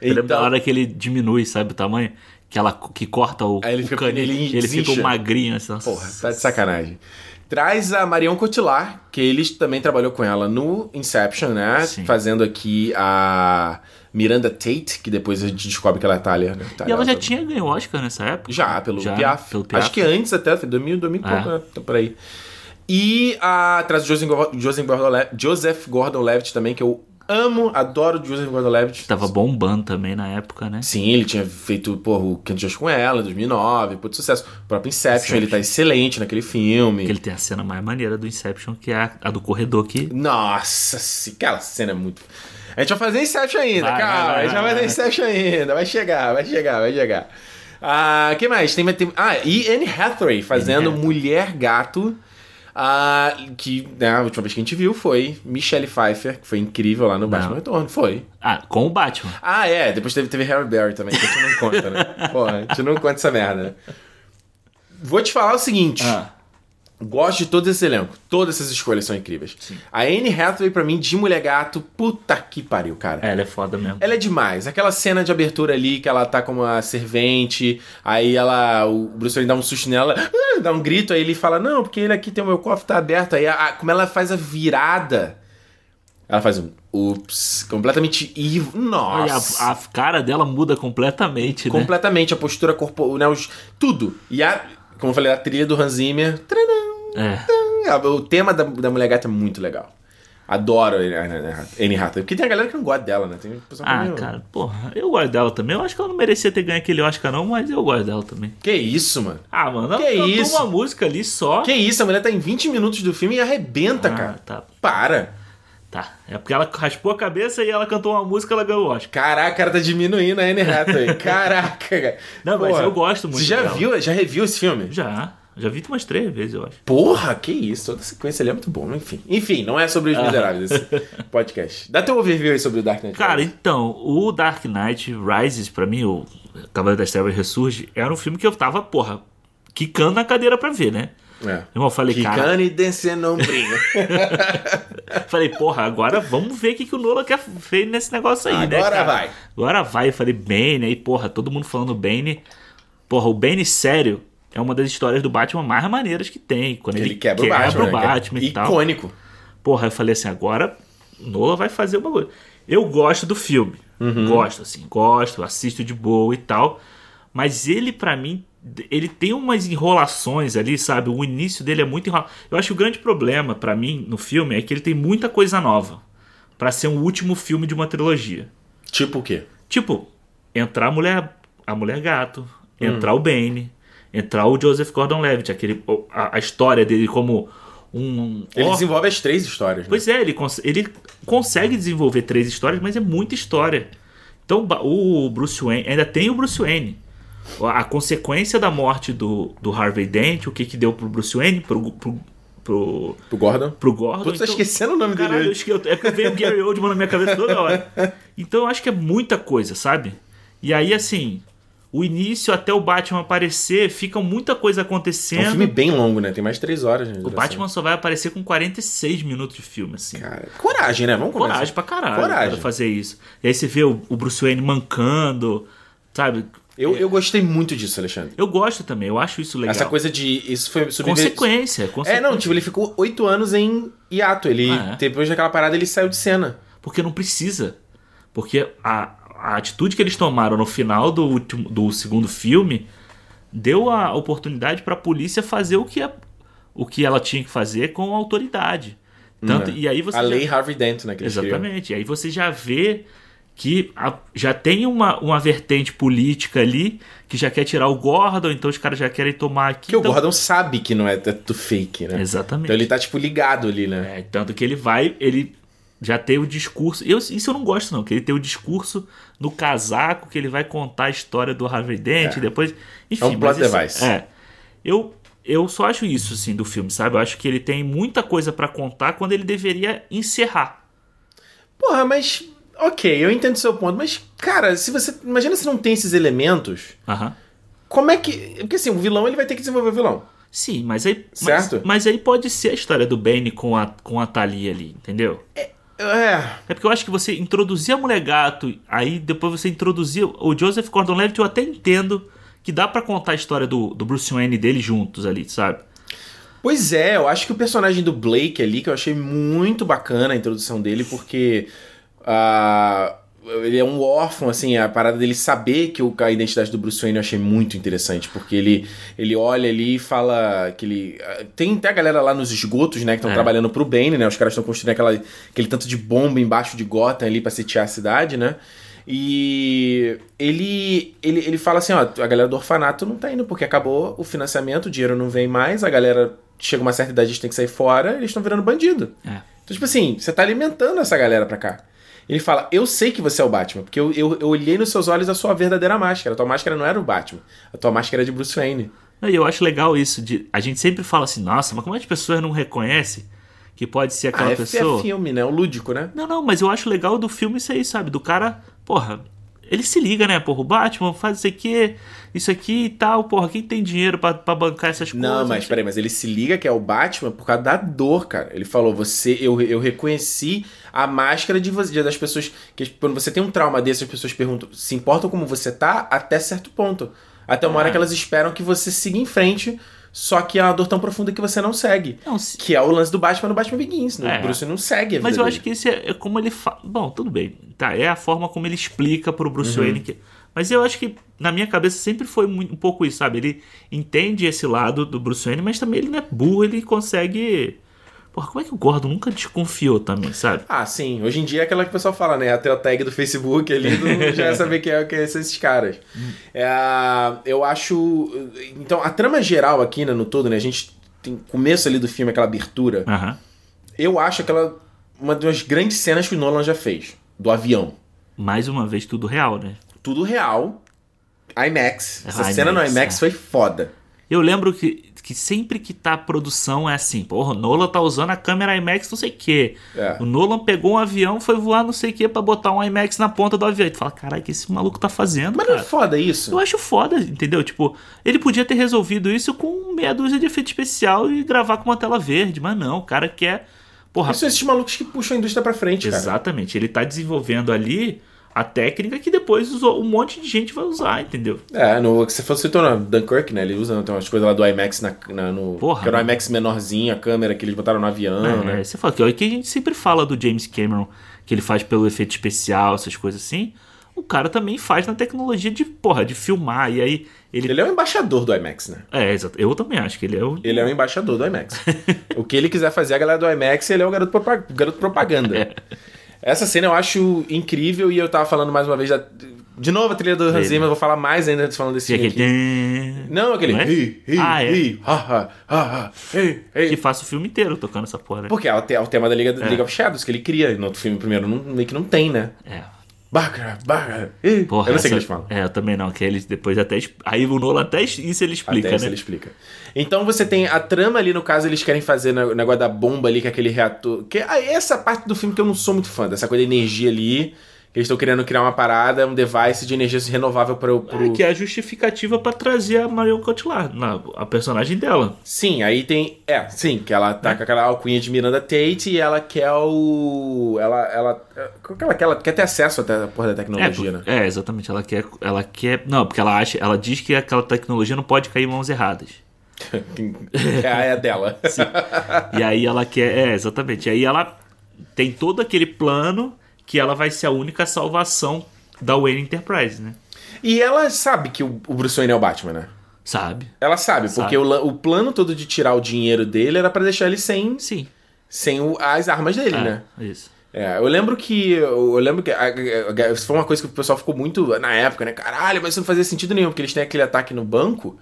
Eu lembro da Então, hora que ele diminui, sabe, o tamanho? Que ela que corta o, Aí ele o fica- canino, ele ele fica um magrinho assim. porra, tá de sacanagem. Traz a Marion Cotillard, que ele também trabalhou com ela no Inception, né? Sim. Fazendo aqui a Miranda Tate, que depois a gente descobre que ela é italiana. E ela já tinha ganho Oscar nessa época? Já, pelo, Já, Piaf. pelo Piaf. Acho que antes até, foi 2000, 2000 e É. pouco, né? Por aí. E a, traz o Joseph, Gor- Joseph Gordon-Levitt Joseph Gordon-Levitt também, que eu amo, adoro o Joseph Gordon-Levitt. Tava bombando também na época, né? Sim, ele tinha feito, porra, o Candy Just com ela, em 2009, puto sucesso. O próprio Inception, Inception. ele tá excelente naquele filme. Que ele tem a cena mais maneira do Inception, que é a, a do corredor que. Nossa, se- aquela cena é muito... A gente vai fazer Inception ainda, Vai, calma, vai, a gente vai vai, fazer vai. Inception ainda, vai chegar, vai chegar, vai chegar. Ah, que mais? Tem, tem, ah, e Anne Hathaway fazendo Hathaway. Mulher Gato, ah, que né, a última vez que a gente viu foi Michelle Pfeiffer, que foi incrível lá no Batman Retorno, foi. Ah, com o Batman. Ah, é, depois teve, teve Harry Berry também, que a gente não conta, né? (laughs) Porra, a gente não conta essa merda. Vou te falar o seguinte... Ah. Gosto de todo esse elenco. Todas essas escolhas são incríveis. A Anne Hathaway, pra mim, de Mulher Gato, puta que pariu, cara. É, ela é foda mesmo. Ela é demais. Aquela cena de abertura ali, que ela tá como a servente, aí ela. O Bruce Wayne dá um susto nela, ah, dá um grito, aí ele fala: Não, porque ele aqui tem o meu cofre, tá aberto. Aí, a- a- como ela faz a virada. Ela faz um. Ups, completamente evil. Nossa. a, a cara dela muda completamente, né? completamente a postura corporal, né, os, tudo. E a, como eu falei, a trilha do Hans Zimmer. É. o tema da, da Mulher Gata é muito legal. Adoro a Anne Hathaway. Porque tem a galera que não gosta dela, né? Tem Ah, não- cara, porra, eu gosto dela também. Eu acho que ela não merecia ter ganho aquele Oscar, não, mas eu gosto dela também. Que isso, mano? Ah, mano, ela Que cantou isso? uma música ali só. Que isso, a mulher tá em 20 minutos do filme e arrebenta, Ah, cara. tá. Para. Tá. É porque ela raspou a cabeça e ela cantou uma música ela ganhou o Oscar. Caraca, cara, tá diminuindo a Anne Hathaway. (laughs) Caraca, cara. Não, mas eu gosto muito Você já dela. viu, já reviu esse filme? Já. Já vi umas três vezes, eu acho. Porra, que isso. Toda a sequência ali é muito bom. Enfim, enfim não é sobre os miseráveis esse (laughs) podcast. Dá teu overview aí sobre o Dark Knight. Cara, Rises. então, o Dark Knight Rises, pra mim, o Cavaleiro das Trevas Ressurge, era um filme que eu tava, porra, quicando na cadeira pra ver, né? É. Eu falei, cara, Quicando e descendo ombrinho. (laughs) falei, porra, agora vamos ver o que, que o Nolan quer fez nesse negócio aí, né? Agora cara? vai. Agora vai. Eu falei, Bane, aí, porra, todo mundo falando Bane. Porra, o Bane sério é uma das histórias do Batman mais maneiras que tem. Quando ele, Ele quebra, o Batman. o né? Batman Que é e tal. Icônico. Porra, eu falei assim, agora o Nolan vai fazer o bagulho. Eu gosto do filme. Uhum. Gosto, assim, gosto, assisto de boa e tal. Mas ele, pra mim, ele tem umas enrolações ali, sabe? O início dele é muito enrolado. Eu acho que o grande problema pra mim no filme é que ele tem muita coisa nova. Pra ser um último filme de uma trilogia. Tipo o quê? Tipo, entrar a mulher, a mulher gato, Hum. entrar o Bane, entrar o Joseph Gordon-Levitt, aquele a, a história dele como um Ele desenvolve as três histórias. Né? Pois é, ele, cons- ele consegue desenvolver três histórias, mas é muita história. Então o Bruce Wayne, ainda tem o Bruce Wayne. A consequência da morte do, do Harvey Dent, o que que deu pro Bruce Wayne, pro, pro, pro, Pro Gordon. pro Gordon. Putz, tá esquecendo o nome Caralho, dele. é porque veio o Gary Oldman na minha cabeça toda hora. (laughs) Então eu acho que é muita coisa, sabe? E aí, assim, o início até o Batman aparecer, fica muita coisa É acontecendo. um filme bem longo, né? Tem mais de três horas. Né, O. Batman só vai aparecer com 46 minutos de filme, assim. Cara, coragem, né? Vamos começar. Coragem pra caralho Coragem. pra fazer isso. E aí você vê o, o Bruce Wayne mancando, sabe? Eu, eu gostei muito disso, Alexandre. Eu gosto também, eu acho isso legal. Essa coisa de. Isso foi subver- Consequência, É, consequência. não, tipo, ele ficou oito anos em hiato. Ele, Ah, é? depois daquela parada, ele saiu de cena. Porque não precisa. Porque a, a atitude que eles tomaram no final do, último, do segundo filme deu a oportunidade pra polícia fazer o que, a, o que ela tinha que fazer com a autoridade. Tanto, Né? E aí você a já- lei Harvey Dent, né? Exatamente. E aí você já vê que a- já tem uma, uma vertente política ali que já quer tirar o Gordon, então os caras já querem tomar aqui. Que o então- Gordon sabe que não é tudo fake, né? Exatamente. Então ele tá, tipo, ligado ali, né? É, tanto que ele vai, ele já tem o discurso. Eu, isso eu não gosto, não, que ele tem o discurso no casaco, que ele vai contar a história do Harvey Dent, É. depois. Enfim, É um plot device. É. Eu, eu só acho isso, assim, do filme, sabe? Eu acho que ele tem muita coisa pra contar quando ele deveria encerrar. Porra, mas. Ok, eu entendo o seu ponto, mas, cara, se você. Imagina se não tem esses elementos. Aham. Como é que. Porque assim, o vilão ele vai ter que desenvolver o vilão. Sim, mas aí. Certo. Mas, mas aí pode ser a história do Bane com a, com a Thalia ali, entendeu? É. É porque eu acho que você introduzir a Mulher Gato, aí depois você introduzir o Joseph Gordon-Levitt, eu até entendo que dá pra contar a história do, do Bruce Wayne dele juntos ali, sabe? Pois é, eu acho que o personagem do Blake ali, que eu achei muito bacana a introdução dele, porque. ah, ele é um órfão, assim, a parada dele saber que o, a identidade do Bruce Wayne eu achei muito interessante, porque ele, ele olha ali e fala que ele. ah, Tem até a galera lá nos esgotos, né, que estão É. trabalhando pro Bane, né? Os caras estão construindo aquela, aquele tanto de bomba embaixo de Gotham ali pra sitiar a cidade, né? E ele, ele, ele fala assim, ó, a galera do orfanato não tá indo porque acabou o financiamento, o dinheiro não vem mais, a galera chega uma certa idade, a gente tem que sair fora, eles estão virando bandido. É. Então, tipo assim, você tá alimentando essa galera pra cá. Ele fala, eu sei que você é o Batman, porque eu, eu, eu olhei nos seus olhos a sua verdadeira máscara. A tua máscara não era o Batman, a tua máscara era de Bruce Wayne. E eu acho legal isso, de a gente sempre fala assim, nossa, mas como as pessoas não reconhecem que pode ser aquela ah, é, pessoa? é filme, né? O lúdico, né? Não, não, mas eu acho legal do filme isso aí, sabe? Do cara, porra, ele se liga, né? Porra, o Batman faz isso aqui, isso aqui e tal, porra, quem tem dinheiro pra, pra bancar essas coisas? Não, mas peraí, mas ele se liga que é o Batman por causa da dor, cara. Ele falou, você, eu, eu reconheci a máscara de você, das pessoas. Que quando você tem um trauma desse, as pessoas perguntam, se importam como você tá até certo ponto. Até uma hora que elas esperam que você siga em frente, só que é uma dor tão profunda que você não segue. Não, se- Que é o lance do Batman no Batman Begins. No É. Bruce não segue a Mas eu dele. acho que esse é, é como ele fala. Bom, tudo bem. Tá, é a forma como ele explica pro Bruce Uhum. Wayne. Que... Mas eu acho que na minha cabeça sempre foi um pouco isso, sabe? Ele entende esse lado do Bruce Wayne, mas também ele não é burro, ele consegue. Porra, como é que o Gordon nunca desconfiou também, sabe? Ah, sim. Hoje em dia é aquela que o pessoal fala, né? Até o tag do Facebook ali, mundo já sabe (laughs) quem é, quem são esses caras. É, eu acho. Então, a trama geral aqui, né, no todo, né? A gente tem começo ali do filme, aquela abertura. Eu acho aquela uma das grandes cenas que o Nolan já fez. Do avião. Mais uma vez, tudo real, né? Tudo real. IMAX. Essa IMAX, cena no IMAX é. foi foda. Eu lembro que, que sempre que tá a produção é assim, porra, o Nolan tá usando a câmera IMAX não sei o quê. É. O Nolan pegou um avião, foi voar não sei o quê pra botar um IMAX na ponta do avião. E tu fala, caralho, o que esse maluco tá fazendo, Mas não é cara? foda isso? Eu acho foda, entendeu? Tipo, ele podia ter resolvido isso com meia dúzia de efeito especial e gravar com uma tela verde, mas não, o cara quer. Porra, Isso são esses malucos que puxam a indústria pra frente, cara. exatamente. Ele tá desenvolvendo ali a técnica que depois usou- um monte de gente vai usar, entendeu? É, no que você falou, citou no Dunkirk, né? Ele usa tem umas coisas lá do IMAX na, na- no. Porra, que era o mano. IMAX menorzinho, a câmera que eles botaram no avião, É, né? Você fala que, ó, que a gente sempre fala do James Cameron, que ele faz pelo efeito especial, essas coisas assim. O cara também faz na tecnologia de, porra, de filmar. E aí ele. Ele é o embaixador do IMAX, né? É, exato. Eu também acho que ele é o. Ele é o embaixador do IMAX. (laughs) o que ele quiser fazer, a galera do IMAX, ele é o garoto, propa- garoto propaganda. É. Essa cena eu acho incrível e eu tava falando mais uma vez da. De novo a trilha do Hans. Zimmer, eu vou falar mais ainda falando desse filme aquele. Não, aquele. Não é? Hi, hi, Ah, é. hi, ha, ha, ha, ha, hi, hi. Que faça o filme inteiro tocando essa porra. né? Porque é o, é tema da Liga, É. League of Shadows que ele cria. No outro filme primeiro não, meio que não tem, né? É. Bacra. hi. Porra, eu não sei o que eles falam. É, eu também não, que eles depois até. Aí o Nolan até isso ele explica, Até isso né? ele explica. Então você tem a trama ali, no caso, eles querem fazer o negócio da bomba ali, com aquele reator. Que, ah, essa parte do filme que eu não sou muito fã, dessa coisa da energia ali. Eles estão querendo criar uma parada, um device de energia renovável para o. Pro... É, que é a justificativa pra trazer a Marion Cotillard, na, a personagem dela. Sim, aí tem. É, sim, que ela tá com aquela alcunha de Miranda Tate e ela quer o. Ela. Ela, ela, ela quer ter acesso até a porra da É, tecnologia, por- né? é, exatamente. Ela quer, ela quer. Não, porque ela acha. Ela diz que aquela tecnologia não pode cair em mãos erradas. que (laughs) é a dela. E aí ela quer. É, exatamente. E aí ela tem todo aquele plano que ela vai ser a única salvação da Wayne Enterprise, né? E ela sabe que o Bruce Wayne é o Batman, né? Sabe? Ela sabe, Sabe. porque o, o plano todo de tirar o dinheiro dele era pra deixar ele sem, Sim. sem o- as armas dele, É, né? Isso. É, eu lembro que. Eu lembro que. a- a- a- Isso foi uma coisa que o pessoal ficou muito. Na época, né? Caralho, mas isso não fazia sentido nenhum, porque eles têm aquele ataque no banco.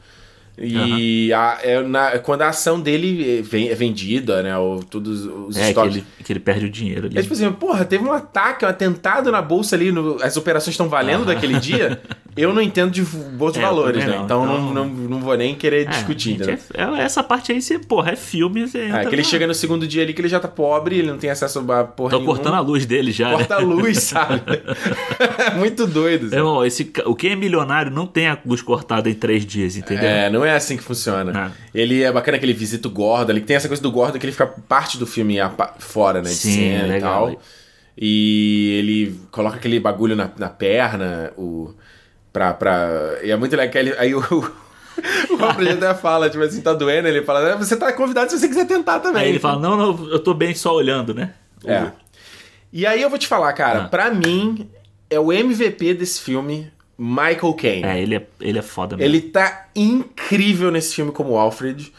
E a- é na- quando a ação dele é ven- é vendida, né? Ou todos os É, que estoques. ele, que ele perde o dinheiro ali. É tipo assim, porra, teve um ataque, um atentado na bolsa ali, no- as operações estão valendo daquele dia. Eu não entendo de bolsa (laughs) de É, valores, né? não, Então, então- Não, não, não vou nem querer É, discutir, gente, entendeu? é- é- essa parte aí, você, porra, é filme, você É, que ele na- chega no segundo dia ali que ele já tá pobre, ele não tem acesso a porra Tô nenhuma. cortando a luz dele já, né? Corta a luz, (laughs) sabe? (laughs) Muito doido. sabe? Irmão, esse, o quem é milionário não tem a luz cortada em três dias, entendeu? É, não é assim que funciona. Não. Ele é bacana que ele visita o Gordon, ele tem essa coisa do Gordon que ele fica parte do filme fora, né? De Sim, cena e legal. tal. E ele coloca aquele bagulho na, na perna, o. Pra, pra. E é muito legal que ele, aí o. (laughs) O até fala, tipo assim, tá doendo, ele fala, "É, você tá convidado se você quiser tentar também. Aí ele fala, não, não, eu tô bem só olhando, né? É. E aí eu vou te falar, cara, Ah. pra mim, é o MVP desse filme, Michael Caine. É, ele é, ele é foda mesmo. Ele tá incrível nesse filme como Alfred,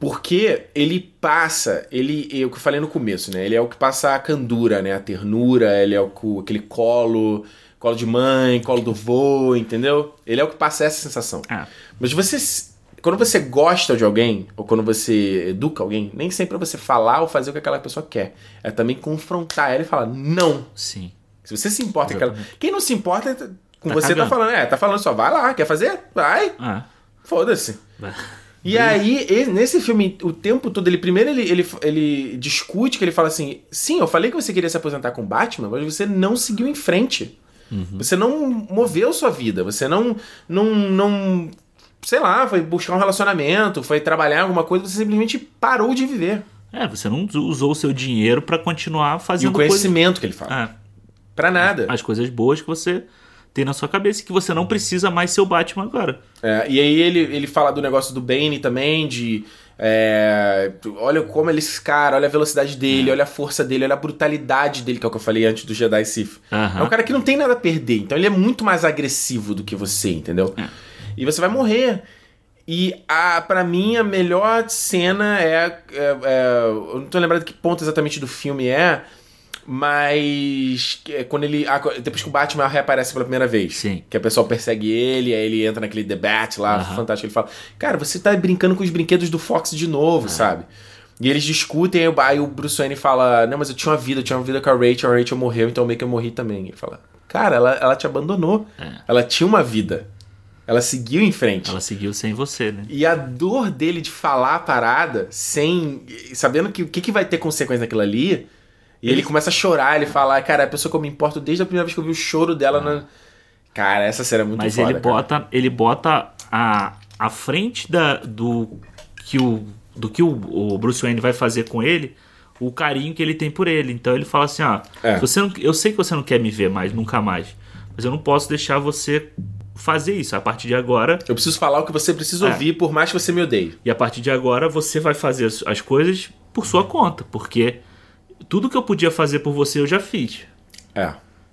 porque ele passa, ele é o que eu falei no começo, né? Ele é o que passa a candura, né? A ternura, ele é o que- aquele colo, colo de mãe, colo do vô, entendeu? Ele é o que passa essa sensação. Ah, Mas você quando você gosta de alguém, ou quando você educa alguém, nem sempre é você falar ou fazer o que aquela pessoa quer. É também confrontar ela e falar, não. sim. Se você se importa com ela. Quem não se importa com Tá você tá cagando. falando, é, tá falando só, vai lá, quer fazer? Vai. Ah, Foda-se. E aí, e- nesse filme, o tempo todo, ele primeiro ele, ele, ele discute que ele fala assim: sim, eu falei que você queria se aposentar com Batman, mas você não seguiu em frente. Você não moveu sua vida, você não, não, não. Sei lá, foi buscar um relacionamento, foi trabalhar alguma coisa, você simplesmente parou de viver. É, você não usou o seu dinheiro pra continuar E o fazendo conhecimento que ele fala. Ah, Pra nada. as coisas boas que você tem na sua cabeça e que você não precisa mais ser o Batman agora. É, e aí ele, ele fala do negócio do Bane também, de. é, olha como ele é esse cara, olha a velocidade dele, olha a força dele, olha a brutalidade dele, que é o que eu falei antes do Jedi Sith. Aham. É um cara que não tem nada a perder, então ele é muito mais agressivo do que você, entendeu? É. E você vai morrer. E a, pra mim, a melhor cena é, é- é- Eu não tô lembrado que ponto exatamente do filme é, mas. é quando ele. ah, depois que o Batman reaparece pela primeira vez. Sim. Que a pessoa persegue ele, aí ele entra naquele debate lá, fantástico. Ele fala: Cara, você tá brincando com os brinquedos do Fox de novo, É. sabe? E eles discutem, aí o- aí o Bruce Wayne fala: Não, mas eu tinha uma vida, eu tinha uma vida com a Rachel, a Rachel morreu, então meio que eu morri também. Ele fala: Cara, ela, ela te abandonou. É. Ela tinha uma vida. Ela seguiu em frente. Ela seguiu sem você, né? E a dor dele de falar a parada sem. sabendo que o que, que vai ter consequência naquilo ali. E ele começa a chorar, ele fala, cara, é a pessoa que eu me importo desde a primeira vez que eu vi o choro dela na. Cara, essa cena é muito Mas foda. ele cara. bota, ele bota a, a frente da, do que, o, do que o, o Bruce Wayne vai fazer com ele, o carinho que ele tem por ele. Então ele fala assim, ó, É. você não, eu sei que você não quer me ver mais, nunca mais, mas eu não posso deixar você fazer isso. A partir de agora, Eu preciso falar o que você precisa É. ouvir, por mais que você me odeie. e a partir de agora você vai fazer as coisas por sua conta, porque tudo que eu podia fazer por você eu já fiz. É.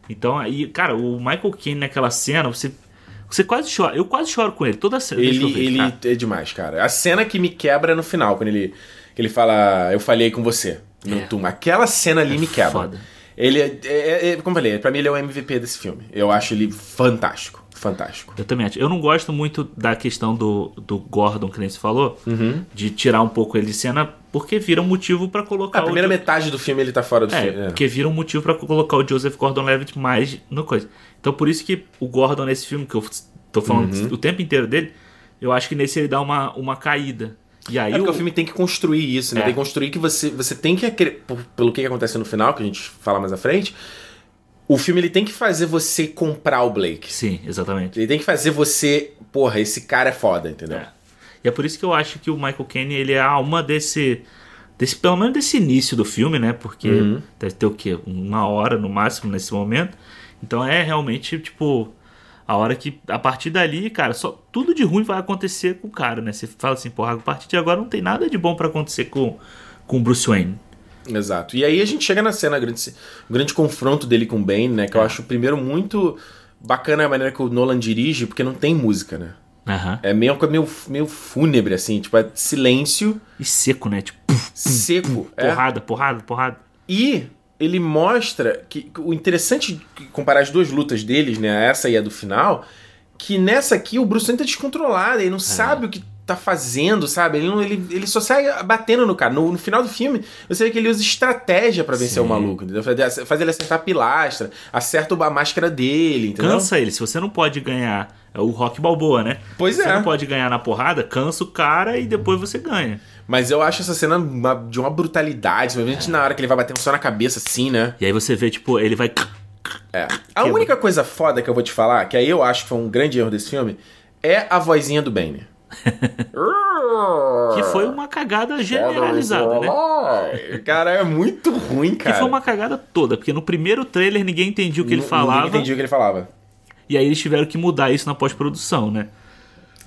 Então aí, cara, o Michael Caine naquela cena, você você quase chora. Eu quase choro com ele toda cena. Ele, ele cara. é demais, cara. A cena que me quebra é no final, quando ele, ele fala, eu falhei com você no É. túmulo. Aquela cena ali me quebra. foda. Ele é, é- é- como eu falei, pra mim ele é o MVP desse filme. Eu acho ele fantástico. Fantástico. Eu também acho. Eu não gosto muito da questão do, do Gordon, que nem você falou, Uhum. de tirar um pouco ele de cena, porque vira um motivo pra colocar A primeira o. metade do filme ele tá fora do É, filme. é. porque vira um motivo pra colocar o Joseph Gordon-Levitt mais no coisa. Então por isso que o Gordon nesse filme, que eu tô falando Uhum. o tempo inteiro dele, eu acho que nesse ele dá uma, uma caída. E aí É porque o, o filme tem que construir isso, né? É. Tem que construir que você, você tem que, pelo que que acontece no final, que a gente fala mais à frente, o filme ele tem que fazer você comprar o Blake. Sim, exatamente. Ele tem que fazer você, porra, esse cara é foda, entendeu? É. E é por isso que eu acho que o Michael Caine ele é a alma desse, desse pelo menos desse início do filme, né? Porque Uhum. deve ter o quê? Uma hora no máximo nesse momento. Então é realmente tipo a hora que a partir dali, cara, só tudo de ruim vai acontecer com o cara, né? Você fala assim, porra, a partir de agora não tem nada de bom pra acontecer com com o Bruce Wayne. Exato. E aí a gente chega na cena, o grande, o grande confronto dele com o Bane, né? Que eu É. acho primeiro muito bacana a maneira que o Nolan dirige, porque não tem música, né? Aham. É meio, meio, meio fúnebre, assim, tipo, é silêncio, E seco, né? Tipo, seco. é. porrada, porrada, porrada. E ele mostra que o interessante de comparar as duas lutas deles, né, essa e a do final, que nessa aqui o Bruce Wayne tá descontrolado, ele não sabe o que tá fazendo, sabe? Ele, não, ele, ele só sai batendo no cara. No, no final do filme, você vê que ele usa estratégia para vencer Sim. o maluco, entendeu? Faz ele acertar a pilastra, acerta a máscara dele, entendeu? Cansa ele. Se você não pode ganhar. É o Rock Balboa, né? Pois Você é. não pode ganhar na porrada, cansa o cara e depois você ganha. Mas eu acho essa cena de uma brutalidade, principalmente na hora que ele vai batendo só na cabeça assim, né? E aí você vê, tipo, ele vai. É. A única coisa foda que eu vou te falar, que aí eu acho que foi um grande erro desse filme, é a vozinha do Bane. (laughs) Que foi uma cagada generalizada, né? Cara, é muito ruim, Que cara. foi uma cagada toda, porque no primeiro trailer ninguém entendia o que ele falava. Ninguém entendia o que ele falava. E aí eles tiveram que mudar isso na pós-produção, né?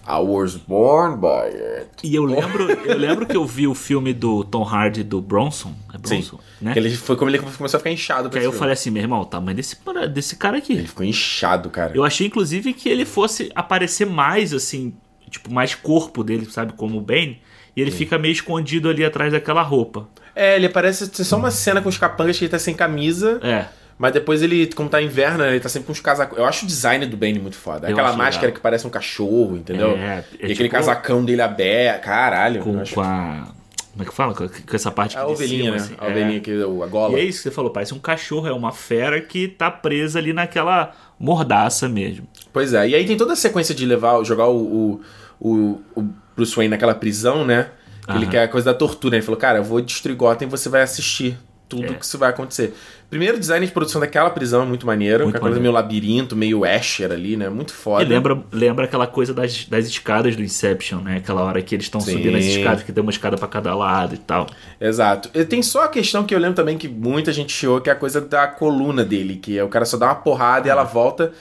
I was born by it. E eu lembro, eu lembro que eu vi o filme do Tom Hardy do Bronson, é Bronson, né? Que ele foi como ele começou a ficar inchado. Que aí eu filme. falei assim, meu irmão, o tamanho desse, desse cara aqui. Ele ficou inchado, cara. Eu achei, inclusive, que ele fosse aparecer mais, assim, tipo, mais corpo dele, sabe? Como o Bane. E ele fica meio escondido ali atrás daquela roupa. É, ele parece ser só uma cena com os capangas que ele tá sem camisa. É. Mas depois ele, como tá inverno, ele tá sempre com os casacos. Eu acho o design do Bane muito foda. Eu Aquela máscara legal. que parece um cachorro, entendeu? É, é e aquele tipo- casacão dele aberto. Caralho. Com, com a. Como é que fala? Com, essa parte A aqui de ovelhinha, cima, né? assim. A É. ovelhinha aqui, a E gola. é isso que você falou, parece um cachorro, é uma fera que tá presa ali naquela mordaça mesmo. Pois é. E aí tem toda a sequência de levar, jogar o, o, o, o Bruce Wayne naquela prisão, né? Que Ele quer a coisa da tortura. Ele falou, cara, eu vou destruir Gotham e você vai assistir tudo É. que isso vai acontecer. Primeiro, design de produção daquela prisão é muito maneiro. Muito com a coisa maneiro. meio labirinto, meio Asher ali, né? Muito foda. E lembra, lembra aquela coisa das, das escadas do Inception, né? Aquela hora que eles estão subindo as escadas, que tem uma escada pra cada lado e tal. Exato. E tem só a questão que eu lembro também que muita gente chiou, que é a coisa da coluna dele, que é o cara só dá uma porrada e ela volta.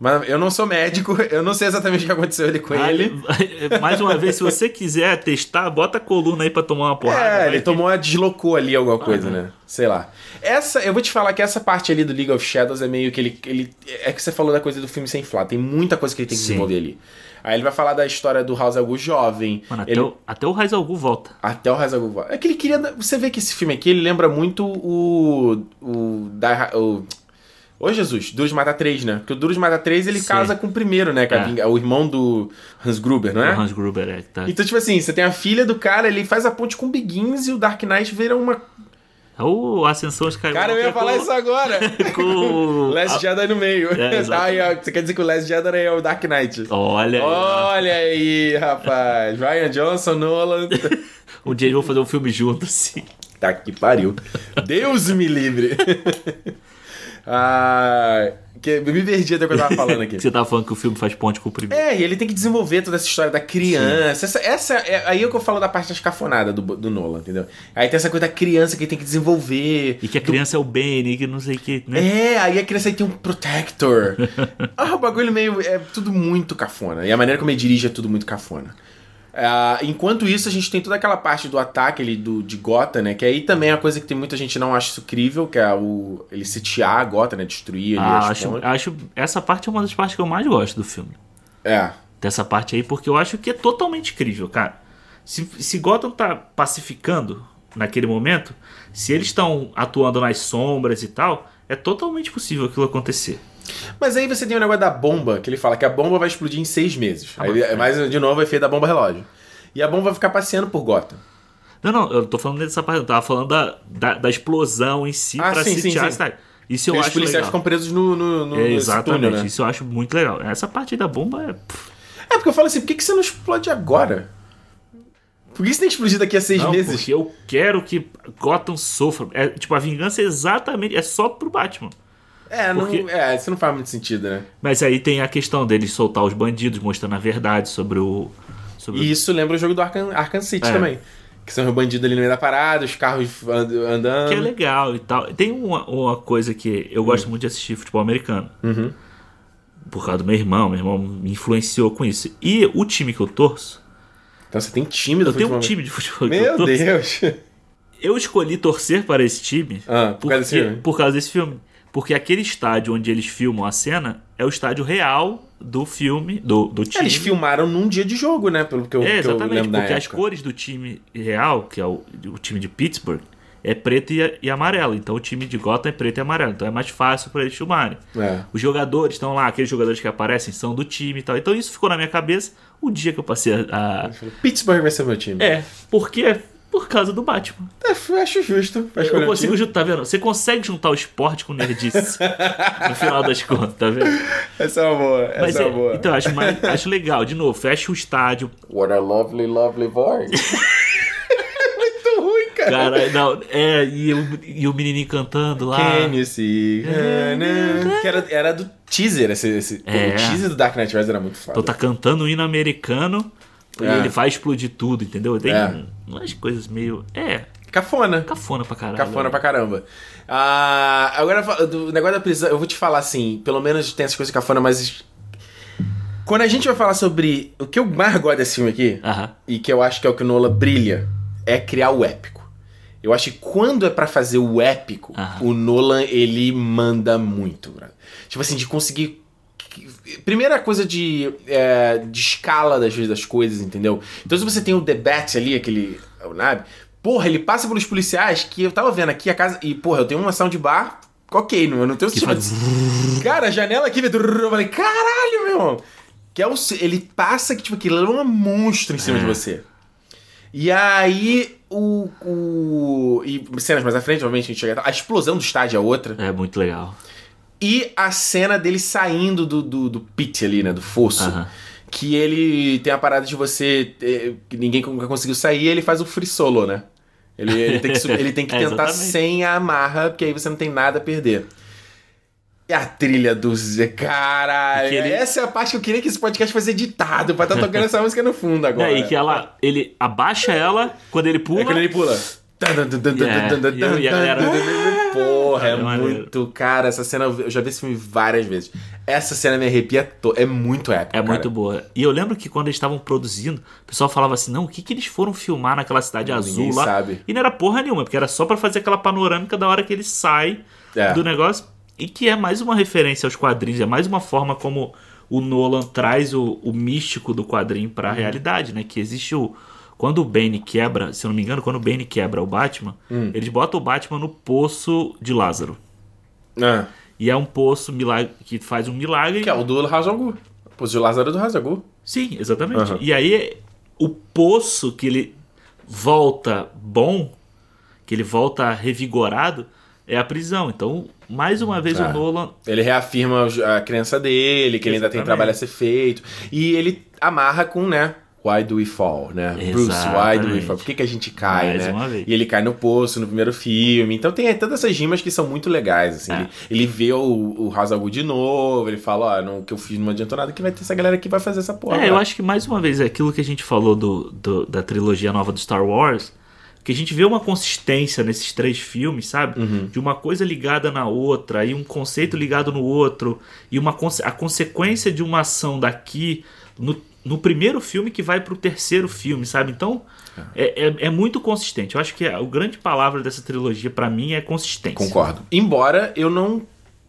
Mas eu não sou médico, (laughs) eu não sei exatamente o que aconteceu ali com Ah, ele. (laughs) Mais uma vez, se você quiser testar, bota a coluna aí pra tomar uma porrada. É, ele tomou deslocou ali alguma coisa, Aham. né? Sei lá. Essa, eu vou te falar que essa parte ali do League of Shadows é meio que ele. ele é que você falou da coisa do filme sem inflar. Tem muita coisa que ele tem que Sim. desenvolver ali. Aí ele vai falar da história do House Algu jovem. Mano, até, ele- o, até o Raiz Algu volta. Até o House Algu. É que ele queria. Você vê que esse filme aqui ele lembra muito o. O. O Ô Jesus, Duro de Matar 3, né? Porque o Duro de Matar 3 ele Sim. casa com o primeiro, né? É o irmão do Hans Gruber, não é? O Hans Gruber, é, tá. Então, tipo assim, você tem a filha do cara, ele faz a ponte com o Begins e o Dark Knight vira uma. O Ascensão Skywalker. Cara, eu ia falar (laughs) com- isso agora! Com... o- Last Jedi no meio. É, (laughs) ó, você quer dizer que o Last Jedi é o Dark Knight? Olha, aí. Olha aí, rapaz. Ryan Johnson, Nolan. (laughs) um dia eles vão fazer um filme junto, assim. Tá que pariu. Deus me livre. Ah, que, eu me perdi até o que eu tava (laughs) falando aqui. Você tava falando que o filme faz ponte com o primeiro. É, e ele tem que desenvolver toda essa história da criança. Essa, essa é aí é o que eu falo da parte da escafonada do, do Nolan, entendeu? Aí tem essa coisa da criança que ele tem que desenvolver. E que a criança é o Benny, que não sei o que, né? É, aí a criança aí tem um protector. (laughs) ah, o bagulho meio. É tudo muito cafona. E a maneira como ele dirige é tudo muito cafona. Ah, enquanto isso, a gente tem toda aquela parte do ataque ali do, de Gota, né? Que aí também é uma coisa que tem muita gente não acha isso crível, que é o, ele sitiar a Gota, né? Destruir ali Ah, as acho, acho. Essa parte é uma das partes que eu mais gosto do filme. É. Dessa parte aí, porque eu acho que é totalmente crível, cara. Se, se Gotham tá pacificando naquele momento, se eles estão atuando nas sombras e tal, é totalmente possível aquilo acontecer. Mas aí você tem o negócio da bomba, que ele fala que a bomba vai explodir em seis meses. Ah, aí, é. mais de novo, o efeito da bomba relógio. E a bomba vai ficar passeando por Gotham. Não, não, eu tô falando dessa parte, eu tava falando da, da, da explosão em si Ah, pra sim, sim, sitiar sim. Isso eu E os acho policiais legal. ficam presos no, no, no É, exatamente, túnel, né? isso eu acho muito legal. Essa parte da bomba é. É porque eu falo assim, por que, que você não explode agora? Por que você tem que explodir daqui a seis Não, meses? porque eu quero que Gotham sofra. É, tipo, a vingança é exatamente. É só pro Batman. É, não, Porque- é, isso não faz muito sentido, né? Mas aí tem a questão deles soltar os bandidos, mostrando a verdade sobre o. Sobre E isso lembra o jogo do Arkham, Arkham City É. também. Que são os bandidos ali no meio da parada, os carros and- andando. Que é legal e tal. Tem uma, uma coisa que eu gosto muito de assistir futebol americano. Uhum. Por causa do meu irmão. Meu irmão me influenciou com isso. E o time que eu torço. Então você tem time do Eu tenho um futebol time de futebol eu Meu. Deus! Eu escolhi torcer para esse time Ah, por causa desse porque- filme? por causa desse filme. Porque aquele estádio onde eles filmam a cena é o estádio real do filme, do, do time. Eles filmaram num dia de jogo, né? Pelo que eu, É, que eu exatamente, lembro porque as cores do time real, que é o, o time de Pittsburgh, é preto e, e amarelo. Então o time de Gotham é preto e amarelo. Então é mais fácil para eles filmarem. É. Os jogadores estão lá, aqueles jogadores que aparecem são do time e tal. Então isso ficou na minha cabeça o dia que eu passei a. a- Pittsburgh vai ser meu time. É, porque por causa do Batman. É, eu acho justo. Eu consigo juntar, tá vendo? Você consegue juntar o esporte com nerdice (laughs) no final das contas, tá vendo? Essa é uma boa. Essa Mas é é, uma boa. então, acho, mais- acho legal. De novo, fecha o estádio. What a lovely, lovely voice. (laughs) Muito ruim, cara. Cara, não, é, e o, e o menininho cantando lá. Can you see? Que era, era do teaser. Esse, esse, É. O teaser do Dark Knight Rises era muito foda. Então tá cantando um hino americano É. ele vai explodir tudo, entendeu? Tem É. umas coisas meio. É, Cafona. cafona pra caralho. Cafona pra caramba. Ah, agora, do negócio da prisão, eu vou te falar assim, pelo menos tem essas coisas cafona, mas. Quando a gente vai falar sobre. O que eu mais gosto desse filme aqui, Aham. e que eu acho que é o que o Nola brilha, é criar o épico. Eu acho que quando é pra fazer o épico, o Nolan, ele manda muito. Tipo assim, de conseguir. Primeira coisa de, é, de escala das vezes das coisas, entendeu? Então se você tem o The Bat ali, aquele. O Nab, porra, ele passa pelos policiais que eu tava vendo aqui a casa. E, porra, eu tenho uma soundbar. Ok, não, eu não tenho sistema faz- Cara, a janela aqui, eu falei, caralho, meu irmão. Que é o, ele passa que, tipo, aquilo é um monstro em cima É. de você. E aí, o, o. E cenas mais à frente, obviamente, a gente chega. A explosão do estádio é outra. É muito legal. E a cena dele saindo do, do, do pit ali, né? Do fosso. Aham. Que ele tem a parada de você. eh, que ninguém nunca conseguiu sair, ele faz o free solo, né? Ele, ele tem que, ele tem que (laughs) É, tentar exatamente. sem a amarra, porque aí você não tem nada a perder. E a trilha do Zé, caralho. Ele- Essa é a parte que eu queria que esse podcast fosse editado, pra estar tocando essa (laughs) música no fundo agora. É, e que ela, ele abaixa ela quando ele pula. É quando ele pula. A Porra, é muito. Cara, essa cena eu já vi esse filme várias vezes. Essa cena me arrepia. É muito épica. É cara. muito boa. E eu lembro que quando eles estavam produzindo, o pessoal falava assim: não, o que, que eles foram filmar naquela cidade Ninguém azul lá? sabe. E não era porra nenhuma, porque era só pra fazer aquela panorâmica da hora que ele sai É. do negócio. E que é mais uma referência aos quadrinhos, é mais uma forma como o Nolan traz o, o místico do quadrinho Uhum. pra realidade, né? Que existe o. Quando o Bane quebra, se eu não me engano, quando o Bane quebra o Batman, Hum. eles botam o Batman no poço de Lázaro. Ah, E é um poço milagre, que faz um milagre. que é o do Rajagu. Pô, de Lázaro do Rajagu. Sim, exatamente. Aham. E aí, o poço que ele volta bom, que ele volta revigorado, é a prisão. Então, mais uma vez, Ah. o Nolan. Ele reafirma a crença dele, que ele ainda tem trabalho a ser feito. E ele amarra com, né? Why do we fall, né? Bruce, why do we Exatamente. fall? Por que, que a gente cai, Mais né? uma vez. E ele cai no poço no primeiro filme. Então tem todas essas rimas que são muito legais, assim. É. Ele, ele vê o, o Ra's al Ghul de novo, ele fala, ó, não, o que eu fiz não adiantou nada, que vai ter essa galera que vai fazer essa porra. É, eu acho que mais uma vez é aquilo que a gente falou do, do- da trilogia nova do Star Wars. Que a gente vê uma consistência nesses três filmes, sabe? Uhum. De uma coisa ligada na outra, e um conceito ligado no outro, e uma a consequência de uma ação daqui no, no primeiro filme que vai pro terceiro filme, sabe? Então, é, é, é muito consistente. Eu acho que a, a grande palavra dessa trilogia, pra mim, é consistência. Concordo. Embora eu não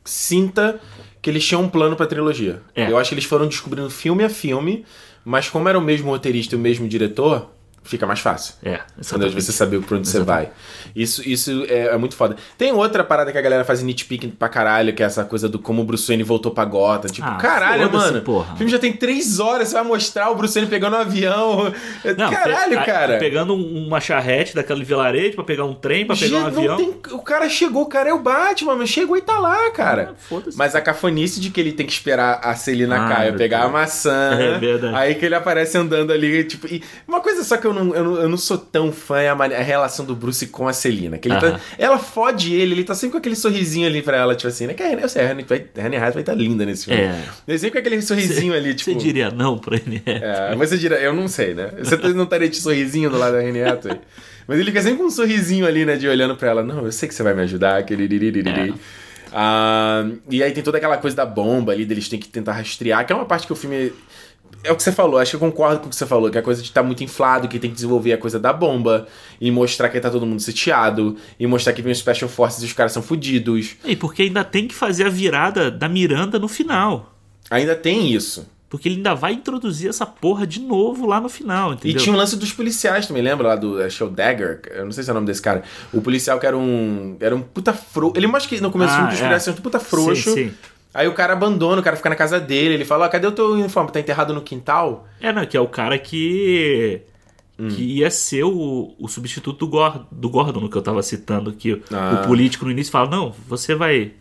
sinta que eles tinham um plano pra trilogia. É. Eu acho que eles foram descobrindo filme a filme, mas como era o mesmo roteirista e o mesmo diretor, fica mais fácil. É, Quando exatamente. você saber pra onde você vai. Isso, isso é, é muito foda. Tem outra parada que a galera faz nitpicking pra caralho, que é essa coisa do como o Bruce Wayne voltou pra Gotham. Tipo, Ah, caralho, mano. porra. O filme já tem três horas, você vai mostrar o Bruce Wayne pegando um avião. Não, caralho, pe- cara. Pegando um- uma charrete daquele vilarejo pra pegar um trem, pra pegar um avião. tem- o cara chegou, o cara é o Batman, mas chegou e tá lá, cara. Ah, foda-se. Mas a cafonice de que ele tem que esperar a Celina Ah, Caio pegar Deus. a maçã. (laughs) É verdade. Aí que ele aparece andando ali, tipo. E uma coisa só que eu não, eu não, eu não sou tão fã é a, a relação do Bruce com a Celina. Que ele Aham. tá, ela fode ele, ele tá sempre com aquele sorrisinho ali pra ela, tipo assim, né? Que a, eu sei, a Anne vai- a Anne Hathaway vai estar linda nesse filme. É. Ele sempre com aquele sorrisinho ali, tipo. Você diria não pra ele? É, mas você diria, eu não sei, né? Você não estaria de sorrisinho do lado da Anne Hathaway. Mas ele fica sempre com um sorrisinho ali, né? De olhando pra ela. Não, eu sei que você vai me ajudar. Aquele... É. Ah, e aí tem toda aquela coisa da bomba ali, deles têm que tentar rastrear, que é uma parte que o filme. É o que você falou, acho que eu concordo com o que você falou, que a coisa de estar muito inflado, que tem que desenvolver a coisa da bomba, e mostrar que tá todo mundo sitiado, e mostrar que vem os Special Forces e os caras são fodidos. E porque ainda tem que fazer a virada da Miranda no final. Ainda tem isso. Porque ele ainda vai introduzir essa porra de novo lá no final, E entendeu? tinha um lance dos policiais também, lembra lá do acho é o Dagger? Eu não sei se é o nome desse cara. O policial que era um. Era um puta frouxo. Ele mostra que no começo do Ah, filme dos é. policiais um puta frouxo. Sim, sim. Aí o cara abandona, o cara fica na casa dele, ele fala, ó, cadê o teu uniforme? Tá enterrado no quintal? É, não, que é o cara que. Hum. Que ia ser o, o substituto do, Gor, do Gordon, que eu tava citando, que Ah. o político no início fala, não, você vai.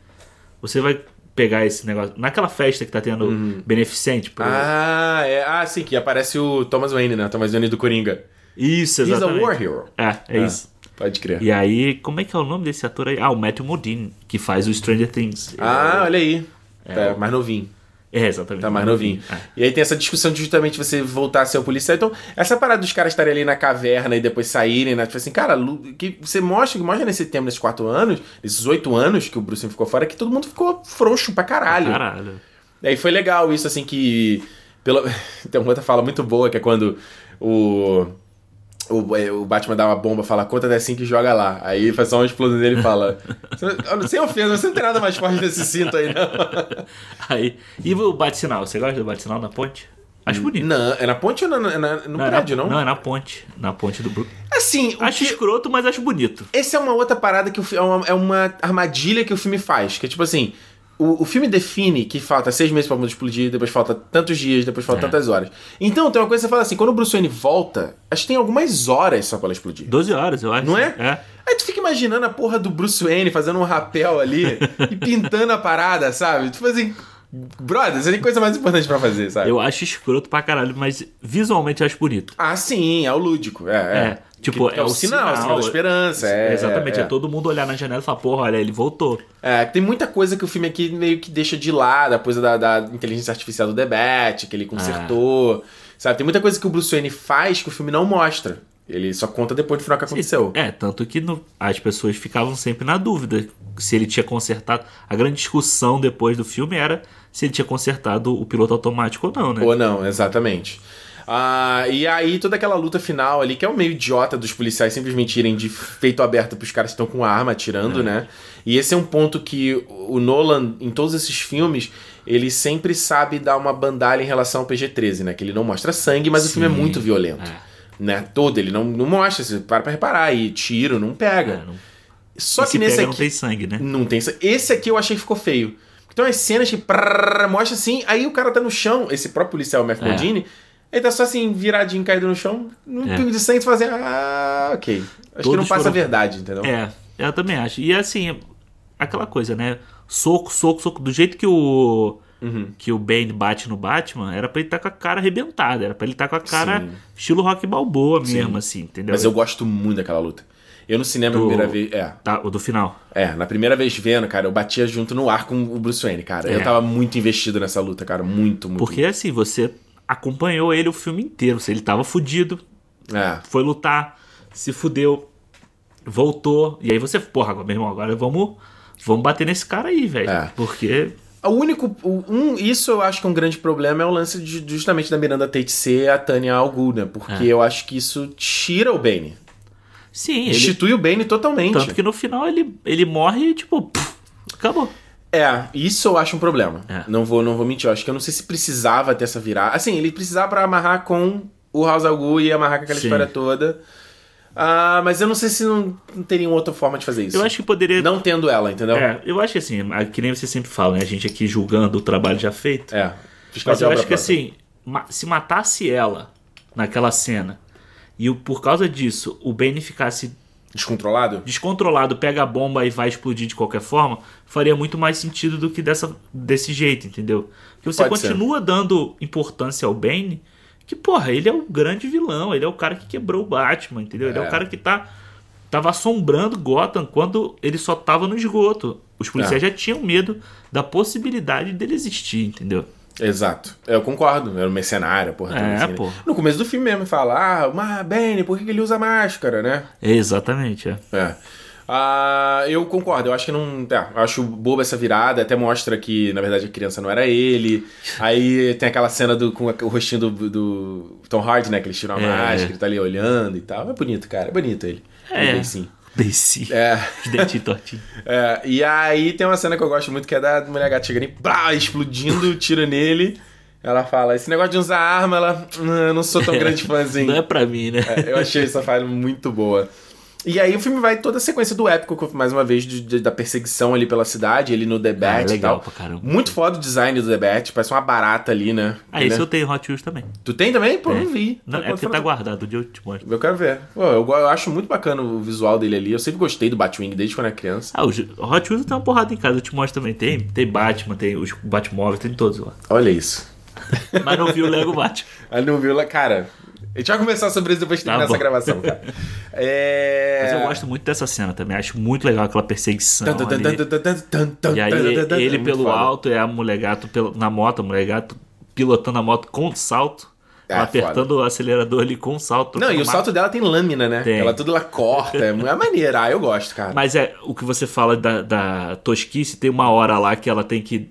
Você vai pegar esse negócio. Naquela festa que tá tendo beneficente. Pro... Uhum. Ah, é. Ah, sim, que aparece o Thomas Wayne, né? Thomas Wayne do Coringa. Isso, He's a exatamente. war hero. É, é isso. Pode crer. E aí, como é que é o nome desse ator aí? Ah, o Matthew Modine, que faz o Stranger Things. Ah, olha aí. É, tá mais novinho. É, exatamente. Tá mais novinho. É. E aí tem essa discussão de justamente você voltar a ser o policial. Então, essa parada dos caras estarem ali na caverna e depois saírem, né? Tipo assim, cara, que você mostra, mostra nesse tempo, nesses quatro anos, nesses oito anos que o Bruce ficou fora, que todo mundo ficou frouxo pra caralho. Caralho. E aí foi legal isso, assim, que. Pelo... (laughs) Tem uma outra fala muito boa, que é quando o. O, é, o Batman dá uma bomba, fala, conta até assim que joga lá. Aí faz só uma explosão dele e fala. Sem ofensa, você não tem nada mais forte desse cinto aí, não. (laughs) Aí, e o bate-sinal? Você gosta do bate-sinal na ponte? Acho bonito. Não, é na ponte ou na, na- no Não, é prédio, na, não? Não, é na ponte. Na ponte do Brook. Assim, Acho que... escroto, mas acho bonito. essa é uma outra parada que o é uma, é uma armadilha que o filme faz. Que é tipo assim, o, o filme define que falta seis meses pra mundo explodir, depois falta tantos dias, depois falta É. tantas horas. Então, tem uma coisa que você fala assim, quando o Bruce Wayne volta, acho que tem algumas horas só pra ela explodir. 12 horas, eu acho. Não é? É. Aí tu fica imaginando a porra do Bruce Wayne fazendo um rapel ali (laughs) e pintando a parada, sabe? Tipo assim, brother, você tem coisa mais importante pra fazer, sabe? Eu acho escroto pra caralho, mas visualmente eu acho bonito. Ah, sim, é o lúdico. É, é. É, tipo, Que é o sinal, sinal. o sinal da esperança. É, Exatamente, é. é. todo mundo olhar na janela e falar, porra, olha, ele voltou. É, tem muita coisa que o filme aqui meio que deixa de lado, a coisa da, da inteligência artificial do The Bat, que ele consertou. Sabe, tem muita coisa que o Bruce Wayne faz que o filme não mostra. Ele só conta depois do final que aconteceu. É, tanto que no- as pessoas ficavam sempre na dúvida se ele tinha consertado. A grande discussão depois do filme era se ele tinha consertado o piloto automático ou não, né? Ou não, exatamente. Ah, e aí toda aquela luta final ali, que é o meio idiota dos policiais simplesmente irem de peito aberto pros caras que estão com arma atirando, né? E esse é um ponto que o Nolan, em todos esses filmes, ele sempre sabe dar uma bandalha em relação ao PG-13, né? Que ele não mostra sangue, mas o filme é Sim, muito violento. é. Né? Todo, ele não, não mostra, você para pra reparar, e tiro, não pega. É, não- Só e que se nesse pega, aqui. não tem sangue, né? Não tem. sa- Esse aqui eu achei que ficou feio. Então as cenas que prrr, mostra assim, aí o cara tá no chão, esse próprio policial, o É. Modine, ele tá só assim, viradinho, caído no chão, num É. pingo de sangue, fala assim, ah, ok. Acho que Todos não passa foram- a verdade, entendeu? É, eu também acho. E assim, aquela coisa, né? Soco, soco, soco. Do jeito que o. Uhum. Que o Bane bate no Batman, era pra ele estar com a cara arrebentada. Era pra ele estar com a cara Sim. estilo rock balboa mesmo, assim, entendeu? Mas eu gosto muito daquela luta. Eu no cinema, a Do- primeira vez. É. Tá, o do final. É, na primeira vez vendo, cara, eu batia junto no ar com o Bruce Wayne, cara. Eu É. tava muito investido nessa luta, cara. Muito, muito. Porque assim, você acompanhou ele o filme inteiro. Se ele tava fudido, É. foi lutar, se fudeu, voltou. E aí você, porra, meu irmão, agora vamos, vamos bater nesse cara aí, velho. É. Porque. O único. Um, isso eu acho que é um grande problema é o lance de, justamente da Miranda Tate ser a Tânia Algu, né? Porque É. eu acho que isso tira o Bane. Sim, ele. Institui o Bane totalmente. Tanto que no final ele, ele morre e, tipo, pff, acabou. É, isso eu acho um problema. É. Não vou, não vou mentir. Eu acho que eu não sei se precisava ter essa virada. Assim, ele precisava pra amarrar com o House Algu e amarrar com aquela Sim. história toda. Ah, mas eu não sei se não, não teria outra forma de fazer isso. Eu acho que poderia. Não tendo ela, entendeu? É, eu acho que assim, que nem você sempre fala, né? A gente aqui julgando o trabalho já feito. É. Mas eu acho que própria. assim, se matasse ela naquela cena e por causa disso o Bane ficasse Descontrolado? descontrolado, pega a bomba e vai explodir de qualquer forma, faria muito mais sentido do que dessa, desse jeito, entendeu? Porque você Pode ser. continua dando importância ao Bane, que, porra, ele é o grande vilão, ele é o cara que quebrou o Batman, entendeu? Ele é É. o cara que tá. Tava assombrando Gotham quando ele só tava no esgoto. Os policiais É. já tinham medo da possibilidade dele existir, entendeu? Exato. Eu concordo. Era um mercenário, porra. É, assim, né? pô. No começo do filme mesmo, fala, ah, mas Bane, por que ele usa máscara, né? Exatamente, é. É. Ah, eu concordo, eu acho que não. É, eu acho boba essa virada, até mostra que, na verdade, a criança não era ele. Aí tem aquela cena do, com o rostinho do, do Tom Hardy, né? Que eles tiram a É. máscara, ele tá ali olhando e tal. É bonito, cara, é bonito ele. É. Ele sim. Desci. É, (laughs) De dentinho tortinho. é, e aí tem uma cena que eu gosto muito que é da mulher gata chegando e blá, explodindo, (laughs) tira nele. Ela fala, esse negócio de usar arma, ela. "Hum, Eu não sou tão (laughs) grande fãzinho. Não é pra mim, né? É, eu achei essa fala muito boa. E aí o filme vai toda a sequência do épico, mais uma vez, de- de- da perseguição ali pela cidade, ele no The Bat e Ah, legal tal. pra caramba. Muito foda o design do The Bat, parece uma barata ali, né? Ah, esse Né? eu tenho Hot Wheels também. Tu tem também? Pô, Tem. não vi. Não, é porque tá guardado, o dia eu te mostro. Eu quero ver. Pô, eu, eu acho muito bacana o visual dele ali. Eu sempre gostei do Batwing desde quando era criança. Ah, o Hot Wheels tem uma porrada em casa, eu te mostro também. Tem, tem Batman, tem os Batmóveis, tem todos lá. Olha isso. Mas não vi o Lego Batman. (laughs) Aí não viu cara. A gente vai conversar sobre isso depois de Tá terminar essa bom. gravação, cara. (laughs) É... Mas eu gosto muito dessa cena também. Acho muito legal aquela perseguição. Tan, tan, tan, E aí ele pelo foda. alto é a mulher gato pelo- na moto, a mulher gato pilotando a moto com salto. É, apertando o acelerador ali com salto. Não, e o trocando salto dela tem lâmina, né? Tem. Ela tudo ela corta. É é maneira. Ah, eu gosto, cara. Mas é o que você fala da, da tosquice, tem uma hora lá que ela tem que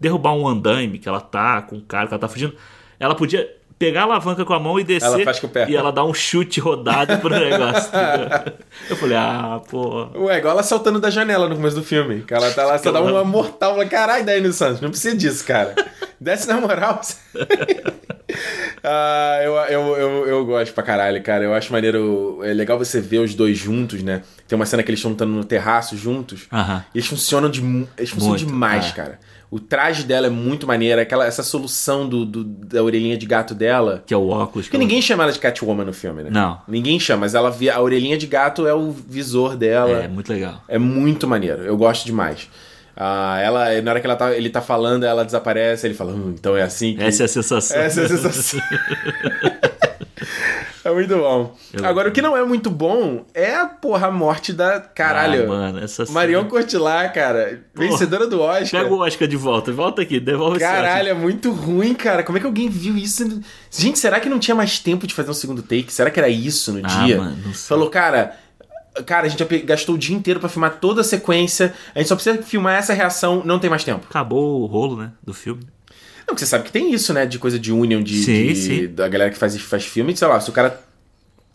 derrubar um andaime, que ela tá com o cara, que ela tá fugindo. Ela podia pegar a alavanca com a mão e descer. Ela faz com o pé. E ela dá um chute rodado pro negócio. (laughs) Eu falei, ah, pô. Ué, igual ela saltando da janela no começo do filme. Que ela tá lá, só dá uma mortal. Fala, Caralho, Dani Santos, não precisa disso, cara. (laughs) Desce na moral. (laughs) ah, eu, eu, eu, eu gosto pra caralho, cara. Eu acho maneiro. É legal você ver os dois juntos, né? Tem uma cena que eles estão lutando no terraço juntos. Aham. E eles funcionam, de, eles funcionam Muito, demais, é. cara. O traje dela é muito maneiro. Aquela, essa solução do, do- da orelhinha de gato dela. Que é o óculos. Porque ninguém chama ela de Catwoman no filme, né? Não. Ninguém chama, mas ela via, a orelhinha de gato é o visor dela. É, muito legal. É muito maneiro, eu gosto demais. Ah, ela, na hora que ela tá, ele tá falando, ela desaparece, ele fala, hum, então é assim que... Essa é a sensação. Essa é a sensação. (laughs) é muito bom. Eu- Agora, o que não é muito bom é a porra a morte da. Ah, Caralho. mano, essa Marion Cotillard, cara. Vencedora do Oscar. Pega o Oscar de volta. Volta aqui, devolve Caralho, é muito ruim, cara. Como é que alguém viu isso? Gente, será que não tinha mais tempo de fazer um segundo take? Será que era isso no Ah, dia? mano. Falou, cara. Cara, a gente gastou o dia inteiro pra filmar toda a sequência. A gente só precisa filmar essa reação, não tem mais tempo. Acabou o rolo, né, do filme. Não, porque você sabe que tem isso, né? De coisa de union, de, Sim, de- sim. da galera que faz, faz filme. Sei lá, se o cara,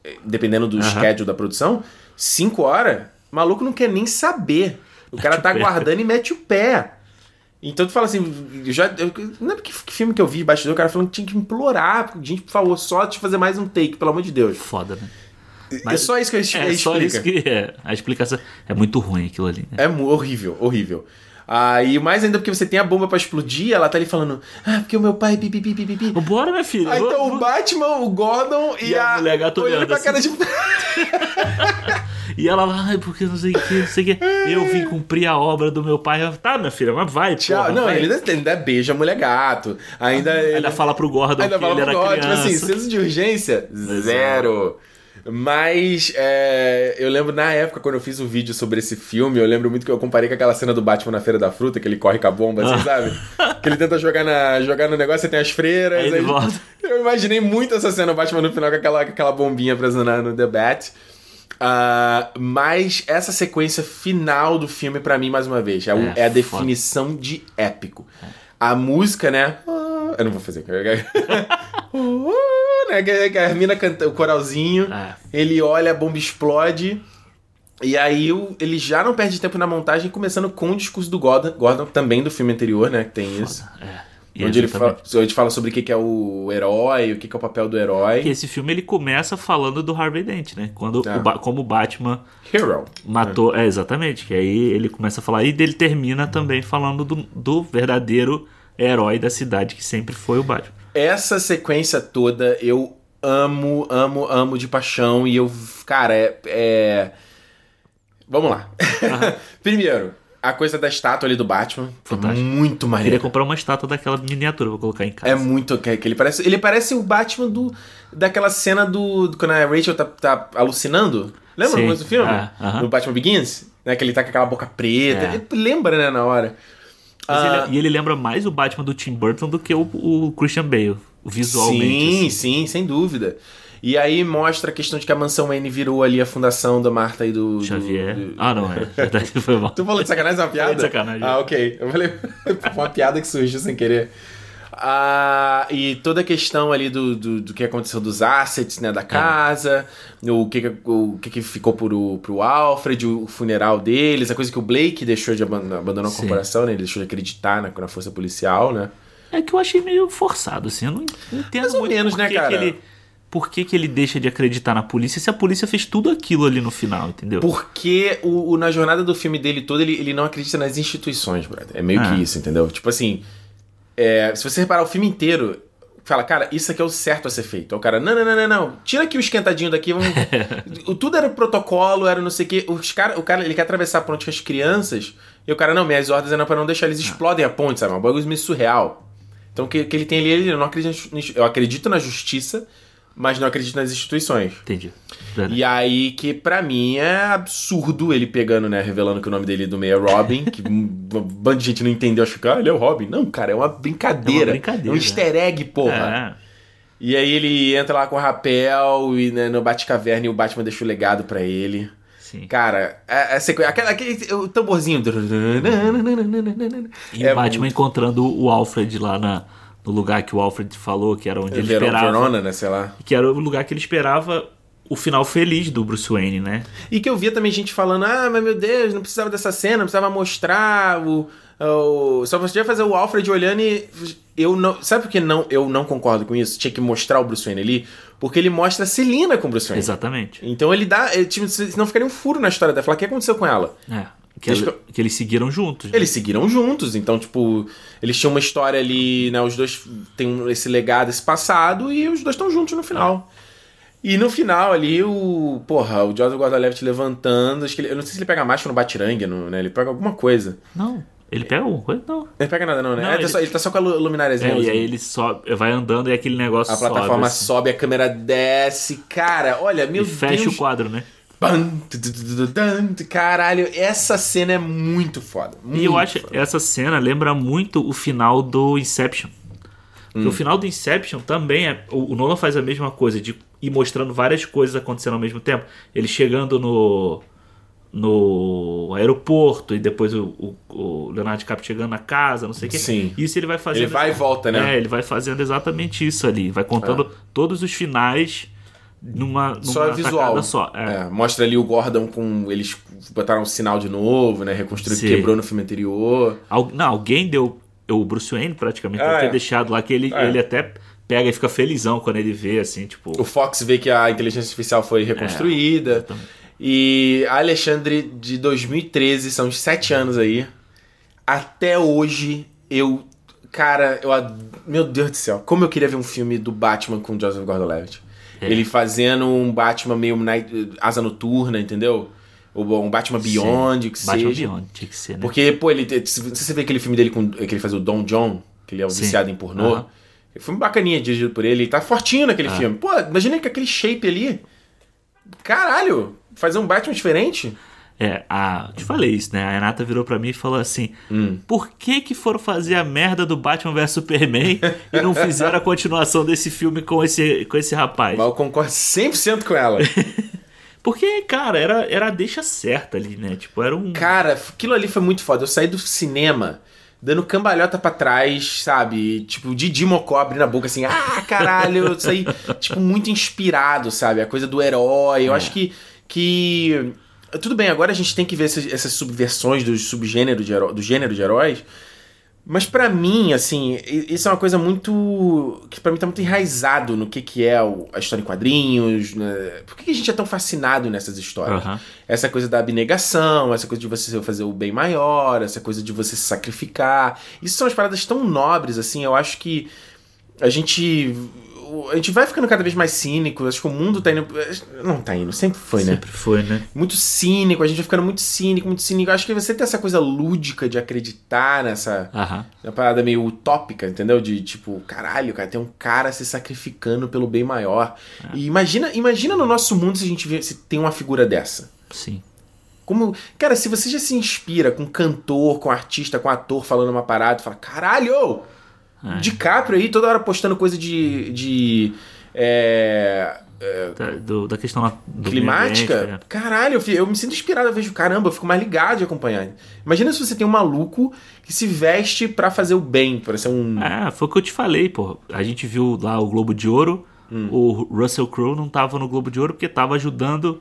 eh, dependendo do Aham. schedule da produção, cinco horas, o maluco não quer nem saber. O cara tá aguardando e mete o pé. Então tu fala assim, já. Eu, não é porque que filme que eu vi bastidor, o cara falando que tinha que implorar, gente, por favor, só te fazer mais um take, pelo amor de Deus. Foda, né? é só isso que eu É explica. só isso que é. A explicação é muito ruim aquilo ali, né? É mu- horrível, Ah, e mais ainda porque você tem a bomba pra explodir, ela tá ali falando, ah, porque o meu pai pipi. Bora, minha filha. Aí vou- então o Batman, o Gordon e, E a a, mulher gato olhando pra assim. cara de. (laughs) E ela lá, ai, porque não sei o que, não sei o que. Eu vim cumprir a obra do meu pai. Eu, Tá, minha filha, mas vai, Tchau. porra, não, vai. ele ainda, ainda beija a mulher gato. Ainda. ele- Ainda fala pro Gordon ainda que fala ele era Gordon, tipo criança. assim, senso de urgência, zero. Mas é, eu lembro na época, quando eu fiz o vídeo sobre esse filme, eu lembro muito que eu comparei com aquela cena do Batman na Feira da Fruta, que ele corre com a bomba, assim, sabe? Que ele tenta jogar, na, jogar no negócio, você tem as freiras. Aí aí- volta. (laughs) Eu imaginei muito essa cena, o Batman no final com aquela, com aquela bombinha presa no The Bat. Ah, mas essa sequência final do filme, pra mim, mais uma vez, é, É, é a foda. definição de épico. A música, né? Ah, Eu não vou fazer. (laughs) Né? que- que A mina canta o coralzinho, É. ele olha, a bomba explode. E aí ele já não perde tempo na montagem, começando com o discurso do Gordon, Gordon também do filme anterior, né? Que tem isso. É. E Onde ele, fala, onde fala sobre o que que é o herói, o que que é o papel do herói. Porque esse filme ele começa falando do Harvey Dent, né? Quando Tá. o como o Batman Hero. matou. É, exatamente. Que aí ele começa a falar. E ele termina também falando do, do verdadeiro herói da cidade, que sempre foi o Batman. Essa sequência toda eu amo, amo, amo de paixão. E eu, cara, é. é... Vamos lá. (laughs) Primeiro, a coisa da estátua ali do Batman. Fantástico. Muito Queria maneiro. comprar uma estátua daquela miniatura, vou colocar em casa. É muito. Que, ele, parece, ele parece o Batman do, daquela cena do, do- Quando a Rachel tá, tá alucinando. Lembra Sim. do filme? Ah. No Batman Begins? Né, que ele tá com aquela boca preta. É. Lembra, né, na hora. Mas Ah, ele- e ele lembra mais o Batman do Tim Burton do que o, o Christian Bale, visualmente. Sim, assim. sim, sem dúvida. E aí mostra a questão de que a mansão Wayne virou ali a fundação da Marta e do. do- Xavier. do- Ah, não, é. Verdade, (laughs) foi mal. Tu falou de sacanagem, é uma piada? de sacanagem. Ah, ok. Eu falei, (laughs) foi uma piada que surgiu sem querer. Ah, e toda a questão ali do, do, do que aconteceu dos assets, né, da casa, o, que, o que, que ficou pro, pro Alfred, o funeral deles, a coisa que o Blake deixou de abandonar, a Sim. corporação, né, ele deixou de acreditar na, na força policial, né. É que eu achei meio forçado, assim. Eu não entendo Mais ou muito menos, por né, que cara? Que ele, por que, que ele deixa de acreditar na polícia se a polícia fez tudo aquilo ali no final, entendeu? Porque o, o- na jornada do filme dele todo, ele, ele não acredita nas instituições, brother. É meio Ah. que isso, entendeu? Tipo assim, é, se você reparar o filme inteiro, fala, cara, isso aqui é o certo a ser feito. Aí o cara, não, não, não, não, não. Tira aqui o esquentadinho daqui, vamos. (laughs) Tudo era protocolo, era não sei o quê. Os cara, o cara, ele quer atravessar a ponte com as crianças, e o cara, não, minhas ordens eram pra não deixar eles explodem a ponte, sabe? É um bagulho meio surreal. Então o que, que ele tem ali, ele não acredita. em- Eu acredito na justiça, mas não acredito nas instituições. Entendi. Verdade. E aí que pra mim é absurdo ele pegando, né, revelando que o nome dele do meio é Robin, que um (laughs) bando de gente não entendeu, acho que ah, ele é o Robin. Não, cara, é uma brincadeira. É uma brincadeira. É um easter egg, porra. É. E aí ele entra lá com o rapel e né, no Batcaverna e o Batman deixa o legado pra ele. Sim. Cara, é, é sequ... aquele, aquele o tamborzinho. E É o Batman encontrando o Alfred lá na, no lugar que o Alfred falou, que era onde ele Ver- esperava. Verona, né, sei lá. Que era o lugar que ele esperava o final feliz do Bruce Wayne, né? E que eu via também gente falando, ah, mas meu Deus, não precisava dessa cena, não precisava mostrar o. o... Só podia fazer o Alfred olhando e. Eu não. Sabe por que não, eu não concordo com isso? Tinha que mostrar o Bruce Wayne ali? Porque ele mostra a Celina com o Bruce Wayne. Exatamente. Então ele dá. Ele, tipo, senão ficaria um furo na história dela. Falar, o que aconteceu com ela? É. Que, Eles- ele- que eles seguiram juntos. né? Eles seguiram juntos, então, tipo, eles tinham uma história ali, né? Os dois têm esse legado, esse passado, e os dois estão juntos no final. E no final ali, o. Porra, o Joseph Gordon-Levitt levantando. Acho que ele, eu não sei se ele pega macho no batirangue, no, né? Ele pega alguma coisa. Não. Ele pega alguma coisa? Não. Ele pega nada, não, né? Não, É, tá ele- só- ele... tá só com a lu- lumináriazinha. É, e assim. aí ele sobe, vai andando e aquele negócio A plataforma sobe, assim, sobe, a câmera desce. Cara, olha, meu e fecha Deus. o quadro, né? Caralho, essa cena é muito foda. E eu muito acho foda. essa cena lembra muito o final do Inception. Hum. o final do Inception também é. O o Nolan faz a mesma coisa, de ir mostrando várias coisas acontecendo ao mesmo tempo. Ele chegando no. no aeroporto e depois o, o, o Leonardo DiCaprio chegando na casa, não sei o quê. Sim. Isso ele vai fazendo. Ele vai e volta, né? É, ele vai fazendo exatamente isso ali. Vai contando todos os finais numa, numa Só é visual. só. É. É, mostra ali o Gordon com. Eles botaram um sinal de novo, né? Reconstruiu o que Sim. quebrou no filme anterior. Al- não, alguém deu. O Bruce Wayne praticamente Ah, deve ter é. deixado lá que ele, É. ele até pega e fica felizão quando ele vê, assim, tipo. O Fox vê que a inteligência artificial foi reconstruída. exatamente. e Alexandre de 2013, são uns sete anos aí. Até hoje, eu. Cara, eu. Meu Deus do céu, como eu queria ver um filme do Batman com Joseph Gordon-Levitt. É. Ele fazendo um Batman meio night- asa noturna, entendeu? Ou um Batman Beyond, o que Batman seja. Beyond, tinha que ser, né? Porque, pô, ele. Se você vê aquele filme dele com, que ele faz o Don John, que ele é um Sim. viciado em pornô. Foi um bacaninha dirigido por ele. Ele tá fortinho naquele Ah. filme. Pô, imagina que aquele shape ali. Caralho! Fazer um Batman diferente? É, a, te falei isso, né? A Renata virou pra mim e falou assim: Hum. por que que foram fazer a merda do Batman vs Superman e não fizeram a continuação desse filme com esse, com esse rapaz? Mas eu concordo 100% com ela. (laughs) Porque, cara, era, era a deixa certa ali, né? Tipo, era um. Cara, aquilo ali foi muito foda. Eu saí do cinema dando cambalhota pra trás, sabe? Tipo, Didi Mocó abrindo a boca assim, ah, caralho, eu saí, tipo, muito inspirado, sabe? A coisa do herói. Eu É. acho que. que... Tudo bem, agora a gente tem que ver essas, essas subversões do subgênero de heró- do gênero de heróis. Mas pra mim, assim, isso é uma coisa muito. que pra mim tá muito enraizado no que, que é o- a história em quadrinhos. Né? Por que, que a gente é tão fascinado nessas histórias? Aham. Essa coisa da abnegação, essa coisa de você fazer o bem maior, essa coisa de você se sacrificar. Isso são as paradas tão nobres, assim, eu acho que a gente. A gente vai ficando cada vez mais cínico, acho que o mundo tá indo. Não tá indo, sempre foi, né? Sempre foi, né? Muito cínico, a gente vai ficando muito cínico, muito cínico. Acho que você tem essa coisa lúdica de acreditar nessa. Aham. Uma parada meio utópica, entendeu? De tipo, caralho, cara, tem um cara se sacrificando pelo bem maior. E imagina, imagina no nosso mundo se a gente vê, se tem uma figura dessa. Sim. Como, cara, se você já se inspira com cantor, com artista, com ator falando uma parada, fala, caralho! É. DiCaprio aí toda hora postando coisa de. de é, é, Da, do- da questão lá climática. ambiente, é. Caralho, eu, eu me sinto inspirado, eu vejo, caramba, eu fico mais ligado de acompanhar. Imagina se você tem um maluco que se veste pra fazer o bem, pra ser um. É, foi o que eu te falei, pô. A gente viu lá o Globo de Ouro. Hum. O Russell Crowe não tava no Globo de Ouro porque tava ajudando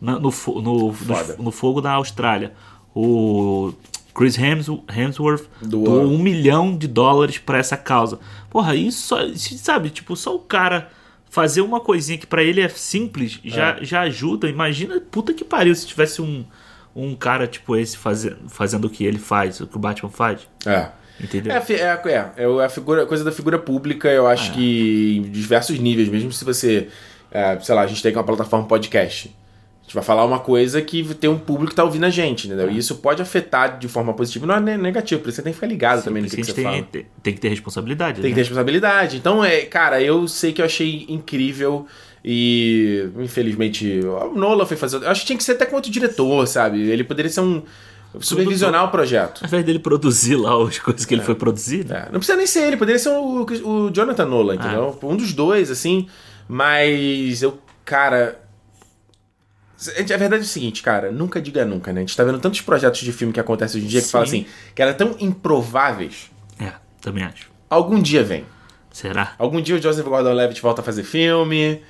na- no, no, no, no fogo da Austrália. O Chris Hems- Hemsworth Doou. doou um milhão de dólares pra essa causa. Porra, isso só, sabe, tipo, só o cara fazer uma coisinha que pra ele é simples já, já ajuda. Imagina, puta que pariu, se tivesse um, um cara tipo esse faze, fazendo o que ele faz, o que o Batman faz. É. Entendeu? É, é, é, é o- a figura, coisa da figura pública, eu acho que em diversos níveis, mesmo se você, é, sei lá, a gente tem uma plataforma podcast. A gente vai falar uma coisa que tem um público que tá ouvindo a gente, entendeu? E isso pode afetar de forma positiva, não é ne- negativo, por isso você tem que ficar ligado também no que, que que você a fala. tem, tem, tem que ter responsabilidade. Tem que ter né? responsabilidade. Então, é, cara, eu sei que eu achei incrível e, infelizmente, o Nolan foi fazer. Eu acho que tinha que ser até com outro diretor, sabe? Ele poderia ser um. supervisionar o projeto. Ao invés dele produzir lá as coisas que ele foi produzir, né? É, não precisa nem ser ele, poderia ser o, o Jonathan Nolan, entendeu? Um dos dois, assim. Mas eu, cara. A verdade é o seguinte, cara, nunca diga nunca, né? A gente tá vendo tantos projetos de filme que acontecem hoje em dia que Sim. fala assim, que eram tão improváveis. É, também acho. Algum dia vem. Será? Algum dia o Joseph Gordon-Levitt volta a fazer filme.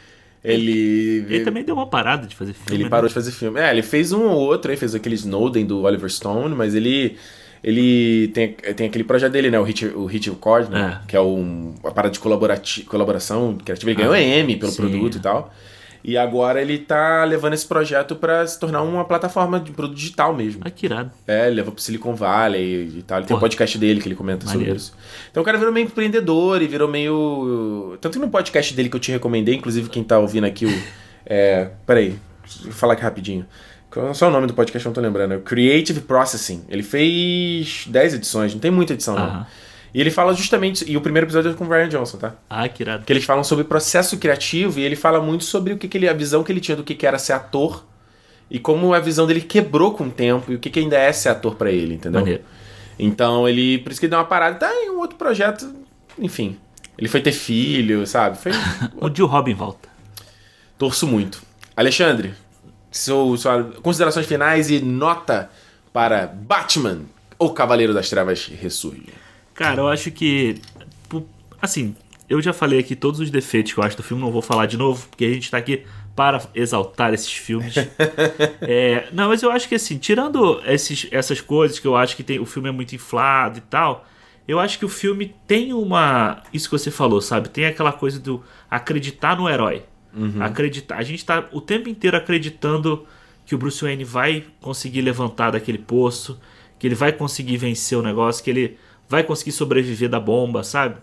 Ele. Ele também deu uma parada de fazer filme. Ele né? parou de fazer filme. É, ele fez um ou outro aí, fez aquele Snowden do Oliver Stone, mas ele. Ele tem, tem aquele projeto dele, né? O Hit, o Hit Record, né? É. Que é um, uma parada de colaborati- colaboração criativa. Ele ganhou Emmy pelo sim. produto e tal. E agora ele tá levando esse projeto pra se tornar uma plataforma de produto digital mesmo. Ah, que irado. É, ele levou pro Silicon Valley e tal. Ele tem um podcast dele que ele comenta sobre Maneiro. isso. Então o cara virou meio empreendedor e virou meio. Tanto que no podcast dele que eu te recomendei, inclusive quem tá ouvindo aqui o. É. Peraí, eu falar aqui rapidinho. É só o nome do podcast, eu não tô lembrando. É o Creative Processing. Ele fez 10 edições, não tem muita edição, não. E ele fala justamente. E o primeiro episódio é com o Ryan Johnson, tá? Ah, que irado. Que eles falam sobre processo criativo e ele fala muito sobre o que, que ele, a visão que ele tinha do que, que era ser ator e como a visão dele quebrou com o tempo e o que, que ainda é ser ator pra ele, entendeu? Maneiro. Então ele. Por isso que ele deu uma parada. Tá em um outro projeto. Enfim. Ele foi ter filho, sabe? Foi. (laughs) O Jill Robin volta. Torço muito. Alexandre, seu, sua considerações finais e nota para Batman, o Cavaleiro das Trevas ressurge. Cara, eu acho que. Assim, eu já falei aqui todos os defeitos que eu acho do filme, não vou falar de novo, porque a gente tá aqui para exaltar esses filmes. (laughs) É, não, mas eu acho que assim, tirando esses, essas coisas que eu acho que tem, o filme é muito inflado e tal, eu acho que o filme tem uma. Isso que você falou, sabe? Tem aquela coisa do acreditar no herói. Acreditar. A gente tá o tempo inteiro acreditando que o Bruce Wayne vai conseguir levantar daquele poço, que ele vai conseguir vencer o negócio, que ele vai conseguir sobreviver da bomba, sabe?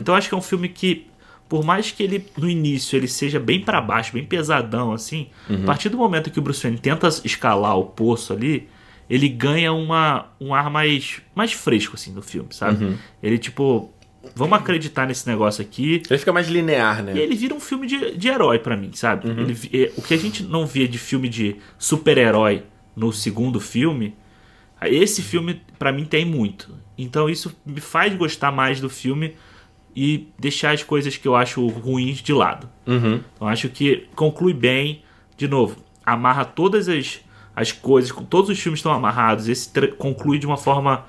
Então eu acho que é um filme que, por mais que ele no início ele seja bem pra baixo, bem pesadão assim, a partir do momento que o Bruce Wayne tenta escalar o poço ali, ele ganha uma, um ar mais, mais fresco assim no filme, sabe? Ele tipo, vamos acreditar nesse negócio aqui. Ele fica mais linear, né? E ele vira um filme de, de herói pra mim, sabe? Ele vi- é, o que a gente não via de filme de super-herói no segundo filme, esse filme pra mim tem muito. Então isso me faz gostar mais do filme e deixar as coisas que eu acho ruins de lado. Uhum. Então acho que conclui bem, de novo, amarra todas as, as coisas, todos os filmes estão amarrados, esse conclui de uma forma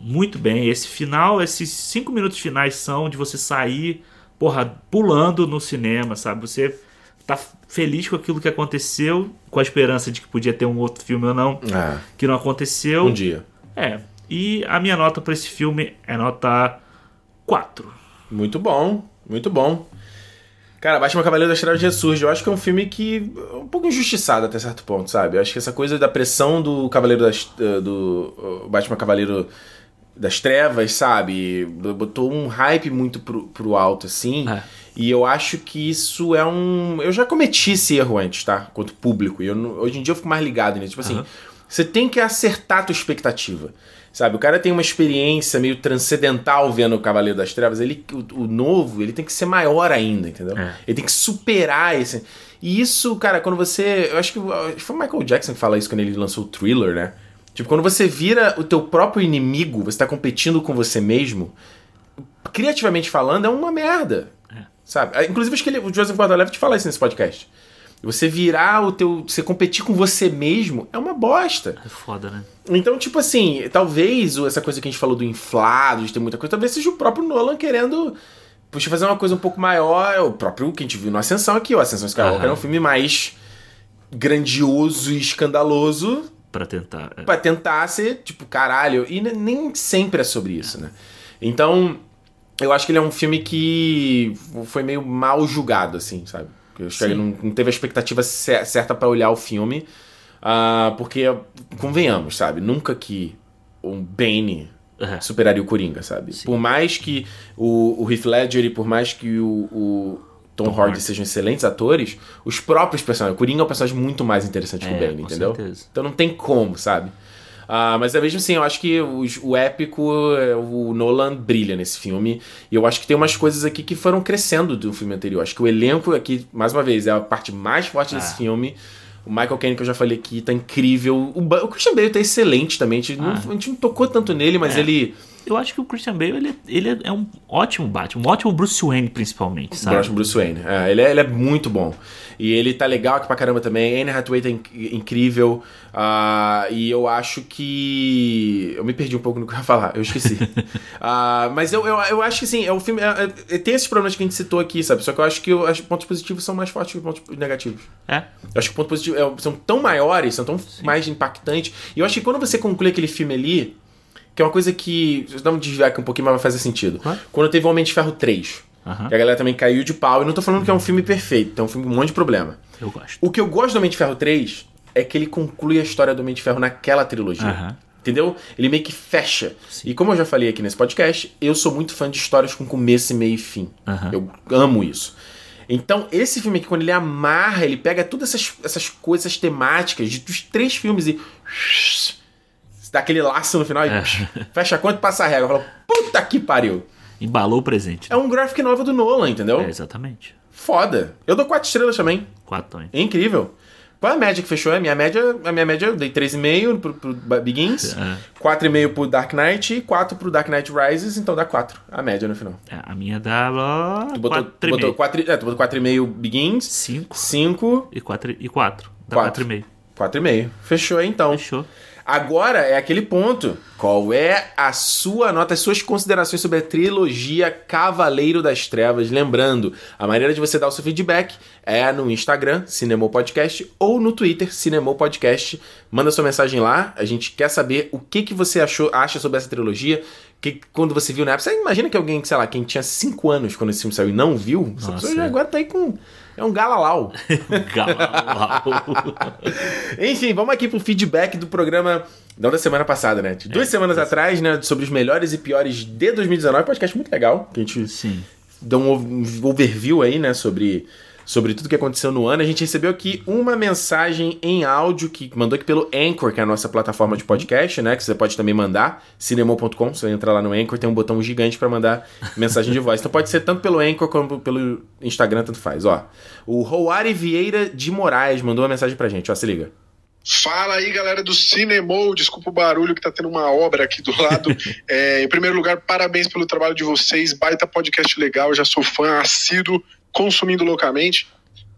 muito bem. Esse final, esses cinco minutos finais são de você sair, porra, pulando no cinema, sabe? Você tá feliz com aquilo que aconteceu, com a esperança de que podia ter um outro filme ou não, Ah, que não aconteceu. um dia. É. E a minha nota pra esse filme é nota 4. Muito bom, muito bom. Cara, Batman Cavaleiro das Trevas ressurge. Eu acho que é um filme que é um pouco injustiçado até certo ponto, sabe? Eu acho que essa coisa da pressão do Cavaleiro das eh, do Batman Cavaleiro das Trevas, sabe? Botou um hype muito pro, pro alto assim. É. E eu acho que isso é um. Eu já cometi esse erro antes, tá? Quanto público. E eu hoje em dia eu fico mais ligado nisso. Tipo assim, você tem que acertar a tua expectativa. Sabe, o cara tem uma experiência meio transcendental vendo o Cavaleiro das Trevas. Ele, o, o novo, ele tem que ser maior ainda, entendeu? É. Ele tem que superar esse. E isso, cara, quando você. Eu acho que, foi o Michael Jackson que fala isso quando ele lançou o thriller, né? Tipo, quando você vira o teu próprio inimigo, você tá competindo com você mesmo, criativamente falando, é uma merda. É. Sabe? Inclusive, acho que ele, o Joseph Gordon-Levitt fala isso nesse podcast. Você virar o teu. Você competir com você mesmo é uma bosta. É foda, né? Então, tipo assim, talvez essa coisa que a gente falou do inflado, de ter muita coisa, talvez seja o próprio Nolan querendo puxa, fazer uma coisa um pouco maior. O próprio que a gente viu no Ascensão aqui. O Ascensão Skywalker Aham. é um filme mais grandioso e escandaloso Pra tentar. é. Pra tentar ser, tipo, caralho. E ne- nem sempre é sobre isso, né? Então, eu acho que ele é um filme que foi meio mal julgado, assim, sabe? Eu acho que ele não, não teve a expectativa cer- certa pra olhar o filme. ah, porque, convenhamos, sabe? Nunca que um Bane É. superaria o Coringa, sabe? Por mais que o, o Heath Ledger e por mais que o, o Tom, Tom Hardy Hardy. sejam excelentes atores, os próprios personagens. O Coringa é um personagem muito mais interessante que o É, Bane, com entendeu? certeza. Então não tem como, sabe? Ah, mas é mesmo assim, eu acho que os- o épico, é, o Nolan brilha nesse filme. E eu acho que tem umas coisas aqui que foram crescendo do filme anterior. Acho que o elenco aqui, mais uma vez, é a parte mais forte desse Ah. filme. O Michael Caine, que eu já falei aqui, tá incrível. O, o Christian Bale tá excelente também. A gente, não, Ah. a gente não tocou tanto nele, mas É. ele. Eu acho que o Christian Bale, ele, ele é um ótimo Batman, um ótimo Bruce Wayne, principalmente, sabe? Próximo Bruce Wayne. É, ele, é, ele é muito bom. E ele tá legal aqui pra caramba também. Anne Hathaway tá inc- incrível. Ah, e eu acho que. Eu me perdi um pouco no que eu ia falar, eu esqueci. (laughs) Ah, mas eu, eu, eu acho que sim, é o filme. é- é- tem esses problemas que a gente citou aqui, sabe? Só que eu acho que os pontos positivos são mais fortes que os pontos negativos. É. Eu acho que o ponto positivo é- são tão maiores, são tão mais impactantes. E eu acho que quando você conclui aquele filme ali, que é uma coisa que. Um desviar aqui um pouquinho, mas vai fazer sentido. Claro. Quando teve o Homem de Ferro 3. Aham. Que a galera também caiu de pau. E não tô falando que é um filme perfeito, tem um filme com um monte de problema. Eu gosto. O que eu gosto do Homem de Ferro 3 é que ele conclui a história do Homem de Ferro naquela trilogia. Entendeu? Ele meio que fecha. Sim. E como eu já falei aqui nesse podcast, eu sou muito fã de histórias com começo, meio e fim. Eu amo isso. Então, esse filme aqui, quando ele amarra, ele pega todas essas, essas coisas, essas temáticas de- dos três filmes e. dá aquele laço no final e É. fecha a conta e passa a regra. Fala, puta que pariu. Embalou o presente. É um graphic novel do Nolan, entendeu? É, exatamente. Foda. Eu dou quatro estrelas também. Quatro também. É incrível. Qual é a média que fechou? A minha média, a minha média eu dei 3,5 pro, pro Begins, (laughs) É. 4,5 pro Dark Knight e 4 pro Dark Knight Rises, então dá 4. A média no final. É, a minha dá ó, Tu botou, quatro tu e botou, meio. 4, é, tu botou 4,5 Begins, Cinco 5, e quatro e quatro. Dá Quatro. quatro e meio. 4,5. Fechou aí, então. Fechou. Agora é aquele ponto. Qual é a sua nota, as suas considerações sobre a trilogia Cavaleiro das Trevas? Lembrando, a maneira de você dar o seu feedback é no Instagram, Cinemou Podcast, ou no Twitter, Cinemou Podcast. Manda sua mensagem lá. A gente quer saber o que, que você achou, acha sobre essa trilogia. Que, quando você viu na época. Você imagina que alguém, sei lá, quem tinha 5 anos quando esse filme saiu e não viu? Essa Nossa, pessoa já é. agora tá aí com. É um galalau. (laughs) Galau. Enfim, vamos aqui pro feedback do programa. Não da semana passada, né? De duas É, semanas isso. atrás, né? Sobre os melhores e piores de 2019. Podcast muito legal. Que a gente Sim. deu ov- um overview aí, né? Sobre, sobre tudo que aconteceu no ano. A gente recebeu aqui uma mensagem em áudio que mandou aqui pelo Anchor, que é a nossa plataforma de podcast, né? Que você pode também mandar. Cinemou.com. Você entra lá no Anchor, tem um botão gigante pra mandar mensagem de voz. Então pode ser tanto pelo Anchor como pelo Instagram, tanto faz. Ó, o Roari Vieira de Moraes mandou uma mensagem pra gente. Ó, se liga. Fala aí, galera do Cinemou. Desculpa o barulho que tá tendo uma obra aqui do lado. (laughs) É, em primeiro lugar, parabéns pelo trabalho de vocês. Baita podcast legal. Já sou fã assíduo, consumindo loucamente.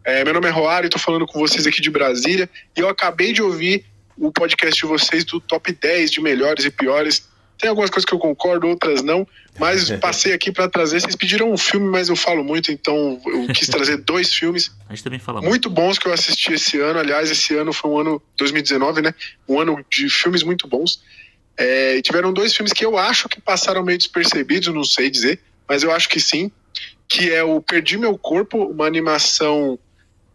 É, meu nome é Roário, tô falando com vocês aqui de Brasília. E eu acabei de ouvir o podcast de vocês do top 10 de melhores e piores. Tem algumas coisas que eu concordo, outras não. Mas (laughs) passei aqui para trazer. Vocês pediram um filme, mas eu falo muito, então eu quis (laughs) trazer dois filmes A gente também fala muito. muito bons que eu assisti esse ano. Aliás, esse ano foi um ano 2019, né? Um ano de filmes muito bons. É, tiveram dois filmes que eu acho que passaram meio despercebidos, não sei dizer, mas eu acho que sim. Que é o Perdi Meu Corpo, uma animação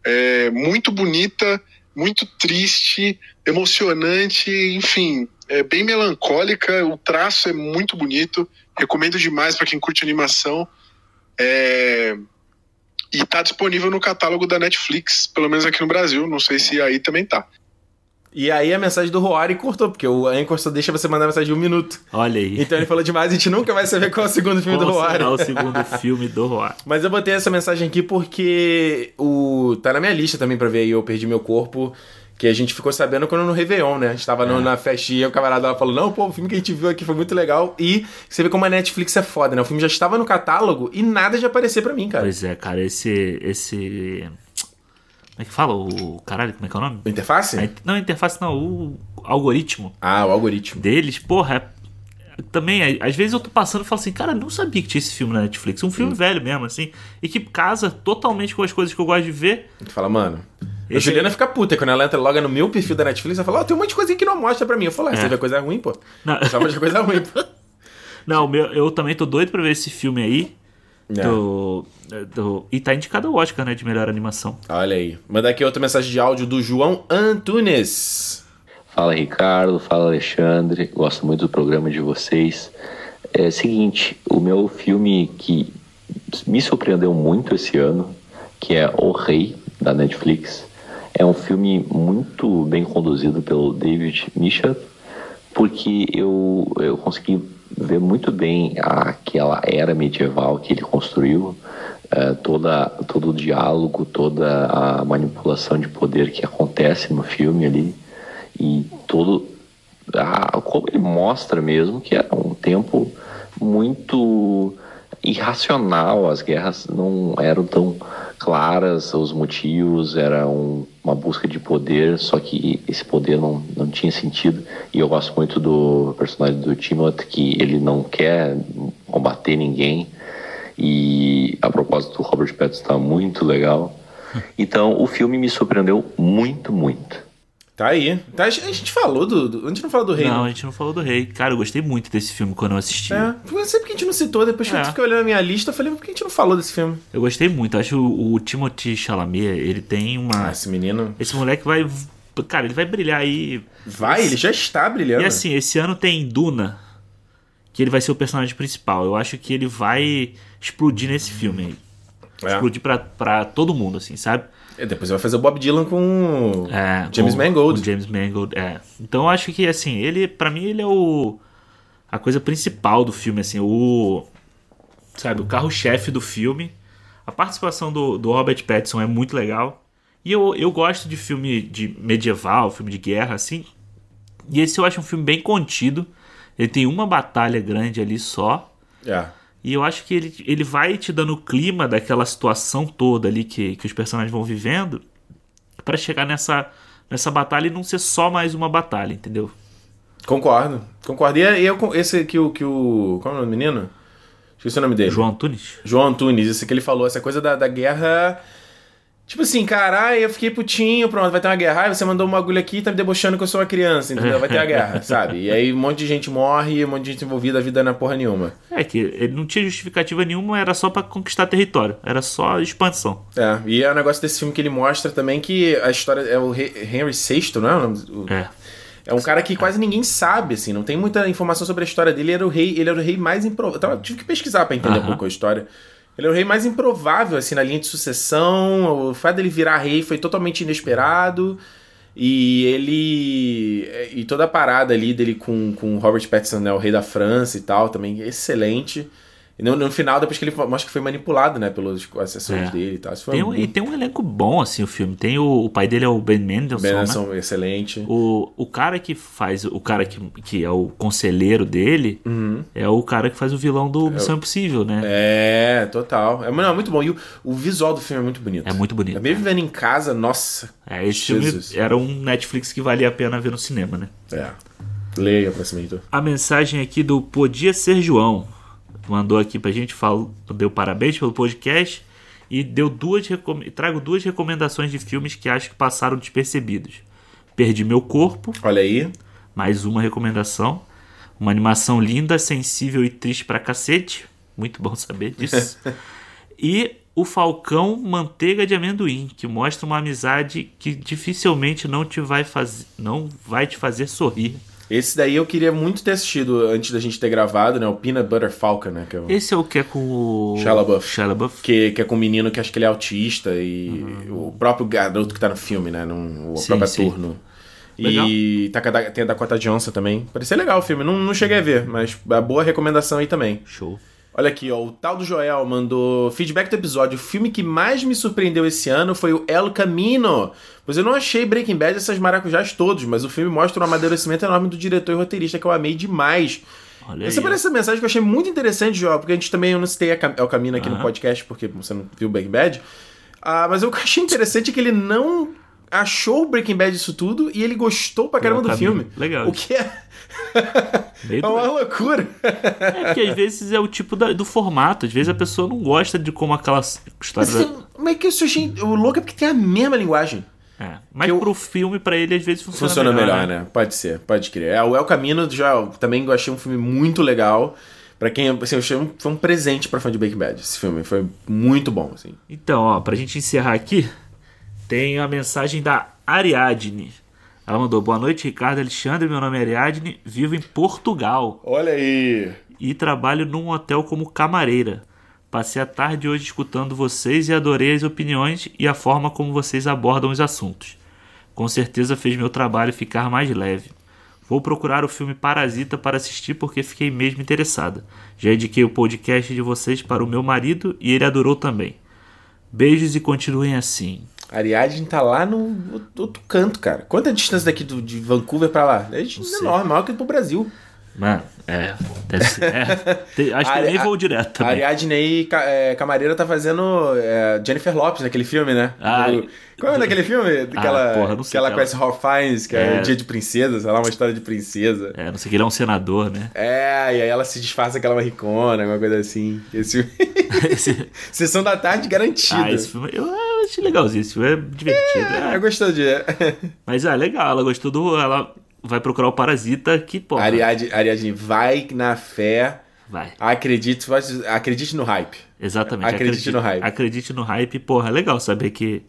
é, muito bonita, muito triste, emocionante, enfim, é bem melancólica. O traço é muito bonito. Recomendo demais para quem curte animação. É, e tá disponível no catálogo da Netflix, pelo menos aqui no Brasil. Não sei se aí também tá. E aí a mensagem do Roari cortou, porque o Anchor só deixa você mandar mensagem de um minuto. Olha aí. Então ele falou demais, a gente nunca vai saber qual é o segundo filme Qual do Roari. será o segundo filme do Roar? Mas eu botei essa mensagem aqui porque o tá na minha lista também pra ver aí Eu Perdi Meu Corpo, que a gente ficou sabendo quando no Réveillon, né? A gente tava no- É. na festinha, o camarada falou, não, pô, o filme que a gente viu aqui foi muito legal. E você vê como a Netflix é foda, né? O filme já estava no catálogo e nada de aparecer pra mim, cara. Pois é, cara, esse. esse. Como é que fala? O. Caralho, como é que é o nome? Interface? A Não, a interface não, o algoritmo Ah, o algoritmo. deles, porra. é- Também, a- às vezes eu tô passando e falo assim, cara, não sabia que tinha esse filme na Netflix. Um filme velho mesmo, assim. E que casa totalmente com as coisas que eu gosto de ver. Tu fala, mano, A Juliana fica puta quando ela entra logo no meu perfil da Netflix. Ela fala: Ó, tem um monte de coisa que não mostra pra mim. Eu falo: ah, você É. vê coisa ruim, pô. Não. Só coisa ruim, pô. (laughs) Não, meu, eu também tô doido pra ver esse filme aí. É. Do, do, e tá indicado ao Oscar, né? De melhor animação. Olha aí. Manda aqui outra mensagem de áudio do João Antunes. Fala Ricardo, fala Alexandre, gosto muito do programa de vocês. É o seguinte, o meu filme que me surpreendeu muito esse ano, que é O Rei, da Netflix, é um filme muito bem conduzido pelo David Mitchell, porque eu, eu consegui ver muito bem aquela era medieval que ele construiu, eh, toda, todo o diálogo, toda a manipulação de poder que acontece no filme ali e todo ah, como ele mostra mesmo que era um tempo muito irracional as guerras não eram tão claras os motivos era um- uma busca de poder só que esse poder não, não tinha sentido. E eu gosto muito do personagem do Timothy que ele não quer combater ninguém. E a propósito do Robert Pattinson está muito legal. (laughs) Então o filme me surpreendeu muito muito Tá aí. Tá, a gente falou do. do- a gente não falou do rei. não, Não, a gente não falou do Rei. Cara, eu gostei muito desse filme quando eu assisti. É, eu sei porque a gente não citou. Depois que eu É. fiquei olhando a minha lista, eu falei, por que a gente não falou desse filme? Eu gostei muito. Eu acho o, o Timothy Chalamet, ele tem uma. Ah, esse menino. Esse moleque vai. Cara, ele vai brilhar aí. Vai, ele já está brilhando. E assim, esse ano tem Duna, que ele vai ser o personagem principal. Eu acho que ele vai explodir nesse filme aí. É. Explodir pra, pra todo mundo, assim, sabe? É, Depois vai fazer o Bob Dylan com É, James com- Mangold. com James Mangold, é. Então eu acho que, assim, ele, pra mim, ele é o. A coisa principal do filme, assim, o. Sabe, o carro-chefe do filme. A participação do, do Robert Pattinson é muito legal. E eu, eu gosto de filme de medieval, filme de guerra, assim. E esse eu acho um filme bem contido. Ele tem uma batalha grande ali só. É. E eu acho que ele, ele vai te dando o clima daquela situação toda ali que, que os personagens vão vivendo pra chegar nessa, nessa batalha e não ser só mais uma batalha, entendeu? Concordo. Concordo. E é- e eu, esse que o, que o. Qual é o nome do menino? Esqueci o nome dele. João Antunes. João Antunes, isso que ele falou, essa coisa da, da guerra. Tipo assim, caralho, eu fiquei putinho, pronto, vai ter uma guerra. Aí você mandou uma agulha aqui e tá me debochando que eu sou uma criança, entendeu? Vai ter a (laughs) guerra, sabe? E aí um monte de gente morre, um monte de gente envolvida, a vida não é porra nenhuma. É que ele não tinha justificativa nenhuma, era só pra conquistar território. Era só expansão. É, e é o negócio desse filme que ele mostra também que a história é o Henry VI, não é o nome? É. É um cara que quase ninguém sabe, assim, não tem muita informação sobre a história dele. Ele era o rei, ele era o rei mais improvável. Eu tive que pesquisar pra entender um pouco a história. Ele era o rei mais improvável, assim, na linha de sucessão. O fato dele virar rei foi totalmente inesperado. E ele. E toda a parada ali dele com, com Robert Pattinson, né, o rei da França e tal, também excelente. E no, no final, depois que ele mostra que foi manipulado, né, pelos assessores É. dele e tal. Tem um, e tem um elenco bom, assim, o filme. Tem o, o pai dele é o Ben Mendelsohn, né? Benson, excelente. O, o cara que faz, o cara que, que é o conselheiro dele, é o cara que faz o vilão do Missão Impossível, né? É, total. É, não, é muito bom. E o, o visual do filme é muito bonito. É muito bonito. É mesmo vendo em casa, nossa. É, esse Jesus. filme era um Netflix que valia a pena ver no cinema, né? É. Leia pra cima, Heitor. A mensagem aqui do Podia Ser João. Mandou aqui pra gente, falou, deu parabéns pelo podcast e deu duas trago duas recomendações de filmes que acho que passaram despercebidos. Perdi Meu Corpo, Olha aí. mais uma recomendação. Uma animação linda, sensível e triste pra cacete. Muito bom saber disso. (laughs) e O Falcão Manteiga de Amendoim, que mostra uma amizade que dificilmente não te vai fazer, não vai te fazer sorrir. Esse daí eu queria muito ter assistido antes da gente ter gravado, né? O Peanut Butter Falcon, né? Que é, o- Esse é o que é com o Shia LaBeouf. Shia LaBeouf. que, que é com um menino que acho que ele é autista e o próprio garoto que tá no filme, né? O Sim, próprio sim. turno. Legal. E tá, com a Da- tem a Dakota Johnson também. Parecia legal o filme. Não, não cheguei a ver, mas a boa recomendação aí também. Show. Olha aqui, ó, o tal do Joel mandou feedback do episódio. O filme que mais me surpreendeu esse ano foi o El Camino. Pois eu não achei Breaking Bad essas maracujás todos, mas o filme mostra um amadurecimento enorme do diretor e roteirista que eu amei demais. Olha Essa aí. parece essa mensagem que eu achei muito interessante, Joel, porque a gente também, eu não citei El Camino aqui no Aham. podcast, porque você não viu Breaking Bad. Ah, mas o que eu (laughs) achei interessante é que ele não achou o Breaking Bad isso tudo e ele gostou pra caramba do filme. Legal. O que é, Meio (laughs) é uma loucura. É porque às vezes é o tipo da- do formato. Às vezes a pessoa não gosta de como aquela história. Mas, tem- mas é que eu achei. O louco é porque tem a mesma linguagem. É. Mas eu- pro filme, pra ele, às vezes funciona, Funciona melhor, né? Pode ser, pode crer. É, o El Camino já também achei um filme muito legal. Pra quem, assim, eu achei um, foi um presente pra fã de Breaking Bad. Esse filme foi muito bom, assim. Então, ó, pra gente encerrar aqui, tem a mensagem da Ariadne. Ela mandou: Boa noite, Ricardo Alexandre. Meu nome é Ariadne, vivo em Portugal Olha aí. e trabalho num hotel como camareira. Passei a tarde hoje escutando vocês e adorei as opiniões e a forma como vocês abordam os assuntos. Com certeza fez meu trabalho ficar mais leve. Vou procurar o filme Parasita para assistir porque fiquei mesmo interessada. Já indiquei o podcast de vocês para o meu marido e ele adorou também. Beijos e continuem assim. Ariadne tá lá no outro canto, cara. Quanta é distância daqui do, de Vancouver pra lá? É enorme, maior que pro Brasil. Mano, é, deve ser. É, Tem- acho que nem vou direto A também. Ariadne aí, é, Camareira, tá fazendo é, Jennifer Lopes naquele filme, né? Ah, Do- Qual é daquele filme? Ah, porra, não sei que ela aquela. conhece Ralph Fiennes, que é, É. Dia de Princesa, sei lá, uma história de princesa. É, não sei que ele é um senador, né? É, e aí ela se disfarça que ela é uma ricona, alguma coisa assim. Esse filme... (laughs) Esse- Sessão da tarde garantida. ah, esse filme. Eu achei legalzinho, esse filme é divertido. Ah, é. gostou de... (laughs) Mas é legal, ela gostou do. Ela vai procurar o Parasita que, pô. Ariadne, Ariadne, vai na fé, Vai. acredite, acredite no hype. Exatamente. Acredite no hype. Acredite no hype. Porra, é legal saber que,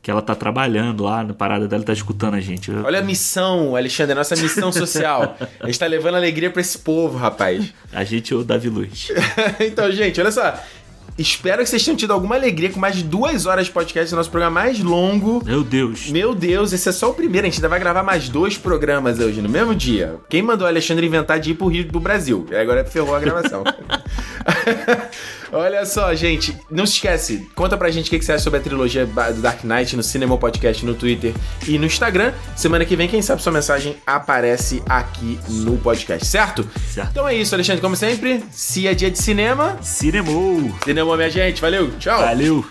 que ela tá trabalhando lá na parada dela tá escutando a gente. Eu- Olha a missão, Alexandre, a nossa missão (laughs) social. A gente tá levando alegria pra esse povo, rapaz. A gente é o Davi Luiz. (laughs) então, gente, olha só. Espero que vocês tenham tido alguma alegria com mais de duas horas de podcast, nosso programa mais longo. Meu Deus. Meu Deus, esse é só o primeiro. A gente ainda vai gravar mais dois programas hoje, no mesmo dia. Quem mandou o Alexandre inventar de ir pro Rio do Brasil? E Agora ferrou a gravação. (laughs) Olha só, gente. Não se esquece, conta pra gente o que você acha sobre a trilogia do Dark Knight no Cinema Podcast, no Twitter e no Instagram. Semana que vem, quem sabe sua mensagem aparece aqui no podcast, certo? Certo. Então é isso, Alexandre. Como sempre, se é dia de cinema, Cinemou. cinema, minha gente. Valeu, tchau. Valeu.